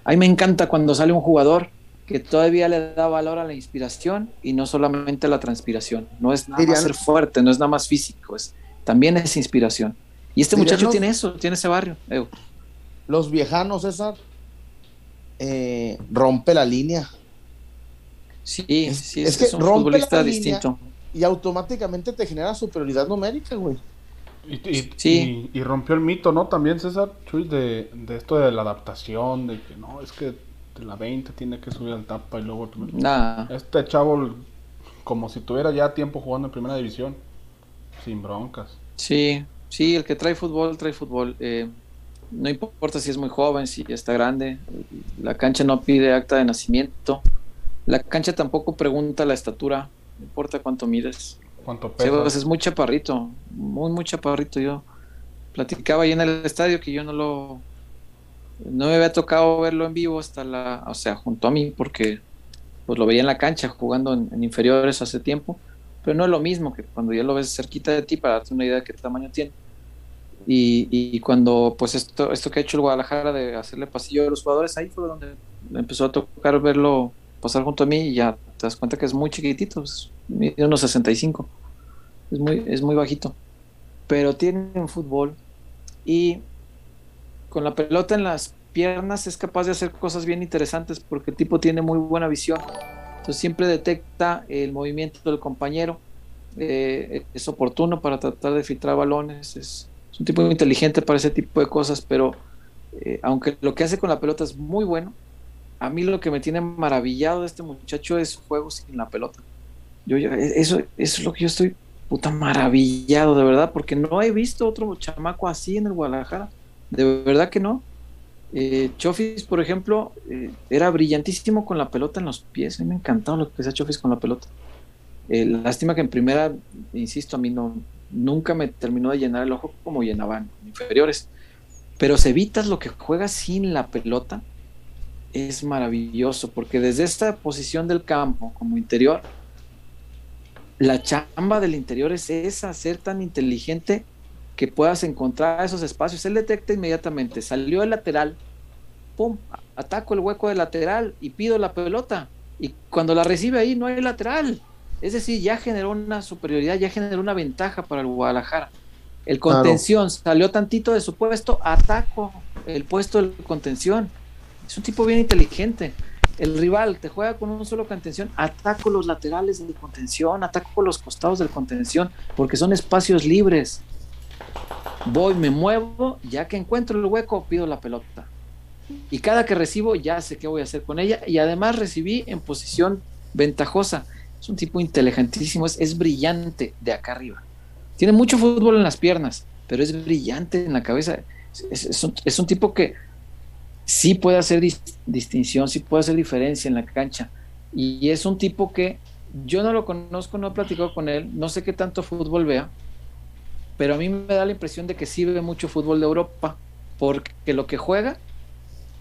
a mí me encanta cuando sale un jugador que todavía le da valor a la inspiración y no solamente a la transpiración. No es nada más ser fuerte, no es nada más físico, es, también es inspiración. Y este muchacho los- tiene eso, tiene ese barrio. Ew. Los viejanos, César, eh, rompe la línea Sí, Es- sí, es es, que es un rompe futbolista la línea. distinto. y automáticamente te genera superioridad numérica, güey. Y, y- Sí. y- y rompió el mito, ¿no? También César Chuy de, de esto de la adaptación, de que no, es que de la 20 tiene que subir al tapa y luego... Nah, Este chavo, como si tuviera ya tiempo jugando en primera división, sin broncas. sí, sí, el que trae fútbol, trae fútbol. Eh, no importa si es muy joven, si está grande. La cancha no pide acta de nacimiento. La cancha tampoco pregunta la estatura, no importa cuánto mides. ¿Cuánto pesa? Sebas es muy chaparrito, muy, muy chaparrito. Yo platicaba ahí en el estadio que yo no lo. No me había tocado verlo en vivo hasta la. O sea, junto a mí, porque pues lo veía en la cancha jugando en, en inferiores hace tiempo. Pero no es lo mismo que cuando ya lo ves cerquita de ti para darte una idea de qué tamaño tiene. Y, cuando, pues esto, esto que ha hecho el Guadalajara de hacerle pasillo a los jugadores, ahí fue donde empezó a tocar verlo pasar junto a mí y ya te das cuenta que es muy chiquitito, es unos 65, es muy, es muy bajito, pero tiene un fútbol y con la pelota en las piernas es capaz de hacer cosas bien interesantes porque el tipo tiene muy buena visión, entonces siempre detecta el movimiento del compañero, eh, es oportuno para tratar de filtrar balones, es, un tipo inteligente para ese tipo de cosas, pero eh, aunque lo que hace con la pelota es muy bueno, a mí lo que me tiene maravillado de este muchacho es juego sin la pelota. Yo, eso, eso es lo que yo estoy puta maravillado, de verdad, porque no he visto otro chamaco así en el Guadalajara. De verdad que no. Eh, Chofis, por ejemplo, eh, era brillantísimo con la pelota en los pies. A mí me encantaba lo que hacía Chofis con la pelota. Eh, lástima que en primera, insisto, a mí no, nunca me terminó de llenar el ojo como llenaban inferiores. Pero Cevitas lo que juega sin la pelota es maravilloso, porque desde esta posición del campo como interior, la chamba del interior es esa, ser tan inteligente que puedas encontrar esos espacios. Él detecta inmediatamente, salió el lateral, pum, ataco el hueco del lateral y pido la pelota. Y cuando la recibe ahí no hay lateral. Es decir, ya generó una superioridad, ya generó una ventaja para el Guadalajara. El contención salió tantito de su puesto, ataco el puesto de contención es un tipo bien inteligente. El rival te juega con un solo contención, ataco los laterales de contención, ataco los costados del contención, porque son espacios libres. Voy, me muevo, ya que encuentro el hueco, pido la pelota. Y cada que recibo, ya sé qué voy a hacer con ella. Y además recibí en posición ventajosa. Es un tipo inteligentísimo, es, brillante de acá arriba. Tiene mucho fútbol en las piernas, pero es brillante en la cabeza. es un tipo que sí puede hacer distinción, sí puede hacer diferencia en la cancha. Y es un tipo que yo no lo conozco, no he platicado con él, no sé qué tanto fútbol vea, pero a mí me da la impresión de que sí ve mucho fútbol de Europa, porque lo que juega,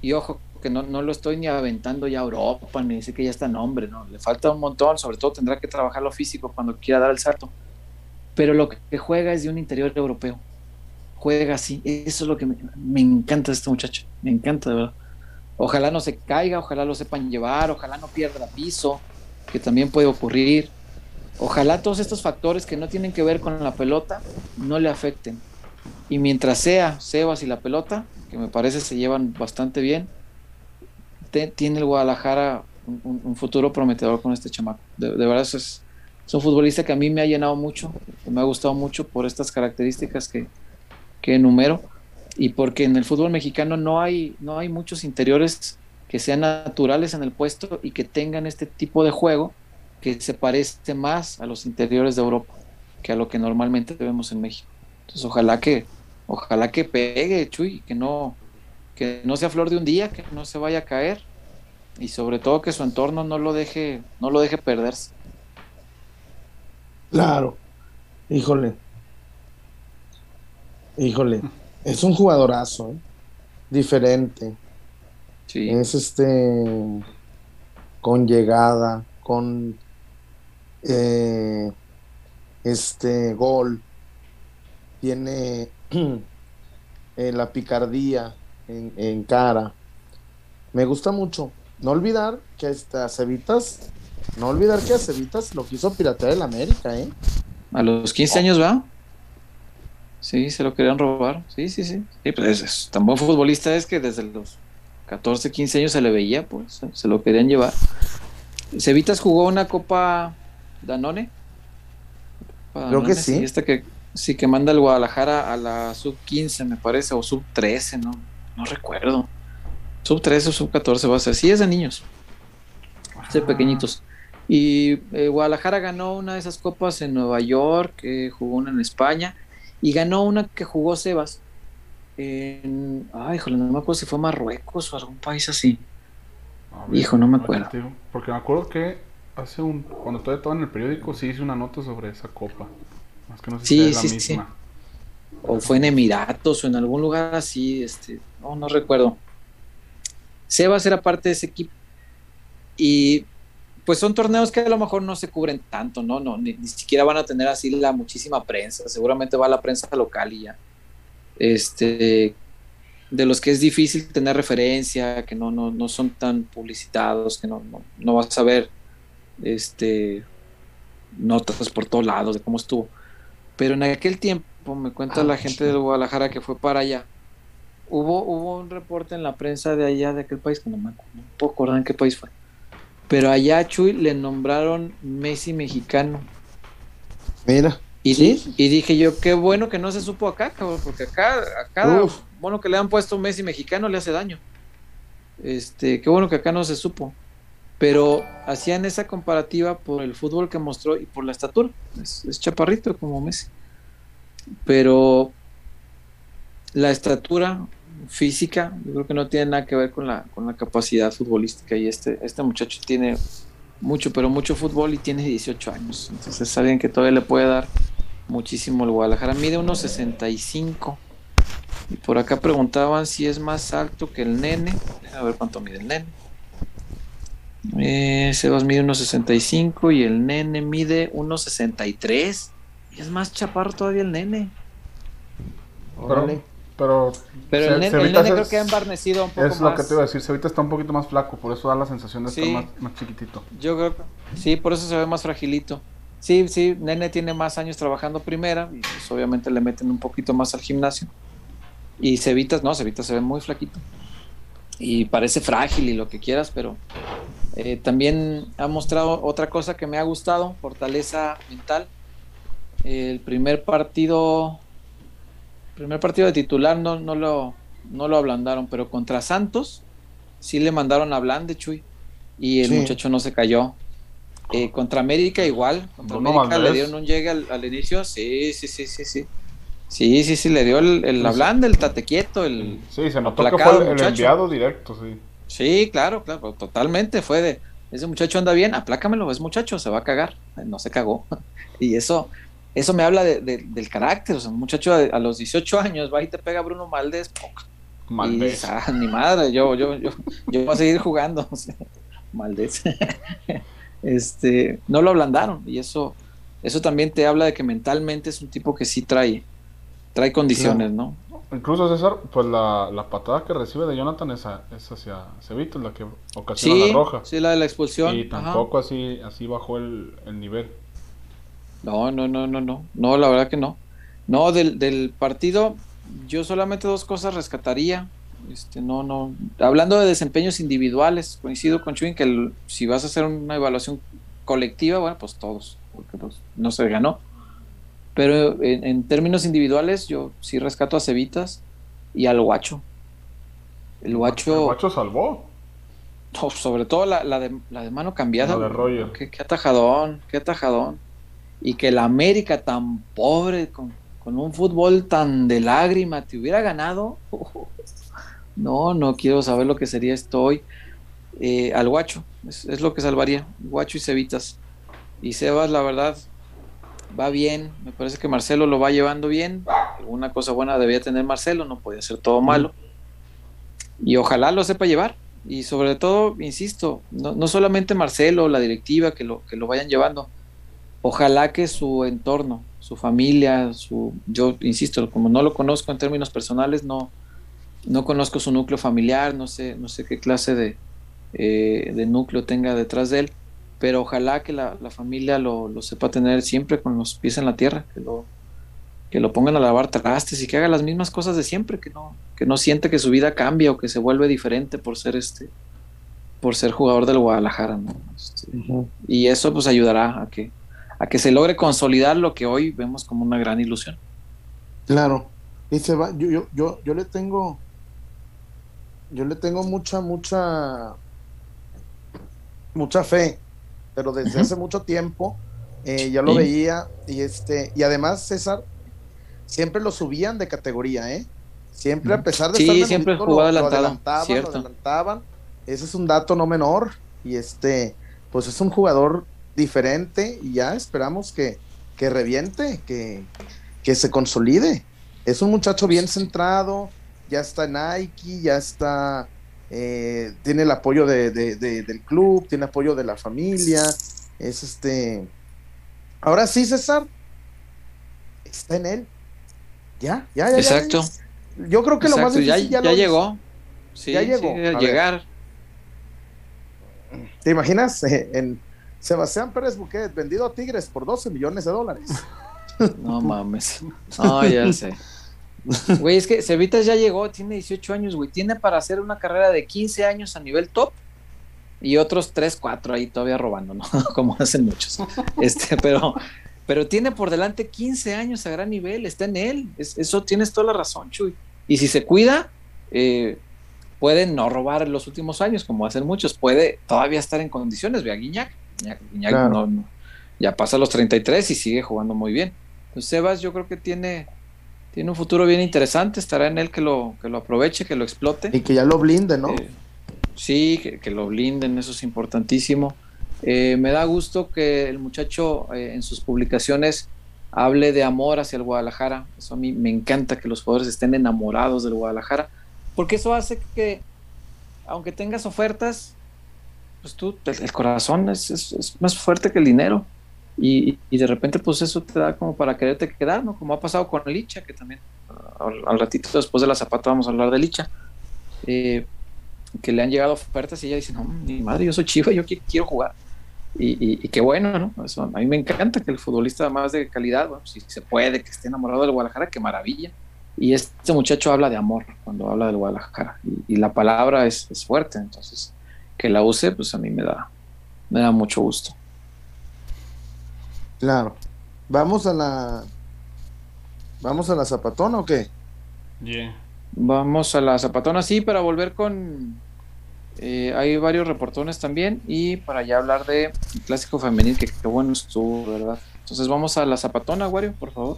y ojo, que no, no lo estoy ni aventando ya a Europa, ni dice que ya está nombre, no, le falta un montón, sobre todo tendrá que trabajar lo físico cuando quiera dar el salto, pero lo que juega es de un interior europeo juega así. Eso es lo que me, encanta de este muchacho. Me encanta, de verdad. Ojalá no se caiga, ojalá lo sepan llevar, ojalá no pierda piso, que también puede ocurrir. Ojalá todos estos factores que no tienen que ver con la pelota no le afecten. Y mientras sea Sebas y la pelota, que me parece se llevan bastante bien, tiene el Guadalajara un, futuro prometedor con este chamaco. De, verdad, es, es un futbolista que a mí me ha llenado mucho, que me ha gustado mucho por estas características que, que número y porque en el fútbol mexicano no hay, no hay muchos interiores que sean naturales en el puesto y que tengan este tipo de juego que se parece más a los interiores de Europa que a lo que normalmente vemos en México. Entonces ojalá que, ojalá que pegue, Chuy, que no, que no sea flor de un día, que no se vaya a caer y sobre todo que su entorno no lo deje, no lo deje perderse. Claro, híjole, Híjole, es un jugadorazo, ¿eh? diferente. Sí. Es este con llegada, con eh, este gol, tiene eh, la picardía en, cara. Me gusta mucho. No olvidar que hasta Cevitas, no olvidar que a Cevitas lo quiso piratear el América, ¿eh? A los 15 años va. Sí, se lo querían robar. Sí, sí, sí. sí pues es, tan buen futbolista es que desde los 14, 15 años se le veía, pues se lo querían llevar. Cevitas jugó una Copa Danone. Creo que sí. Esta que sí que manda el Guadalajara a la sub 15, me parece, o sub 13, no, no recuerdo. Sub 13 o sub 14 va a ser. Sí, es de niños. Es de pequeñitos. Y eh, Guadalajara ganó una de esas copas en Nueva York, eh, jugó una en España y ganó una que jugó Sebas. En, ay, híjole, no me acuerdo si fue Marruecos o algún país así. Hijo, no me acuerdo. Porque me acuerdo que hace un. Cuando todavía estaba en el periódico, sí hice una nota sobre esa copa. Más que no sé sí, si es la misma. Sí. O fue en Emiratos o en algún lugar así, este, no, no recuerdo. Sebas era parte de ese equipo. Y pues son torneos que a lo mejor no se cubren tanto, ¿no? no ni, siquiera van a tener así la muchísima prensa, seguramente va la prensa local y ya. este, de los que es difícil tener referencia, que no, no, no son tan publicitados, que no, no, vas a ver este, notas por todos lados de cómo estuvo. Pero en aquel tiempo, me cuenta la gente de Guadalajara que fue para allá, hubo, hubo un reporte en la prensa de allá, de aquel país, que no me puedo acordar en qué país fue. Pero allá a Chuy le nombraron Messi mexicano. Mira. Y, y dije yo, qué bueno que no se supo acá, cabrón, porque acá, acá bueno que le han puesto Messi mexicano le hace daño. Este, qué bueno que acá no se supo. Pero hacían esa comparativa por el fútbol que mostró y por la estatura. Es, chaparrito como Messi. Pero la estatura física, yo creo que no tiene nada que ver con la, con la capacidad futbolística. Y este, este muchacho tiene mucho, pero mucho fútbol y tiene 18 años. Entonces es alguien que todavía le puede dar muchísimo el Guadalajara. Mide unos 65 y por acá preguntaban si es más alto que el nene. A ver cuánto mide el nene. Eh, Sebas mide 1,65 y el nene mide 1,63. Y es más chaparro todavía el nene. Pero, el, nene, creo que ha embarnecido un poco Es lo que te iba a decir. Sevita está un poquito más flaco, por eso da la sensación de estar más, chiquitito. Yo creo que sí, por eso se ve más fragilito. Sí, sí, Nene tiene más años trabajando primera y pues obviamente le meten un poquito más al gimnasio. Y Cevitas, no, Cevitas se ve muy flaquito. Y parece frágil y lo que quieras, pero eh, también ha mostrado otra cosa que me ha gustado, fortaleza mental. El primer partido, primer partido de titular no, no, lo, no lo ablandaron, pero contra Santos sí le mandaron a Ablande, Chuy, y el muchacho no se cayó. Eh, contra América igual, contra América le dieron un llegue al, al, inicio, sí, sí, sí, sí, sí. Sí, sí, sí, le dio el, el hablando, el tate quieto, el. Sí, se notó que fue el, enviado directo, sí. Sí, claro, claro, totalmente. Fue de. Ese muchacho anda bien, aplácamelo, es muchacho, se va a cagar. No se cagó. Y eso, eso me habla de, del carácter. O sea, un muchacho a, los 18 años va y te pega Bruno Maldés. Maldés. ah, ni madre, yo, yo, yo, yo voy a seguir jugando. Maldés. este, no lo ablandaron. Y eso, eso también te habla de que mentalmente es un tipo que sí trae Trae condiciones, ¿no? Incluso César, pues la, la, patada que recibe de Jonathan es, es hacia Cevito, la que ocasiona la roja. Sí, la de la expulsión. Y tampoco así, así bajó el, nivel. No, no, no, no, no. No, la verdad que no. No, del, del partido, yo solamente dos cosas rescataría. Este, no, no. Hablando de desempeños individuales, coincido con Chuin que si vas a hacer una evaluación colectiva, bueno, pues todos, porque pues, no se ganó. Pero en, términos individuales, yo sí rescato a Cevitas y al Guacho. El Guacho. El Guacho salvó. sobre todo la, de, la de mano cambiada. La de rollo. Qué, atajadón, qué atajadón. Y que la América tan pobre, con, un fútbol tan de lágrima, te hubiera ganado. no, no quiero saber lo que sería esto hoy. Eh, al Guacho, es, es, lo que salvaría. Guacho y Cevitas. Y Sebas, la verdad, va bien, me parece que Marcelo lo va llevando bien, una cosa buena debía tener Marcelo, no podía ser todo malo, y ojalá lo sepa llevar, y sobre todo, insisto, no, solamente Marcelo, la directiva, que lo, que lo vayan llevando, ojalá que su entorno, su familia, su, yo insisto, como no lo conozco en términos personales, no, no conozco su núcleo familiar, no sé, no sé qué clase de, eh, de núcleo tenga detrás de él, pero ojalá que la, familia lo, sepa tener siempre con los pies en la tierra, que lo, que lo pongan a lavar trastes y que haga las mismas cosas de siempre, que no, que no siente que su vida cambia o que se vuelve diferente por ser este, por ser jugador del Guadalajara, este, Y eso pues ayudará a que, a que se logre consolidar lo que hoy vemos como una gran ilusión. Claro, y se va, yo, yo, yo, yo le tengo, yo le tengo mucha, mucha, mucha fe pero desde hace mucho tiempo eh, ya lo veía y este y además César siempre lo subían de categoría, ¿eh? Siempre a pesar de sí, siempre lo, adelantaban, lo adelantaban. Ese es un dato no menor y este pues es un jugador diferente y ya esperamos que, que reviente, que, que se consolide. Es un muchacho bien centrado, ya está en Nike, ya está eh, tiene el apoyo de, del club, tiene apoyo de la familia, es este... Ahora sí, César, está en él. Ya, ya, ya. Exacto. Yo creo que lo más ya, ya, llegó. Sí, Ya llegó. ver. llegar. ¿Te imaginas? En Sebastián Pérez Buquet, vendido a Tigres por 12 millones de dólares. No mames. No, ya sé. Güey, es que Cevitas ya llegó, tiene 18 años, güey. Tiene para hacer una carrera de 15 años a nivel top y otros 3, 4 ahí todavía robando, ¿no? Como hacen muchos. Este, pero, pero tiene por delante 15 años a gran nivel, está en él. Es- eso tienes toda la razón, Chuy. Y si se cuida, eh, puede no robar en los últimos años, como hacen muchos. Puede todavía estar en condiciones. Ve a Guiñac. Guiñac, Guiñac Claro. no- no- ya pasa los 33 y sigue jugando muy bien. Entonces, Sebas, yo creo que tiene, tiene un futuro bien interesante. Estará en él que lo, que lo aproveche, que lo explote. Y que ya lo blinde, ¿no? Eh, sí, que, que lo blinden, eso es importantísimo. Eh, me da gusto que el muchacho eh, en sus publicaciones hable de amor hacia el Guadalajara. Eso a mí me encanta que los jugadores estén enamorados del Guadalajara, porque eso hace que, aunque tengas ofertas, pues tú, el, corazón es, es- más fuerte que el dinero. Y, de repente, pues eso te da como para quererte quedar, ¿no? Como ha pasado con Licha, que también al, al ratito después de la zapata vamos a hablar de Licha. Eh, que le han llegado ofertas y ella dice, no, mi madre, yo soy chiva, yo qui- quiero jugar. Y, y- qué bueno, ¿no? Eso, a mí me encanta que el futbolista más de calidad, bueno, si se puede, que esté enamorado del Guadalajara, qué maravilla. Y este muchacho habla de amor cuando habla del Guadalajara. Y, la palabra es fuerte, entonces que la use, pues a mí me da, me da mucho gusto. Claro. Vamos a la. ¿Vamos a la zapatona o qué? Yeah. Vamos a la zapatona, sí, para volver con. eh, hay varios reportones también y para ya hablar de el clásico femenil, que qué bueno estuvo, ¿verdad? Entonces vamos a la zapatona, Wario, por favor.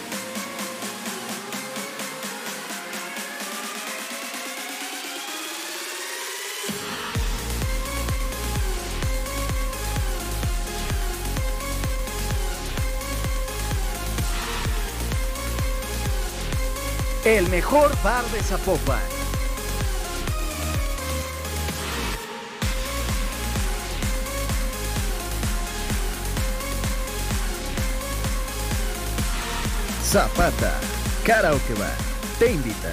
El mejor bar de Zapopan. Zapata, Karaoke Bar, te invita.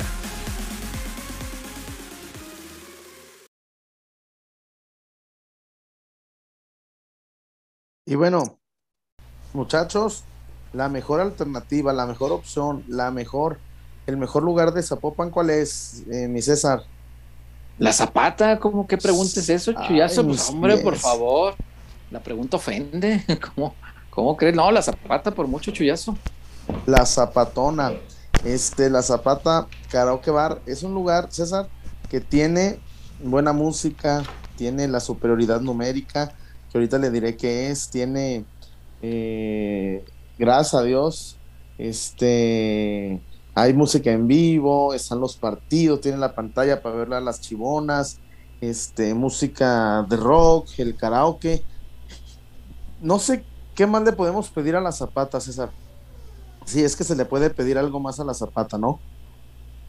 Y bueno, muchachos, la mejor alternativa, la mejor opción, la mejor, el mejor lugar de Zapopan, ¿cuál es, eh, mi César? La zapata, ¿cómo que preguntes eso, Ay, Chuyazo? Pues hombre, por favor. La pregunta ofende. ¿Cómo, cómo crees? No, la zapata por mucho chuyazo. La Zapatona. Este, la Zapata Karaoke Bar es un lugar, César, que tiene buena música, tiene la superioridad numérica, que ahorita le diré que es, tiene, eh, gracias a Dios, este, hay música en vivo, están los partidos, tiene la pantalla para verla a las chivonas, este, música de rock, el karaoke. No sé qué más le podemos pedir a la Zapata, César. Sí, es que se le puede pedir algo más a la Zapata, ¿no?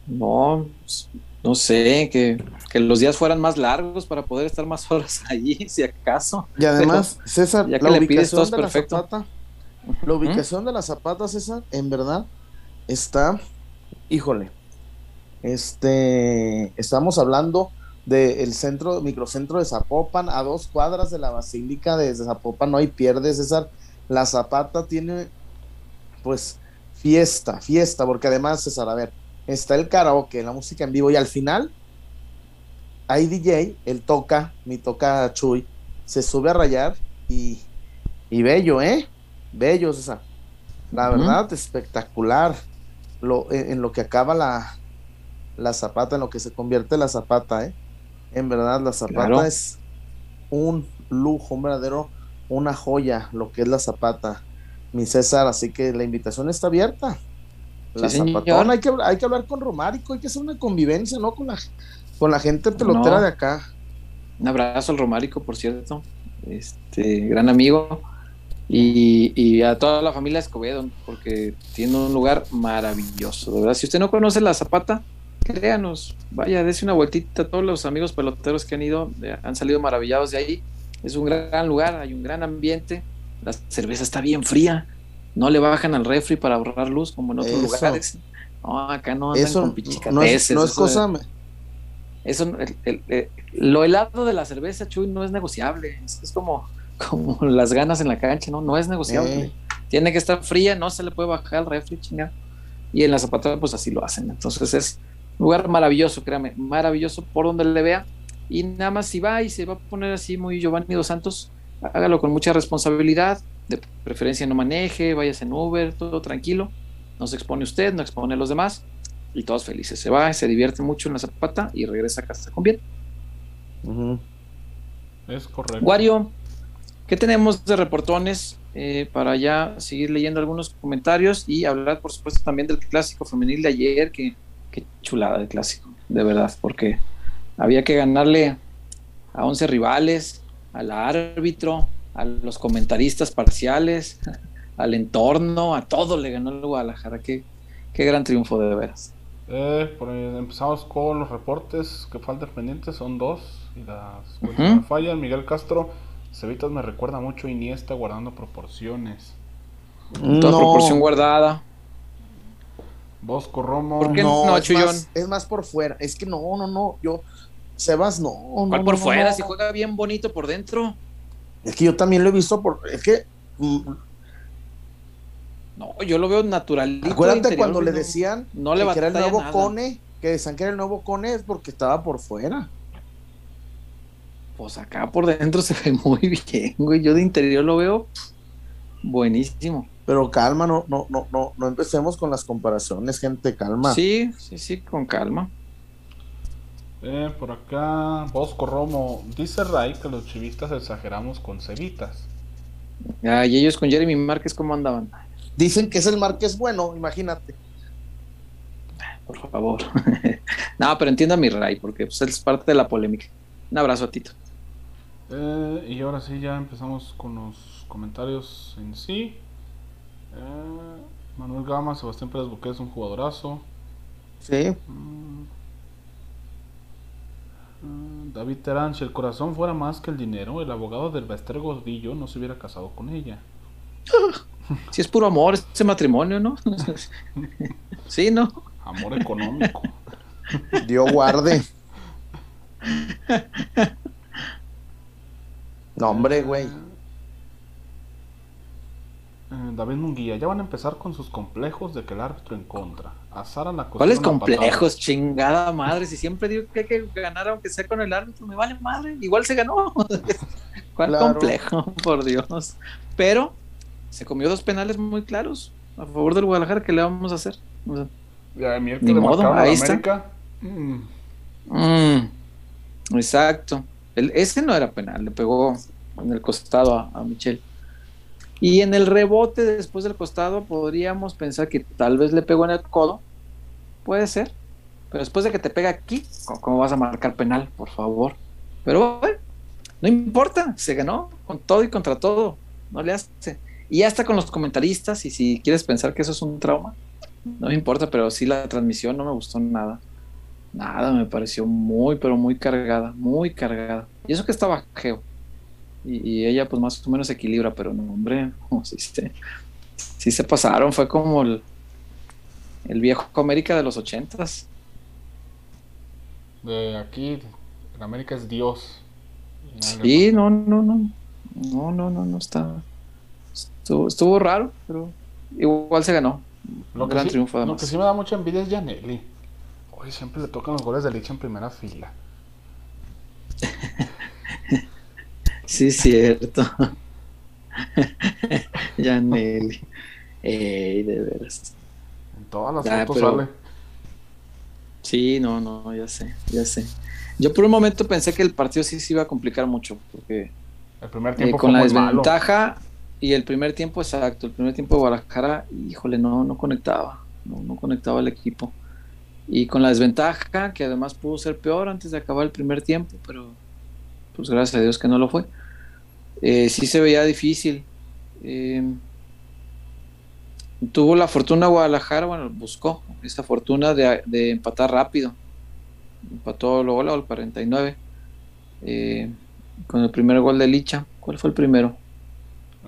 No, pues, no sé, que, que los días fueran más largos para poder estar más horas allí, si acaso. Y además, César, ya que la le pides, todo ubicación es. Zapata, la ubicación de la Zapata, César, en verdad, está, híjole, este, estamos hablando del centro, microcentro de Zapopan, a dos cuadras de la Basílica de Zapopan, no hay pierde, César. La Zapata tiene, pues, fiesta, fiesta, porque además, César, a ver, está el karaoke, la música en vivo, y al final hay DJ, él toca, mi toca Chuy, se sube a rayar y, y bello, ¿eh? Bello, César. La verdad, espectacular. Lo, en, lo que acaba la, la zapata, en lo que se convierte la zapata, ¿eh? En verdad, la zapata Claro. es un lujo, un verdadero, una joya, lo que es la zapata, mi César. Así que la invitación está abierta. La Sí, zapatona, hay que, hay que hablar con Romárico, hay que hacer una convivencia, ¿no? Con la, con la gente pelotera No. de acá. Un abrazo al Romárico, por cierto. Este, gran amigo. Y, y, a toda la familia Escobedo, porque tiene un lugar maravilloso, verdad. Si usted no conoce la Zapata, créanos, vaya, dése una vueltita. Todos los amigos peloteros que han ido han salido maravillados de ahí. Es un gran lugar, hay un gran ambiente. La cerveza está bien fría. No le bajan al refri para ahorrar luz como en otros Eso. lugares. No, acá no andan Eso con no es, no es cosa. eso, el- el- el- lo helado de la cerveza, Chuy, no es negociable. Es, es como, como las ganas en la cancha, ¿no? No es negociable. Eh. Tiene que estar fría, no se le puede bajar al refri, chinga. Y en la zapata, pues así lo hacen. Entonces es un lugar maravilloso, créame, maravilloso por donde le vea. Y nada más si va y se va a poner así muy Giovanni Dos Santos, hágalo con mucha responsabilidad. De preferencia no maneje, vayas en Uber, todo tranquilo. No se expone usted, no expone a los demás. Y todos felices. Se va, se divierte mucho en la zapata y regresa a casa con bien. Es correcto. Wario, ¿qué tenemos de reportones eh, para ya seguir leyendo algunos comentarios y hablar, por supuesto, también del clásico femenil de ayer? Que, qué chulada de clásico, de verdad, porque había que ganarle a 11 rivales, al árbitro, a los comentaristas parciales, al entorno, a todo le ganó el Guadalajara. Qué, qué gran triunfo de veras. Eh, por empezamos con los reportes que faltan pendientes, son dos. Y las Ujú. no fallan. Miguel Castro, Cevitas me recuerda mucho a Iniesta guardando proporciones. Toda proporción guardada. Bosco Romo. ¿Por qué no, es Chuyón? más, es más por fuera. Es que no, no, no. Yo, Sebas, no. no, ¿Cuál no, por no, fuera? no. Si juega bien bonito por dentro. Es que yo también lo he visto por. Es que. mm, No, yo lo veo naturalito. Acuérdate interior, cuando le no- decían no le que era el nuevo nada. Cone, que decían que era el nuevo Cone es porque estaba por fuera. Pues acá por dentro se ve muy bien, güey. Yo de interior lo veo buenísimo. Pero calma, no, no, no, no, no empecemos con las comparaciones, gente, calma. Sí, sí, sí, con calma. Eh, por acá, Bosco Romo. Dice Ray que los chivistas exageramos con Cevitas. Ah, y ellos con Jeremy Márquez, ¿cómo andaban? Dicen que es el Márquez bueno, imagínate. Por favor. no, pero entienda mi Ray, porque pues, es parte de la polémica. Un abrazo a Tito. Eh, y ahora sí, ya empezamos con los comentarios en sí. Eh, Manuel Gama, Sebastián Pérez Buque es un jugadorazo. Sí. Mm. Mm, David Terán, si el corazón fuera más que el dinero, el abogado del Bester Gordillo no se hubiera casado con ella. Si es puro amor ese matrimonio, ¿no? sí, ¿no? Amor económico. Dios guarde. No, hombre, güey. Eh, David Munguía, ya van a empezar con sus complejos de que el árbitro en contra. A Sara la ¿Cuáles a complejos? Chingada madre. Si siempre digo que hay que ganar aunque sea con el árbitro, me vale madre. Igual se ganó. ¿Cuál Claro. complejo? Por Dios. Pero se comió dos penales muy claros a favor del Guadalajara. ¿Qué le vamos a hacer? O sea, Ya, a Ni modo, a ahí está. Mm, mm, exacto. Ese no era penal. Le pegó en el costado a, a Michel. Y en el rebote después del costado podríamos pensar que tal vez le pegó en el codo. Puede ser. Pero después de que te pega aquí, ¿cómo- ¿cómo vas a marcar penal? Por favor. Pero bueno, no importa. Se ganó con todo y contra todo. No le hace. Y hasta con los comentaristas. Y si quieres pensar que eso es un trauma, no me importa. Pero sí la transmisión no me gustó nada. Nada, me pareció muy, pero muy cargada. Muy cargada. Y eso que estaba geo. Y, y ella pues más o menos equilibra, pero no, hombre, no, sí, se, sí se pasaron, fue como el, el viejo América de los ochentas. De aquí, en América es Dios. Y Sí, no, no, no, no, no, no, no está, estuvo, estuvo raro, pero igual se ganó. Lo que, gran sí, triunfo lo que sí me da mucha envidia es Janelli. Siempre le tocan los goles de Licha en primera fila. Sí, cierto. ya Nelly. Ey, de veras. En todas las Ah, fotos pero- sale. Sí, no, no, ya sé, ya sé. Yo por un momento pensé que el partido sí se iba a complicar mucho, porque El primer Eh, con la malo. desventaja y el primer tiempo exacto, el primer tiempo de Guadalajara, híjole, no, no conectaba, no, no conectaba el equipo. Y con la desventaja, que además pudo ser peor antes de acabar el primer tiempo, pero pues gracias a Dios que no lo fue. Eh, sí se veía difícil. Eh, tuvo la fortuna Guadalajara, bueno, buscó esa fortuna de, de empatar rápido. Empató luego al 49 eh, con el primer gol de Licha. ¿Cuál fue el primero?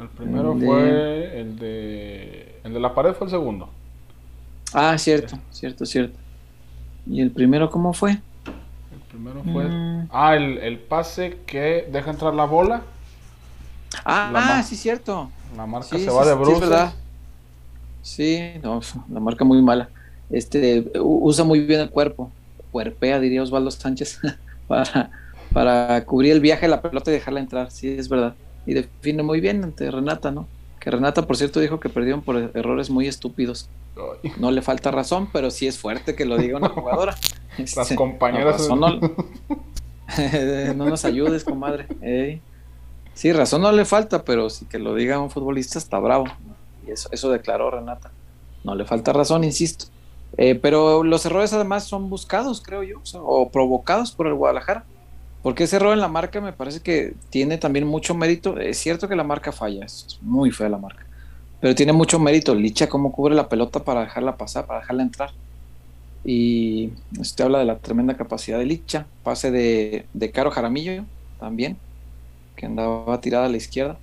El primero El de- fue el de. El de la pared fue el segundo. Ah, cierto, cierto, cierto. ¿Y el primero cómo fue? El primero fue. Mm. Ah, el, el pase que deja entrar la bola. Ah, La ah, sí, cierto. La marca Sí, se sí, va de sí, es bruces. verdad. Sí, no, la marca muy mala. Este usa muy bien el cuerpo, cuerpea, diría Osvaldo Sánchez, para, para cubrir el viaje de la pelota y dejarla entrar. Sí, es verdad. Y define muy bien ante Renata, ¿no? Que Renata, por cierto, dijo que perdieron por errores muy estúpidos. No le falta razón, pero sí es fuerte que lo diga una jugadora. Las Este, compañeras. razón no, no nos ayudes, comadre. Ey. Sí, razón no le falta, pero sí que lo diga un futbolista está bravo. Y eso, eso declaró Renata. No le falta razón, insisto. Eh, pero los errores además son buscados, creo yo, o, sea, o provocados por el Guadalajara. Porque ese error en la marca me parece que tiene también mucho mérito. Es cierto que la marca falla, es muy fea la marca. Pero tiene mucho mérito. Licha, cómo cubre la pelota para dejarla pasar, para dejarla entrar. Y usted habla de la tremenda capacidad de Licha. Pase de, de Caro Jaramillo también, que andaba tirada a la izquierda.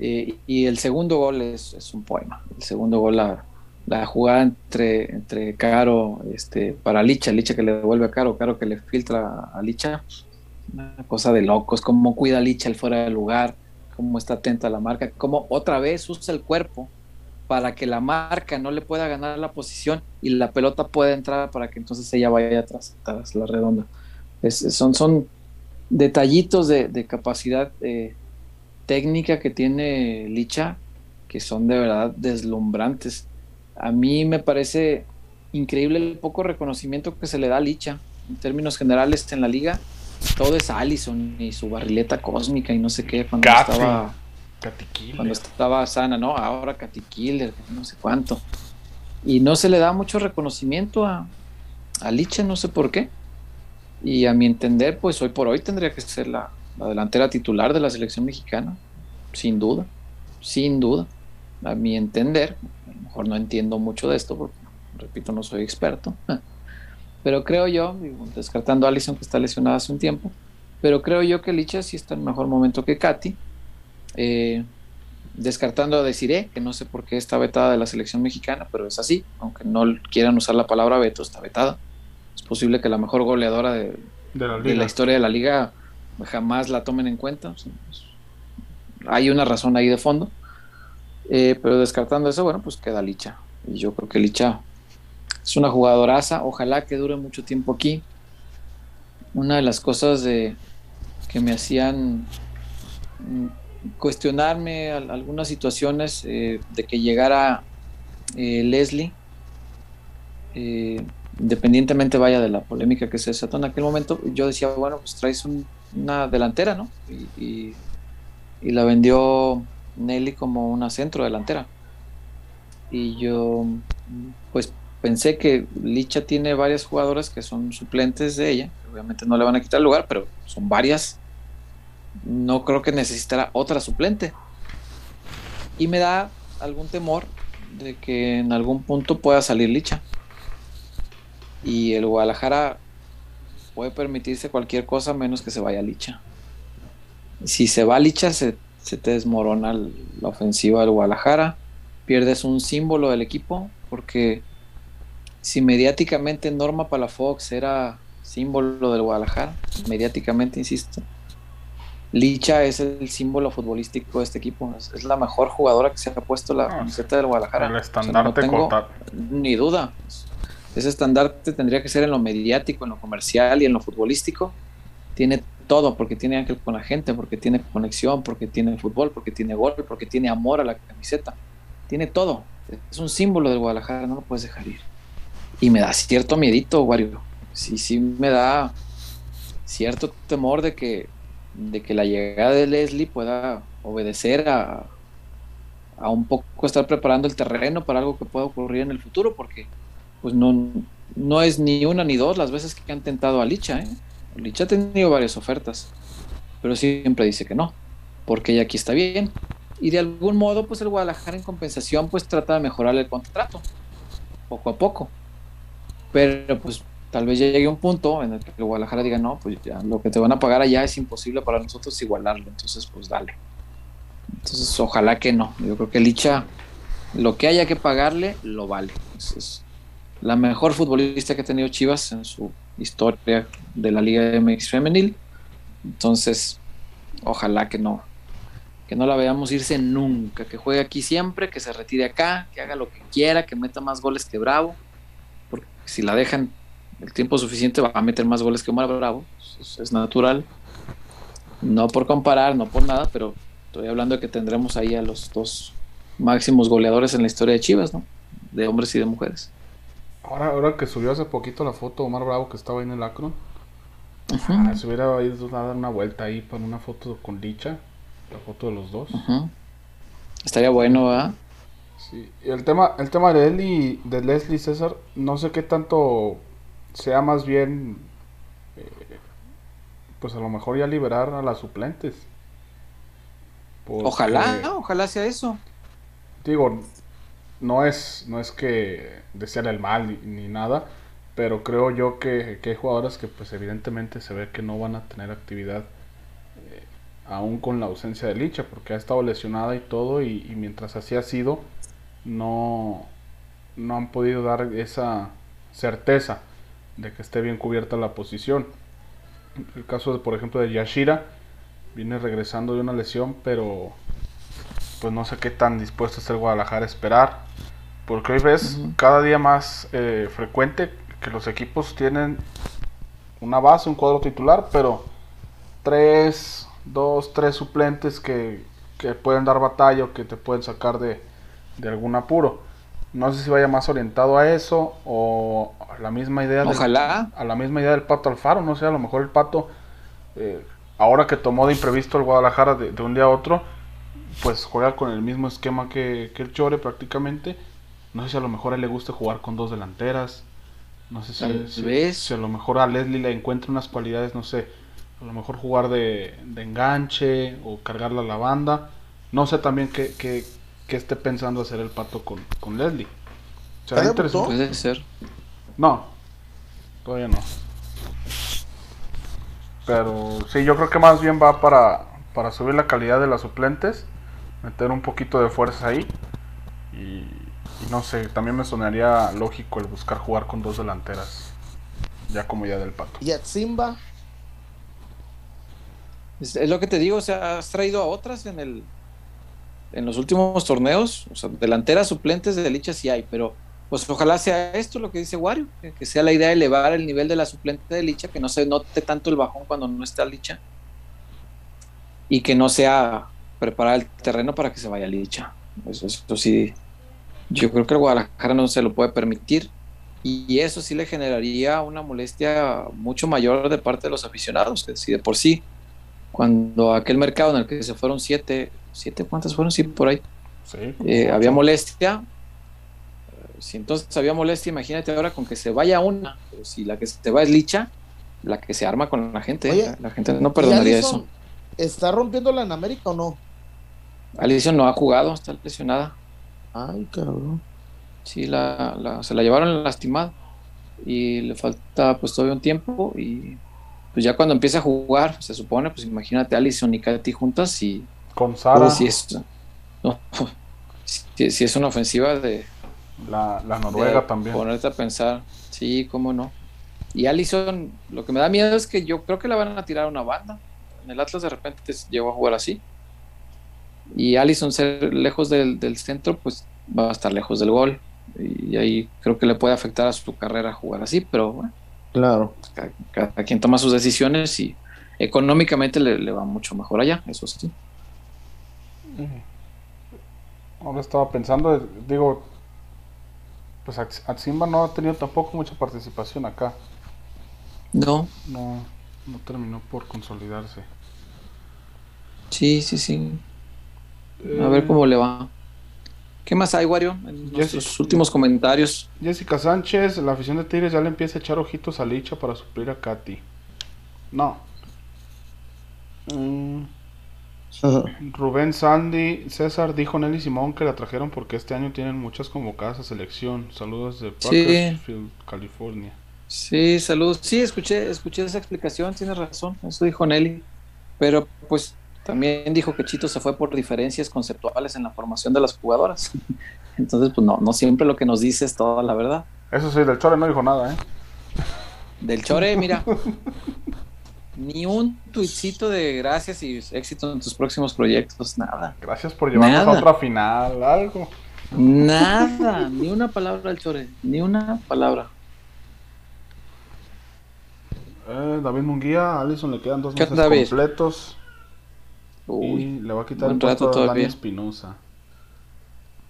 Eh, y el segundo gol es, es un poema. El segundo gol, la, la jugada entre, entre Caro este, para Licha, Licha que le devuelve a Caro, Caro que le filtra a Licha. Una cosa de locos, cómo cuida Licha el fuera del lugar, cómo está atenta a la marca, cómo otra vez usa el cuerpo para que la marca no le pueda ganar la posición y la pelota pueda entrar para que entonces ella vaya atrás, tras la redonda. Es- son, son detallitos de, de capacidad eh, técnica que tiene Licha que son de verdad deslumbrantes. A mí me parece increíble el poco reconocimiento que se le da a Licha en términos generales en la liga. Todo es Allison y su barrileta cósmica y no sé qué cuando estaba cuando estaba sana, ¿no? Ahora Katy Killer, no sé cuánto. Y no se le da mucho reconocimiento a, a Licha, no sé por qué. Y a mi entender, pues hoy por hoy tendría que ser la, la delantera titular de la selección mexicana, sin duda, sin duda. A mi entender, a lo mejor no entiendo mucho de esto, porque, repito, no soy experto. Pero creo yo, descartando a Allison que está lesionada hace un tiempo, pero creo yo que Licha sí está en mejor momento que Katy. Eh, descartando a que no sé por qué está vetada de la selección mexicana, pero es así, aunque no quieran usar la palabra veto, está vetada. Es posible que la mejor goleadora de, de la de liga. la historia de la liga jamás la tomen en cuenta. O sea, es- hay una razón ahí de fondo. Eh, pero descartando eso, bueno, pues queda Licha. Y yo creo que Licha es una jugadoraza. Ojalá que dure mucho tiempo aquí. Una de las cosas de, que me hacían mm, cuestionarme al- algunas situaciones eh, de que llegara eh, Leslie, eh, independientemente vaya de la polémica que se desató en aquel momento, yo decía, bueno, pues traes un- una delantera, ¿no? Y, y- la vendió Nelly como una centro delantera. Y yo, pues pensé que Licha tiene varias jugadoras que son suplentes de ella, obviamente no le van a quitar el lugar, pero son varias. No creo que necesitará otra suplente. Y me da algún temor de que en algún punto pueda salir Licha. Y el Guadalajara puede permitirse cualquier cosa menos que se vaya Licha. Si se va Licha, se, se te desmorona la ofensiva del Guadalajara. Pierdes un símbolo del equipo, porque si mediáticamente Norma Palafox era símbolo del Guadalajara, mediáticamente, insisto, Licha es el símbolo futbolístico de este equipo. Es, es la mejor jugadora que se ha puesto la Ah, camiseta del Guadalajara. El O sea, estandarte no tengo- corta- ni duda. Ese estandarte tendría que ser en lo mediático, en lo comercial y en lo futbolístico. Tiene todo, porque tiene ángel con la gente, porque tiene conexión, porque tiene fútbol, porque tiene gol, porque tiene amor a la camiseta. Tiene todo. Es un símbolo del Guadalajara, no lo puedes dejar ir. Y me da cierto miedito, Wario. Sí, sí me da cierto temor de que, de que la llegada de Leslie pueda obedecer a, a un poco estar preparando el terreno para algo que pueda ocurrir en el futuro, porque pues no, no es ni una ni dos las veces que han tentado a Licha. ¿eh? Licha ha tenido varias ofertas, pero siempre dice que no, porque ella aquí está bien. Y de algún modo, pues el Guadalajara en compensación, pues trata de mejorar el contrato, poco a poco. Pero pues tal vez llegue un punto en el que Guadalajara diga, no, pues ya lo que te van a pagar allá es imposible para nosotros igualarlo, entonces pues dale. Entonces ojalá que no, yo creo que Licha, lo que haya que pagarle, lo vale. Es, la mejor futbolista que ha tenido Chivas en su historia de la Liga MX Femenil. Entonces, ojalá que no, que no la veamos irse nunca, que juegue aquí siempre, que se retire acá, que haga lo que quiera, que meta más goles que Bravo, si la dejan el tiempo suficiente va a meter más goles que Omar Bravo, eso es natural. No por comparar, no por nada, pero estoy hablando de que tendremos ahí a los dos máximos goleadores en la historia de Chivas, ¿no? De hombres y de mujeres. Ahora, ahora que subió hace poquito la foto Omar Bravo que estaba ahí en el Acron, ah, se hubiera ido a dar una vuelta ahí para una foto con Licha la foto de los dos. Estaría bueno, ¿verdad? Sí. Y el tema, el tema de Leslie, de Leslie César, no sé qué tanto sea más bien, eh, pues a lo mejor ya liberar a las suplentes. ojalá, ojalá sea eso. Digo, no es, no es que desear el mal ni, nada, pero creo yo que, que, hay jugadoras que pues evidentemente se ve que no van a tener actividad aún con la ausencia de Licha, porque ha estado lesionada y todo, y, mientras así ha sido, no, no han podido dar esa certeza de que esté bien cubierta la posición. El caso, de, por ejemplo, de Yashira, viene regresando de una lesión, pero pues no sé qué tan dispuesto está el Guadalajara a esperar, porque hoy ves cada día más eh, frecuente que los equipos tienen una base, un cuadro titular, pero tres dos, tres suplentes que, que pueden dar batalla o que te pueden sacar de, de, algún apuro. No sé si vaya más orientado a eso o a la misma idea Ojalá. a la misma idea del Pato Alfaro, no sé, a lo mejor el Pato eh, ahora que tomó de imprevisto el Guadalajara de, un día a otro, pues juega con el mismo esquema que, que el Chore prácticamente. No sé si a lo mejor a él le gusta jugar con dos delanteras. No sé si, si, a lo mejor a Leslie le encuentra unas cualidades, no sé, a lo mejor jugar de, enganche o cargarla a la banda. No sé también qué, esté pensando hacer el pato con, con Leslie. Puede ser. No, todavía no. Pero sí, yo creo que más bien va para, para subir la calidad de las suplentes, meter un poquito de fuerza ahí. Y, no sé, también me sonaría lógico el buscar jugar con dos delanteras, ya como ya del pato. ¿Y Simba es, lo que te digo, o sea, has traído a otras en el en los últimos torneos, delanteras suplentes de Licha sí hay, pero pues ojalá sea esto lo que dice Wario, que, sea la idea de elevar el nivel de la suplente de Licha, que no se note tanto el bajón cuando no está Licha, y que no sea preparar el terreno para que se vaya Licha. Eso, eso sí, yo creo que el Guadalajara no se lo puede permitir, y eso sí le generaría una molestia mucho mayor de parte de los aficionados, que si de por sí cuando aquel mercado en el que se fueron siete, siete cuántas fueron, sí, por ahí, eh, había molestia. Si entonces había molestia, imagínate ahora con que se vaya una, pero si la que se va es licha, la que se arma con la gente, la gente no perdonaría eso. ¿Está rompiéndola en América o no? Alison no ha jugado, está lesionada. Ay, cabrón. Sí, la, se la llevaron lastimada y le falta pues todavía un tiempo y pues ya cuando empieza a jugar, se supone, pues imagínate Alison y Katy juntas y... Con Sara. si, es, si, es una ofensiva de... La, Noruega también. Ponerte a pensar, sí, cómo no. Y Alison, lo que me da miedo es que yo creo que la van a tirar a una banda. En el Atlas de repente llegó a jugar así. Y Alison ser lejos del, del centro, pues va a estar lejos del gol. Y ahí creo que le puede afectar a su carrera jugar así, pero bueno Claro. Cada, quien toma sus decisiones y económicamente le, va mucho mejor allá, eso sí. Ahora estaba pensando, digo, pues Atsimba no ha tenido tampoco mucha participación acá. No. No, no terminó por consolidarse. Sí, sí, sí. A ver eh, cómo le va. ¿Qué más hay, Wario? En nuestros últimos comentarios. Jessica Sánchez, la afición de Tigres ya le empieza a echar ojitos a Licha para suplir a Katy. No. Mm. Rubén Sandy, César dijo Nelly Simón que la trajeron porque este año tienen muchas convocadas a selección. Saludos de Parkersfield, California. Sí, saludos. Sí, escuché, escuché esa explicación, tienes razón, eso dijo Nelly. Pero pues también dijo que Chito se fue por diferencias conceptuales en la formación de las jugadoras. Entonces, pues no, no siempre lo que nos dice es toda la verdad. Eso sí, del Chore no dijo nada, ¿eh? Del Chore, mira. Ni un tuitcito de gracias y éxito en tus próximos proyectos, nada. Gracias por llevarnos a otra final, algo. Nada, ni una palabra al Chore, ni una palabra. Eh, David Munguía, a Alison le quedan dos meses completos. y le va a quitar el puesto a Dani Espinosa.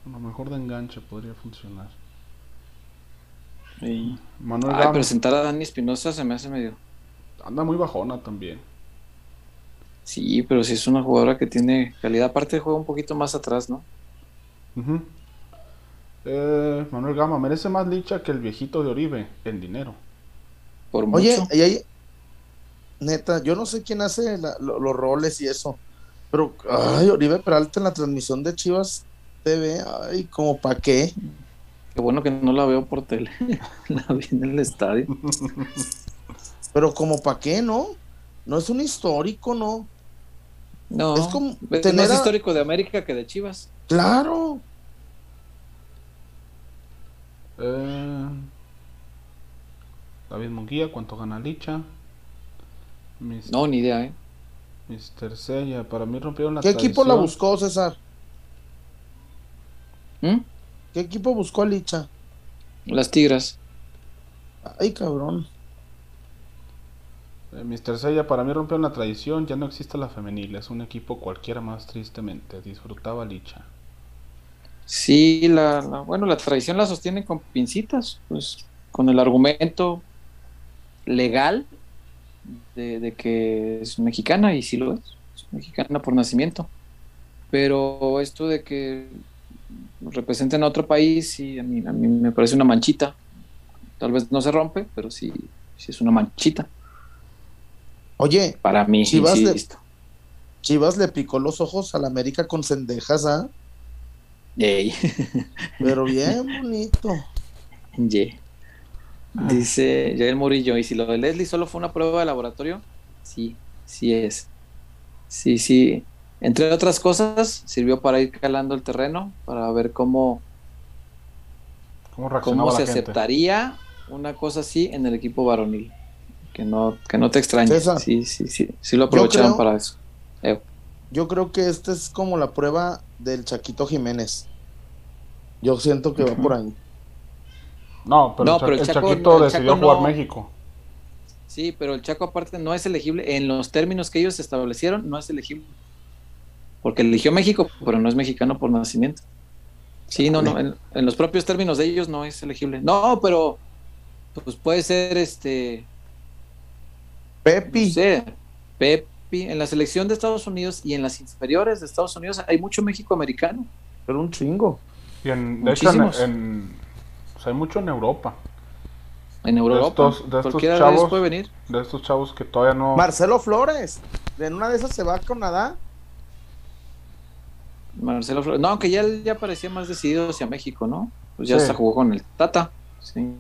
A lo mejor de enganche podría funcionar. Sí. Manuel Ay, presentar a Dani Espinosa se me hace medio. Anda muy bajona también. Sí, pero si es una jugadora que tiene calidad, aparte juega un poquito más atrás, ¿no? eh, Manuel Gama, merece más licha que el viejito de Oribe en dinero. Por Oye, y ahí, neta, yo no sé quién hace los roles y eso, pero, ay, Oribe Peralta en la transmisión de Chivas TV, ay, como para qué. Qué bueno que no la veo por tele, la vi en el estadio. Pero como para qué, ¿no? No es un histórico, ¿no? No, es como más histórico de América que de Chivas. Claro. Eh, David Munguía, ¿cuánto gana Licha? No, ni idea, ¿eh? Mister Sella, para mí rompieron la ¿Qué equipo la buscó, César? ¿Mm? ¿Qué equipo buscó a Licha? Las Tigras. Ay, cabrón. Eh, Mister Sella, para mí rompió una tradición, ya no existe la femenil, es un equipo cualquiera más tristemente, disfrutaba Licha. Sí, la, bueno, la tradición la sostienen con pincitas, pues con el argumento legal de, que es mexicana y sí lo es, es mexicana por nacimiento. Pero esto de que representen a otro país y a mí, a mí me parece una manchita. Tal vez no se rompe, pero sí es una manchita. Oye, para mí, Chivas, le, Chivas le picó los ojos a la América con cendejas, ¿ah? Pero bien bonito. Dice Jair Murillo, ¿y si lo de Leslie solo fue una prueba de laboratorio? Sí, sí es. Sí, sí. Entre otras cosas, sirvió para ir calando el terreno, para ver cómo, cómo, se aceptaría una cosa así en el equipo varonil. Que no, que no te extrañe. Sí, sí, sí. Sí lo aprovecharon para eso. Yo creo que esta es como la prueba del Chaquito Jiménez. Yo siento que va por ahí. No, pero, el, Chaquito decidió jugar México. Sí, pero el Chaco aparte no es elegible. En los términos que ellos establecieron, no es elegible. Porque eligió México, pero no es mexicano por nacimiento. Sí, no, no. En, los propios términos de ellos no es elegible. No, pero pues puede ser este. Pepi. No Pepi. En la selección de Estados Unidos y en las inferiores de Estados Unidos hay mucho México americano. Pero un chingo. Y en, de hecho, en, hay mucho en Europa. En Europa. De estos, chavos, puede venir. De estos chavos que todavía no. Marcelo Flores. En una de esas se va con nada. Marcelo Flores. No, aunque ya, ya parecía más decidido hacia México, ¿no? Pues ya se jugó con el Tata. Sí.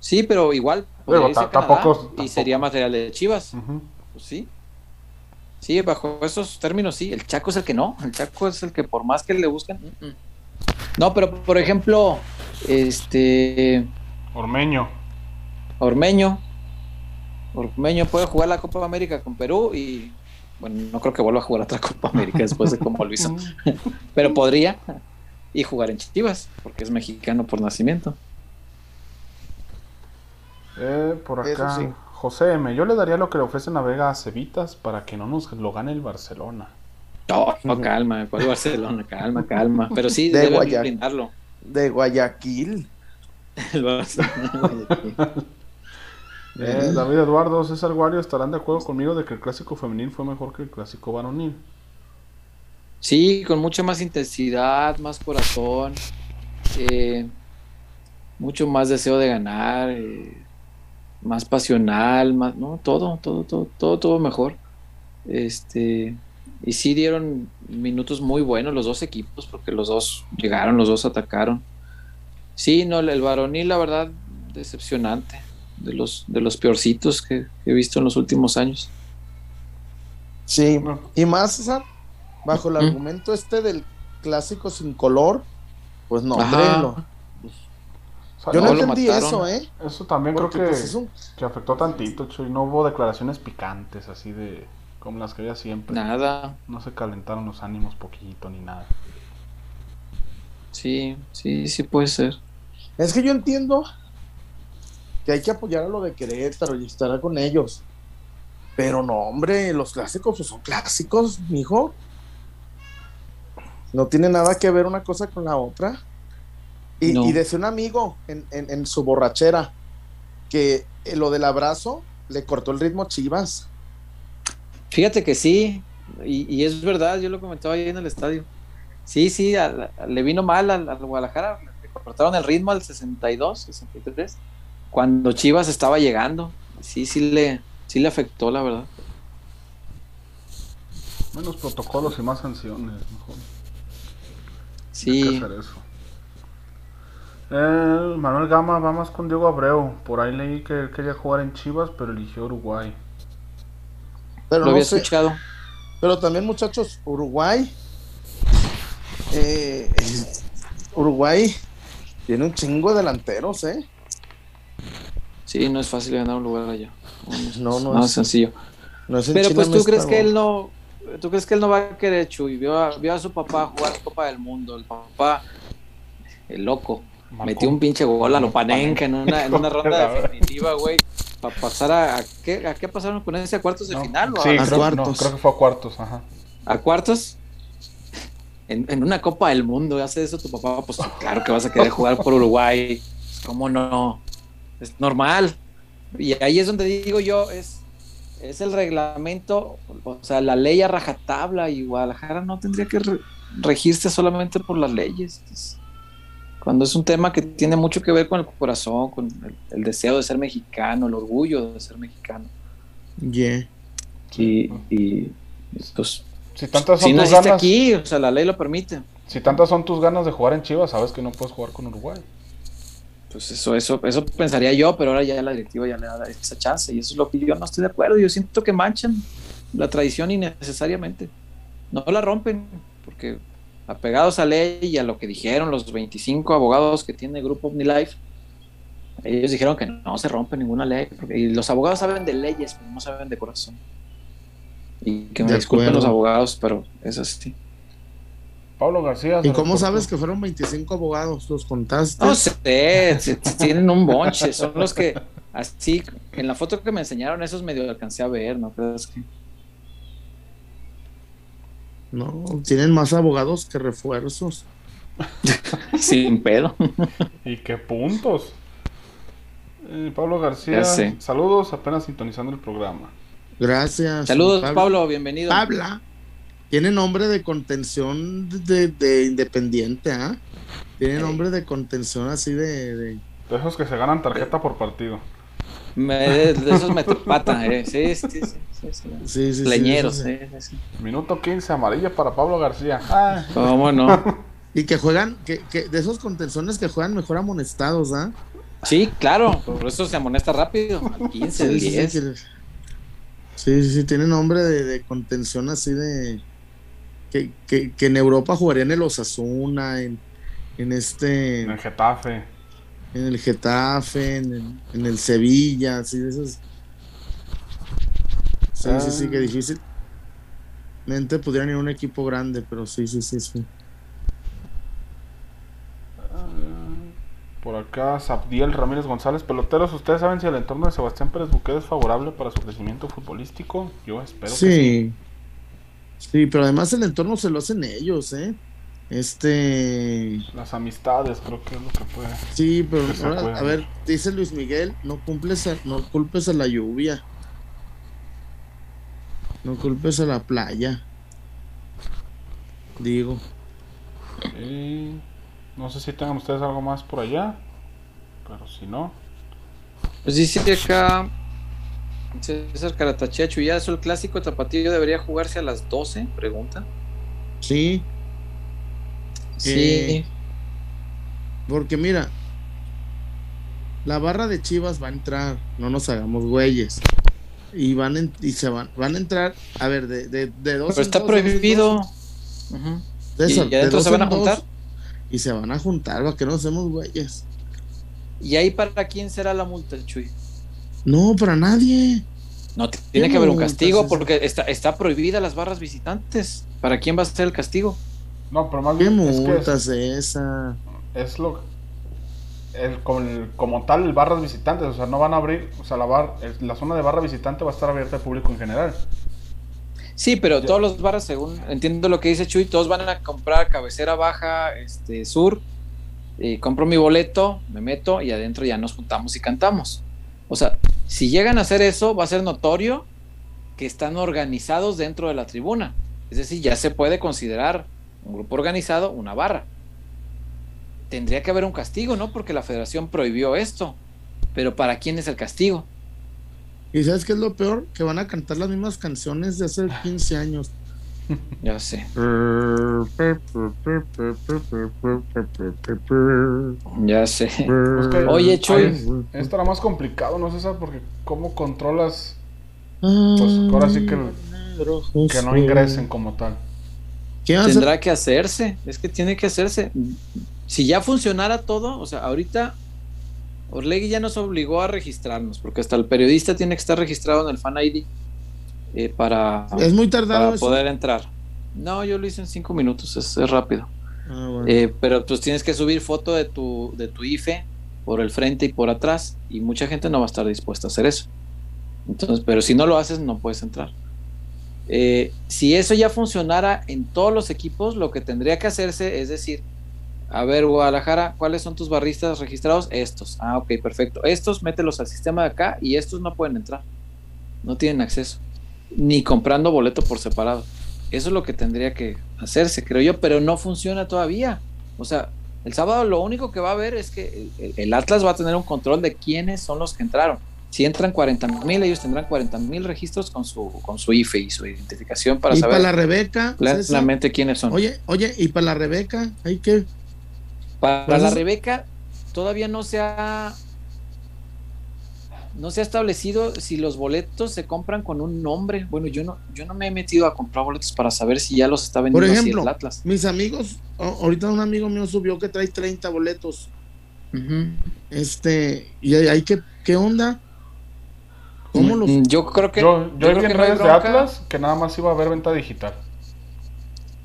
Sí, pero igual. Tampoco, Y sería material de Chivas. Pues sí. Sí, bajo esos términos, sí. El Chaco es el que no. El Chaco es el que por más que le busquen. Mm. No, pero por ejemplo, este. Ormeño. Ormeño. Ormeño puede jugar la Copa América con Perú y. Bueno, no creo que vuelva a jugar otra Copa América después de cómo lo hizo. pero podría. Y jugar en Chivas, porque es mexicano por nacimiento. Eh, por acá. José M. Yo le daría lo que le ofrecen a Vega a Cevitas para que no nos lo gane el Barcelona. No, calma, ¿cuál Barcelona? Calma, calma. Pero sí, de debe brindarlo. De Guayaquil. Eh, David Eduardo, César Guario estarán de acuerdo conmigo de que el clásico femenil fue mejor que el clásico varonil. Sí, con mucha más intensidad, más corazón, eh, mucho más deseo de ganar, eh, más pasional, más, no, todo, todo, todo, todo, todo mejor. Este, y sí dieron minutos muy buenos los dos equipos, porque los dos llegaron, los dos atacaron. Sí, no, el varonil, la verdad, decepcionante. De los, de los peorcitos que, he visto en los últimos años. Sí, y más, César, bajo el argumento este del clásico sin color, pues no, yo no, entendí eso, ¿eh? Eso también creo que, pues, que afectó tantito, Chuy. No hubo declaraciones picantes así de como las que había siempre. Nada. No se calentaron los ánimos poquito ni nada. Sí, sí, sí puede ser. Es que yo entiendo que hay que apoyar a lo de Querétaro y estar con ellos. Pero no, hombre, los clásicos pues, son clásicos, mijo. No tiene nada que ver una cosa con la otra. Y, decía un amigo en, su borrachera que lo del abrazo le cortó el ritmo a Chivas. Fíjate que sí, y, es verdad, yo lo comentaba ahí en el estadio. Sí, sí, le vino mal al, Guadalajara, le cortaron el ritmo al 62, 63, cuando Chivas estaba llegando. Sí, sí le, sí le afectó, la verdad. Menos protocolos y más sanciones, mejor. Sí. eso. Manuel Gama vamos con Diego Abreu. Por ahí leí que él quería jugar en Chivas, pero eligió Uruguay. Pero Lo había escuchado. Pero también, muchachos, Uruguay. Eh, Uruguay tiene un chingo de delanteros, ¿eh? Sí, no es fácil ganar un lugar allá. No, no, es, sencillo. Pero pues tú crees que él no, tú crees que él no va a querer Chuy. Vio a, vio a su papá jugar Copa del Mundo. El papá, el loco, metió un pinche gol a lo panenca en una, en una ronda definitiva, güey. Para pasar a, a, qué, ¿a qué pasaron con ese a cuartos de final? sí, a, creo, cuartos. creo que fue a cuartos, ajá. ¿A cuartos? En, en, una Copa del Mundo, hace eso tu papá, pues claro que vas a querer jugar por Uruguay. ¿Cómo no? Es normal. Y ahí es donde digo yo, es, es el reglamento, o sea, la ley a rajatabla y Guadalajara no tendría que regirse solamente por las leyes cuando es un tema que tiene mucho que ver con el corazón, con el, deseo de ser mexicano, el orgullo de ser mexicano. Yeah. Y, y pues, si tantas son tus ganas, aquí, o sea, la ley lo permite. Si tantas son tus ganas de jugar en Chivas, sabes que no puedes jugar con Uruguay. Pues eso, eso, eso pensaría yo, pero ahora ya la directiva ya le da esa chance y eso es lo que yo no estoy de acuerdo. Yo siento que manchan la tradición innecesariamente. No la rompen, porque apegados a ley y a lo que dijeron los 25 abogados que tiene el grupo OmniLife, ellos dijeron que no se rompe ninguna ley. y los abogados saben de leyes, pero no saben de corazón. Y que me disculpen los abogados, pero es así. Pablo García. ¿Y cómo sabes que fueron 25 abogados? ¿Los contaste? No sé, tienen un bonche. Son los que, así, en la foto que me enseñaron, esos medio alcancé a ver, ¿no crees que? No, tienen más abogados que refuerzos. Sin pedo. ¿Y qué puntos? Eh, Pablo García, saludos, apenas sintonizando el programa. Gracias. Saludos, Pablo, bienvenido. Habla. Tiene nombre de contención de, independiente, ¿ah? Tiene nombre de contención así de, de... de... esos que se ganan tarjeta por partido. De esos me pata, eh. Sí, sí, sí. Sí, sí, Leñeros, Minuto 15, amarilla para Pablo García. Ah. ¿Cómo no? y que juegan, que, que, de esos contenciones que juegan mejor amonestados, ¿ah? Sí, claro, por eso se amonesta rápido, 15, 10. Sí, sí, sí, tiene nombre de, contención así de. Que, que, que, en Europa jugaría en el Osasuna, en, en este. En el Getafe. En el Getafe, en el, en el Sevilla, así de esos Sí, sí, sí, que ah. difícil. Mente pudieran ir a un equipo grande, pero sí, sí, sí, sí. Ah, por acá, Sabdiel Ramírez González, peloteros, ¿ustedes saben si el entorno de Sebastián Pérez Buquet es favorable para su crecimiento futbolístico? Yo espero sí. que sí. Sí, pero además el entorno se lo hacen ellos, ¿eh? Este. Las amistades, creo que es lo que puede. Sí, pero a ver, dice Luis Miguel, no cumples, no culpes a la lluvia. No culpes a la playa. Digo. no sé si tengan ustedes algo más por allá. Pero si no. Pues dice acá. César Caratachecho, ¿ya eso el clásico tapatío debería jugarse a las 12? Pregunta. Sí. Sí. Eh, porque mira, la barra de Chivas va a entrar, no nos hagamos güeyes. Y van en- y se van, van a entrar, a ver, de, de, de dos Pero en está dos, dos prohibido. César, ¿Y de adentro dos se van a juntar? dos, Y se van a juntar, para que no hacemos güeyes. ¿Y ahí para quién será la multa, Chuy? No, para nadie. No, tiene que haber un castigo porque está, está prohibida las barras visitantes. ¿Para quién va a ser el castigo? No, pero más ¿Qué bien es que multas esa? es, es lo el, como, el- como tal el barras visitantes, o sea, no van a abrir, o sea, la bar, el- la zona de barra visitante va a estar abierta al público en general. Sí, pero Ya. todos los barras, según entiendo lo que dice Chuy, todos van a comprar cabecera baja, este sur, y compro mi boleto, me meto y adentro ya nos juntamos y cantamos. O sea, si llegan a hacer eso, va a ser notorio que están organizados dentro de la tribuna. Es decir, ya se puede considerar un grupo organizado una barra. Tendría que haber un castigo, ¿no? Porque la federación prohibió esto. Pero ¿para quién es el castigo? ¿Y sabes qué es lo peor? Que van a cantar las mismas canciones de hace 15 años. Ya sé. Ya sé. que- Oye, Chuy. estará más complicado, ¿no, César? Porque cómo controlas Pues, ahora sí que que no ingresen como tal. ¿Qué va a hacer? Tendrá que hacerse, es que tiene que hacerse. Si ya funcionara todo, o sea, ahorita Orlegui ya nos obligó a registrarnos, porque hasta el periodista tiene que estar registrado en el Fan ID eh, para, Es muy tardado para poder entrar. No, yo lo hice en cinco minutos, es, es rápido. Ah, bueno. Eh, pero pues tienes que subir foto de tu, de tu IFE por el frente y por atrás, y mucha gente no va a estar dispuesta a hacer eso. Entonces, pero si no lo haces, no puedes entrar. Eh, si eso ya funcionara en todos los equipos, lo que tendría que hacerse es decir, a ver, Guadalajara, ¿cuáles son tus barristas registrados? Estos. Ah, ok, perfecto. Estos mételos al sistema de acá y estos no pueden entrar. No tienen acceso. Ni comprando boleto por separado. Eso es lo que tendría que hacerse, creo yo, pero no funciona todavía. O sea, el sábado lo único que va a haber es que el, el Atlas va a tener un control de quiénes son los que entraron. Si entran 40 mil, ellos tendrán 40 mil registros con su, con su IFE y su identificación para y saber para la Rebeca, César, plenamente quiénes son. oye, oye, y para la Rebeca, hay que Para Pues la Rebeca todavía no se ha no se ha establecido si los boletos se compran con un nombre. Bueno, yo no yo no me he metido a comprar boletos para saber si ya los está vendiendo Por así ejemplo, el Atlas. mis amigos, ahorita un amigo mío subió que trae 30 boletos. Este, y hay que, ¿qué onda? ¿Cómo los? Yo creo que Yo, yo, creo vi que en no hay redes de bronca. Atlas que nada más iba a haber venta digital.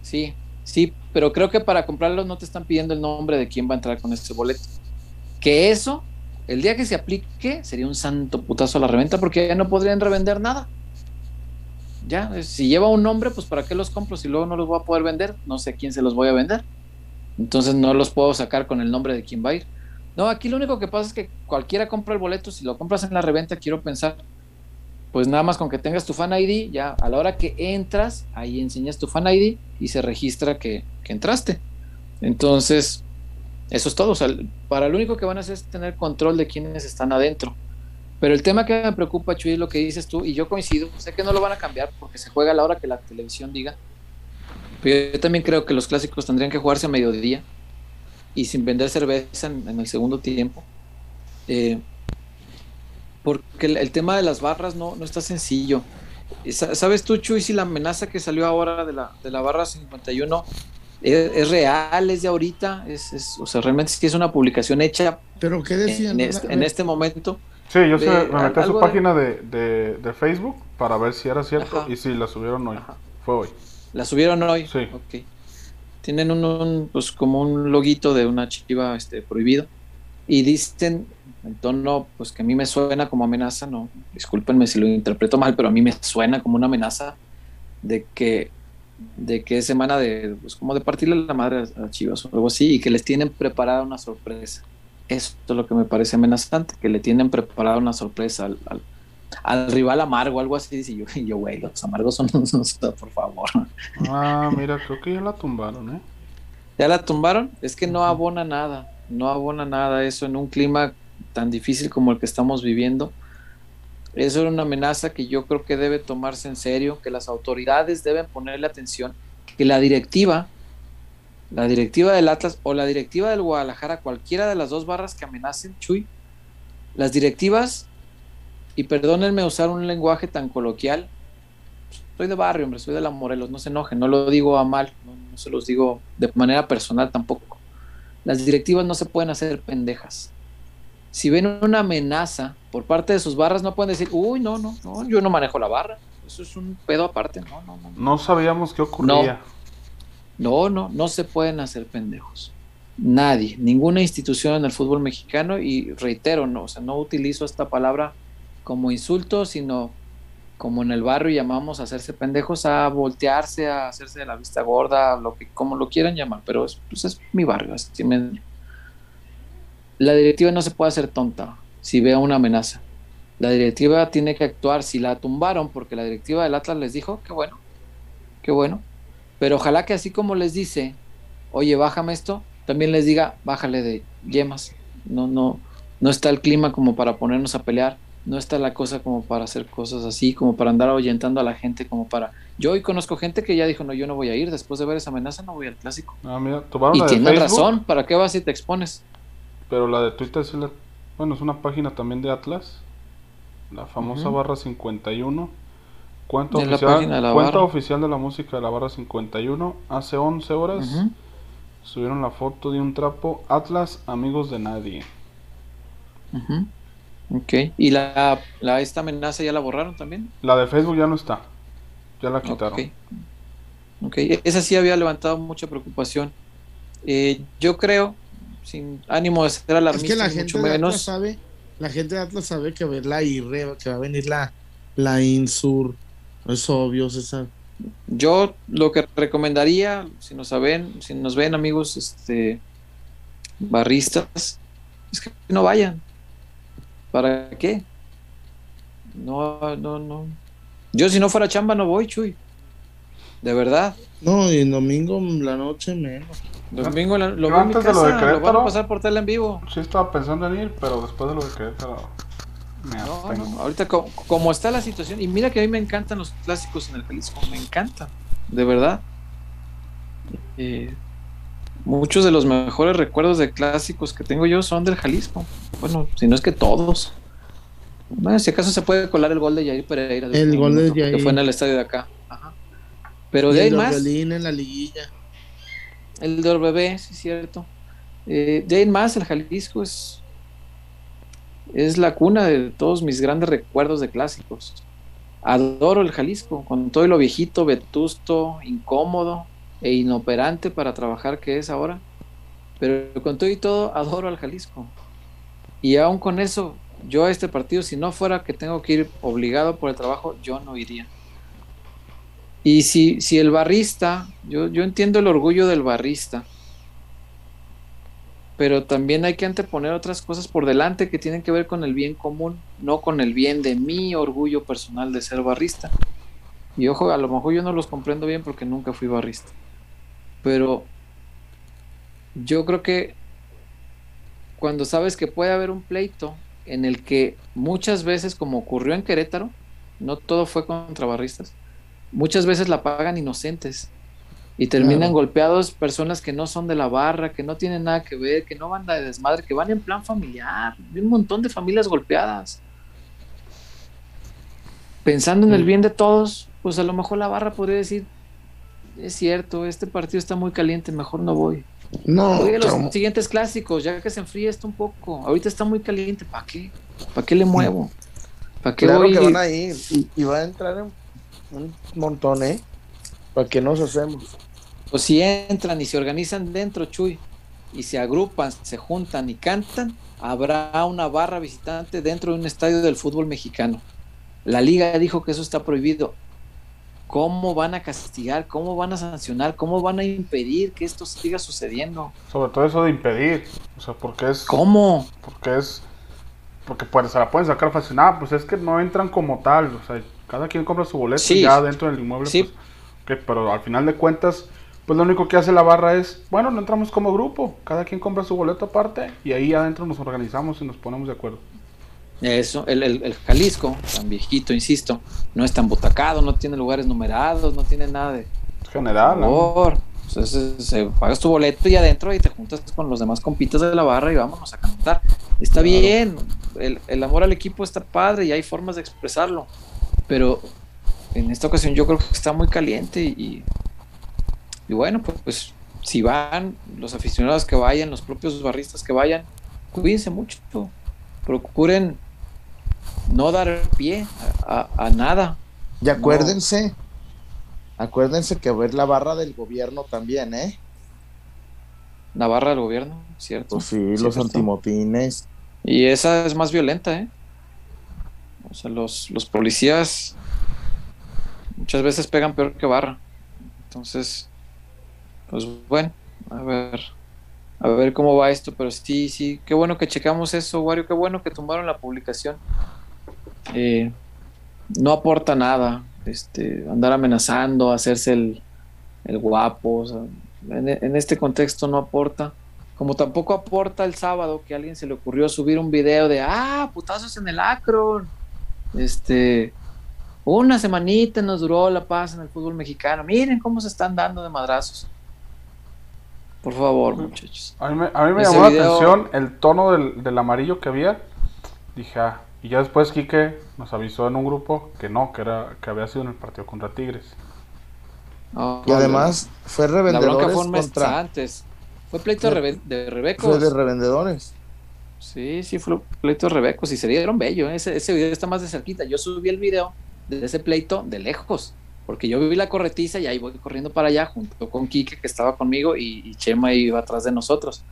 Sí, sí, pero creo que para comprarlos no te están pidiendo el nombre de quién va a entrar con este boleto. Que eso, el día que se aplique, sería un santo putazo a la reventa porque ya no podrían revender nada. Ya, si lleva un nombre, pues ¿para qué los compro si luego no los voy a poder vender? No sé a quién se los voy a vender. Entonces no los puedo sacar con el nombre de quién va a ir. No, aquí lo único que pasa es que cualquiera compra el boleto, si lo compras en la reventa, quiero pensar, pues nada más con que tengas tu fan ID, ya a la hora que entras, ahí enseñas tu fan ID y se registra que, que entraste. Entonces, eso es todo. O sea, para lo único que van a hacer es tener control de quiénes están adentro. Pero el tema que me preocupa, Chuy, es lo que dices tú, y yo coincido, sé que no lo van a cambiar porque se juega a la hora que la televisión diga. Pero yo también creo que los clásicos tendrían que jugarse a mediodía y sin vender cerveza en, en el segundo tiempo. Eh, porque el, el tema de las barras no, no está sencillo. ¿Sabes tú, Chuy, si la amenaza que salió ahora de la, de la barra 51 es, es real, es de ahorita? Es, es- o sea, realmente sí es una publicación hecha ¿Pero qué decían? en, este, en este momento. Sí, yo me metí a su página de, de, de Facebook para ver si era cierto Ajá. y sí, la subieron hoy. Ajá. Fue hoy. La subieron hoy. Sí. Ok. Tienen un, un, pues como un loguito de una chiva este, prohibido. Y dicen en tono, pues que a mí me suena como amenaza, no, discúlpenme si lo interpreto mal, pero a mí me suena como una amenaza de que de que es semana de, pues como de partirle la madre a, Chivas o algo así, y que les tienen preparada una sorpresa. Eso es lo que me parece amenazante, que le tienen preparada una sorpresa al, al, al rival amargo, algo así, dice yo, y yo, güey, los amargos son, por favor. Ah, mira, creo que ya la tumbaron, ¿eh? ¿Ya la tumbaron? Es que no abona nada, no abona nada eso en un clima tan difícil como el que estamos viviendo. Eso era una amenaza que yo creo que debe tomarse en serio, que las autoridades deben ponerle atención, que la directiva, la directiva del Atlas o la directiva del Guadalajara, cualquiera de las dos barras que amenacen, Chuy, las directivas, y perdónenme usar un lenguaje tan coloquial, soy de barrio, hombre, soy de la Morelos, no se enojen, no lo digo a mal, no, no se los digo de manera personal tampoco. Las directivas no se pueden hacer pendejas si ven una amenaza por parte de sus barras, no pueden decir, uy, no, no, no, yo no manejo la barra. Eso es un pedo aparte. No, no, no. No sabíamos qué ocurría. No, no, no, se pueden hacer pendejos. Nadie, ninguna institución en el fútbol mexicano, y reitero, no, o sea, no utilizo esta palabra como insulto, sino como en el barrio llamamos a hacerse pendejos, a voltearse, a hacerse de la vista gorda, lo que, como lo quieran llamar, pero es, pues es mi barrio, así me, la directiva no se puede hacer tonta si ve una amenaza. La directiva tiene que actuar. Si la tumbaron porque la directiva del Atlas les dijo, qué bueno, qué bueno. Pero ojalá que así como les dice, oye, bájame esto, también les diga, bájale de yemas. No, no, no está el clima como para ponernos a pelear. No está la cosa como para hacer cosas así, como para andar ahuyentando a la gente, como para... Yo hoy conozco gente que ya dijo, no, yo no voy a ir, después de ver esa amenaza no voy al clásico. Ah, mira, y tiene razón, ¿para qué vas y te expones? Pero la de Twitter es bueno, es una página también de Atlas. La famosa barra 51. Cuenta, oficial, cuenta oficial de la música de la barra 51. Hace 11 horas subieron la foto de un trapo Atlas Amigos de Nadie. Ok. ¿Y la, la, esta amenaza ya la borraron también? La de Facebook ya no está. Ya la quitaron. Ok. okay. Esa sí había levantado mucha preocupación. Eh, yo creo sin ánimo de ser alarmista. Es que la gente de Atlas sabe, la gente de Atlas sabe que ver la IRE, que va a venir la, la INSUR, es obvio, César. Yo lo que recomendaría, si nos ven, si nos ven amigos, este barristas, es que no vayan. ¿Para qué? No, no, no. Yo si no fuera chamba no voy, Chuy. De verdad. No, y en domingo la noche menos. Domingo lo vi en mi casa, lo, van a pasar por tele en vivo. Sí estaba pensando en ir, pero después de lo de Querétaro me no, no, ahorita como, está la situación, y mira que a mí me encantan los clásicos en el Jalisco, me encantan, de verdad. Eh, muchos de los mejores recuerdos de clásicos que tengo yo son del Jalisco. Bueno, si no es que todos. Bueno, si acaso se puede colar el gol de Jair Pereira. El gol de Jair. Que fue en el estadio de acá. Ajá. Pero de ahí más. en la liguilla. El de bebé, sí es cierto. Eh, de ahí más, el Jalisco es, es la cuna de todos mis grandes recuerdos de clásicos. Adoro el Jalisco, con todo lo viejito, vetusto, incómodo e inoperante para trabajar que es ahora. Pero con todo y todo, adoro al Jalisco. Y aún con eso, yo a este partido, si no fuera que tengo que ir obligado por el trabajo, yo no iría. Y si, si el barrista, yo, yo entiendo el orgullo del barrista, pero también hay que anteponer otras cosas por delante que tienen que ver con el bien común, no con el bien de mi orgullo personal de ser barrista. Y ojo, a lo mejor yo no los comprendo bien porque nunca fui barrista. Pero yo creo que cuando sabes que puede haber un pleito en el que muchas veces, como ocurrió en Querétaro, no todo fue contra barristas, muchas veces la pagan inocentes y terminan golpeados personas que no son de la barra, que no tienen nada que ver, que no van de desmadre, que van en plan familiar. Hay un montón de familias golpeadas. Pensando en el bien de todos, pues a lo mejor la barra podría decir, es cierto, este partido está muy caliente, mejor no voy. No. Voy a los siguientes clásicos, ya que se enfríe esto un poco. Ahorita está muy caliente, ¿para qué? ¿Para qué le muevo? ¿Para qué claro que van a ir y, y va a entrar en un montón, ¿eh? ¿Para que nos hacemos? Pues si entran y se organizan dentro, Chuy, y se agrupan, se juntan y cantan, habrá una barra visitante dentro de un estadio del fútbol mexicano. La liga dijo que eso está prohibido. ¿Cómo van a castigar? ¿Cómo van a sancionar? ¿Cómo van a impedir que esto siga sucediendo? Sobre todo eso de impedir. O sea, porque es. ¿Cómo? Porque es. Porque pues, se la pueden sacar fácil. Ah, pues es que no entran como tal. O sea, cada quien compra su boleto ya dentro del inmueble. Sí. Pues, pero al final de cuentas, pues lo único que hace la barra es, bueno, no entramos como grupo, cada quien compra su boleto aparte y ahí adentro nos organizamos y nos ponemos de acuerdo. Eso, el, el, el Jalisco, tan viejito, insisto, no es tan butacado, no tiene lugares numerados, no tiene nada de General. ¿no? favor. Entonces, pagas tu boleto y adentro y te juntas con los demás compitas de la barra y vámonos a cantar. Está Claro. bien, el, el amor al equipo está padre y hay formas de expresarlo, pero en esta ocasión yo creo que está muy caliente y, y bueno, pues, pues si van los aficionados que vayan, los propios barristas que vayan, cuídense mucho, procuren no dar pie a, a- a nada. Y acuérdense, acuérdense que ver la barra del gobierno también, ¿eh? La barra del gobierno, ¿cierto? Pues sí, los antimotines. Y esa es más violenta, ¿eh? O sea, los, los policías muchas veces pegan peor que barra. Entonces, pues bueno, a ver, a ver cómo va esto, pero sí, sí, qué bueno que checamos eso, Wario, qué bueno que tumbaron la publicación. Eh, no aporta nada, este, andar amenazando, hacerse el, el guapo, en, en este contexto no aporta. Como tampoco aporta el sábado que a alguien se le ocurrió subir un video de, ah, putazos en el Akron. Este, una semanita nos duró la paz en el fútbol mexicano. Miren cómo se están dando de madrazos. Por favor, muchachos. A mí me, a mí me Ese llamó la atención el tono del, del amarillo que había. Dije, ah, y ya después Quique nos avisó en un grupo que no, que era que había sido en el partido contra Tigres. No, Y además fue la bronca revendedores fue un mes contra antes. Fue pleito de, rebe- de Rebecos. fue de revendedores. Sí, sí, fue pleito de Rebecos y se dieron bello. ¿eh? Ese, ese video está más de cerquita. Yo subí el video de ese pleito de lejos, porque yo vi la corretiza y ahí voy corriendo para allá junto con Quique que estaba conmigo y, y Chema iba atrás de nosotros.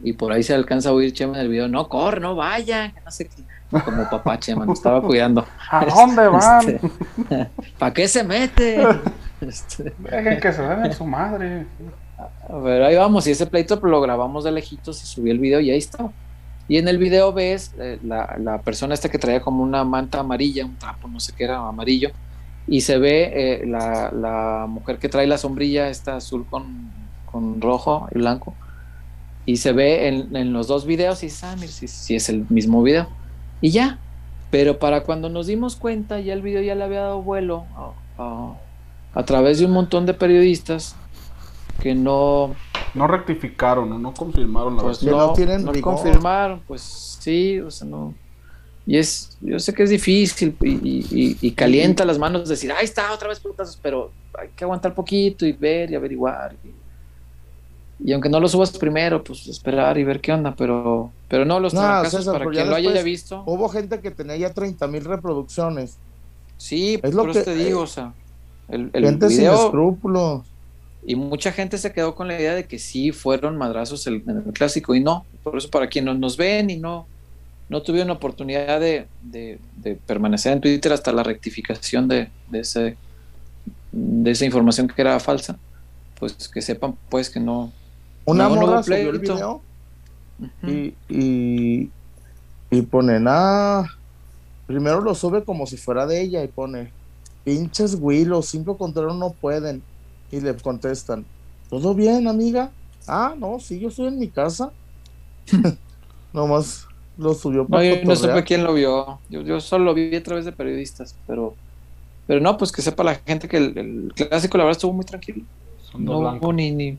Y por ahí se alcanza a oír Chema en el video, no, corre, no vayan, no sé qué. Como papá Chema, nos estaba cuidando. ¿A dónde van? ¿Para qué se mete? Este, Dejen que se den en su madre. A ver, ahí vamos, y ese pleito lo grabamos de lejitos, se subió el video y ahí está. Y en el video ves eh, la, la persona esta que traía como una manta amarilla, un trapo, no sé qué era, amarillo, y se ve eh, la, la mujer que trae la sombrilla, esta azul con, con rojo y blanco, y se ve en, en los dos videos y dices, ah, mira, si, si es el mismo video. Y ya, pero para cuando nos dimos cuenta, ya el video ya le había dado vuelo a- través de un montón de periodistas que no, No rectificaron o no confirmaron la pues versión. no tienen no rigor. confirmaron, pues sí, o sea, no. Y es, yo sé que es difícil y, y- y- calienta las manos decir, ahí está, otra vez putazos, pero hay que aguantar poquito y ver y averiguar. Y, y aunque no lo subas primero, pues esperar y ver qué onda, pero, pero no, los No, trancazos César, para quien lo haya visto. Hubo gente que tenía ya 30 mil reproducciones. Sí, es lo que- te digo, o sea, el, el gente sin escrúpulos. Y mucha gente se quedó con la idea de que sí fueron madrazos el- en el clásico y no. Por eso para quienes nos ven y no, no tuvieron oportunidad de, de- de permanecer en Twitter hasta la rectificación de, de, ese, de esa información que era falsa, pues que sepan pues que no. Una No, no morra hubo subió el video Ujú. y, y, y pone nada. Primero lo sube como si fuera de ella y pone pinches Willow, cinco contra uno no pueden. Y le contestan, ¿todo bien, amiga? Ah, no, sí, yo estoy en mi casa. Nomás lo subió No, para yo no supe quién lo vio. Yo, yo solo lo vi a través de periodistas, pero, pero no, pues que sepa la gente que el, el clásico la verdad estuvo muy tranquilo. Son dos No blancos. hubo ni, ni.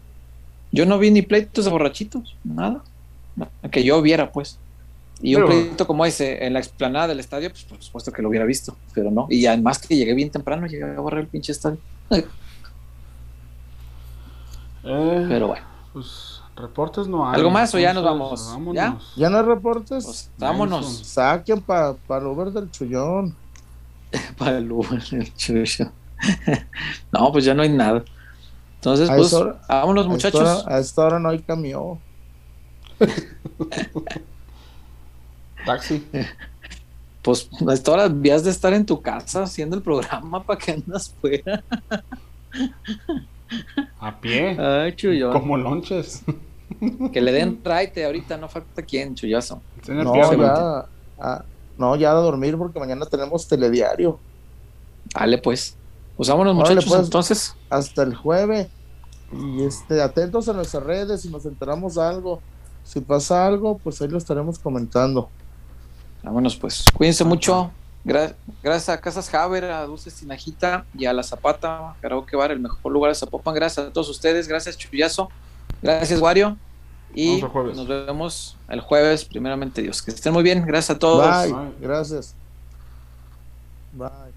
Yo no vi ni pleitos de borrachitos, nada. Que yo viera, pues. Y un pleito como ese en la explanada del estadio, pues por supuesto que lo hubiera visto, pero no. Y además que llegué bien temprano, llegué a barrer el pinche estadio. Eh, Pero bueno, Pues reportes no hay. ¿Algo más o ya nos vamos? vámonos. ¿Ya no hay reportes? pues vámonos. Saquen para el Uber del Chullón. Para el Uber, el chucho. no, pues ya no hay nada. Entonces, A pues, hora- vámonos, A esta, muchachos. hora, a esta hora no hay camión. Taxi. Pues a esta hora habías de estar en tu casa haciendo el programa para que andas fuera. A pie. Ay, chullón. Como lonches. Que le den raite ahorita, no falta quién, chullazo. El No, ya, ah, no, ya a dormir porque mañana tenemos telediario. Dale, pues. Pues vámonos, Órale, muchachos, pues. entonces. hasta el jueves. Y este, atentos a nuestras redes si nos enteramos algo. Si pasa algo, pues ahí lo estaremos comentando. Vámonos pues. Cuídense mucho. Gra- gracias a Casas Haber, a Dulces Tinajita y a La Zapata, Karaoke Bar, el mejor lugar de Zapopan. Gracias a todos ustedes. Gracias, Chuyazo. Gracias, Wario. Y Vamos el jueves. nos vemos el jueves, primeramente Dios. Que estén muy bien. Gracias a todos. Bye. Bye. Gracias. Bye.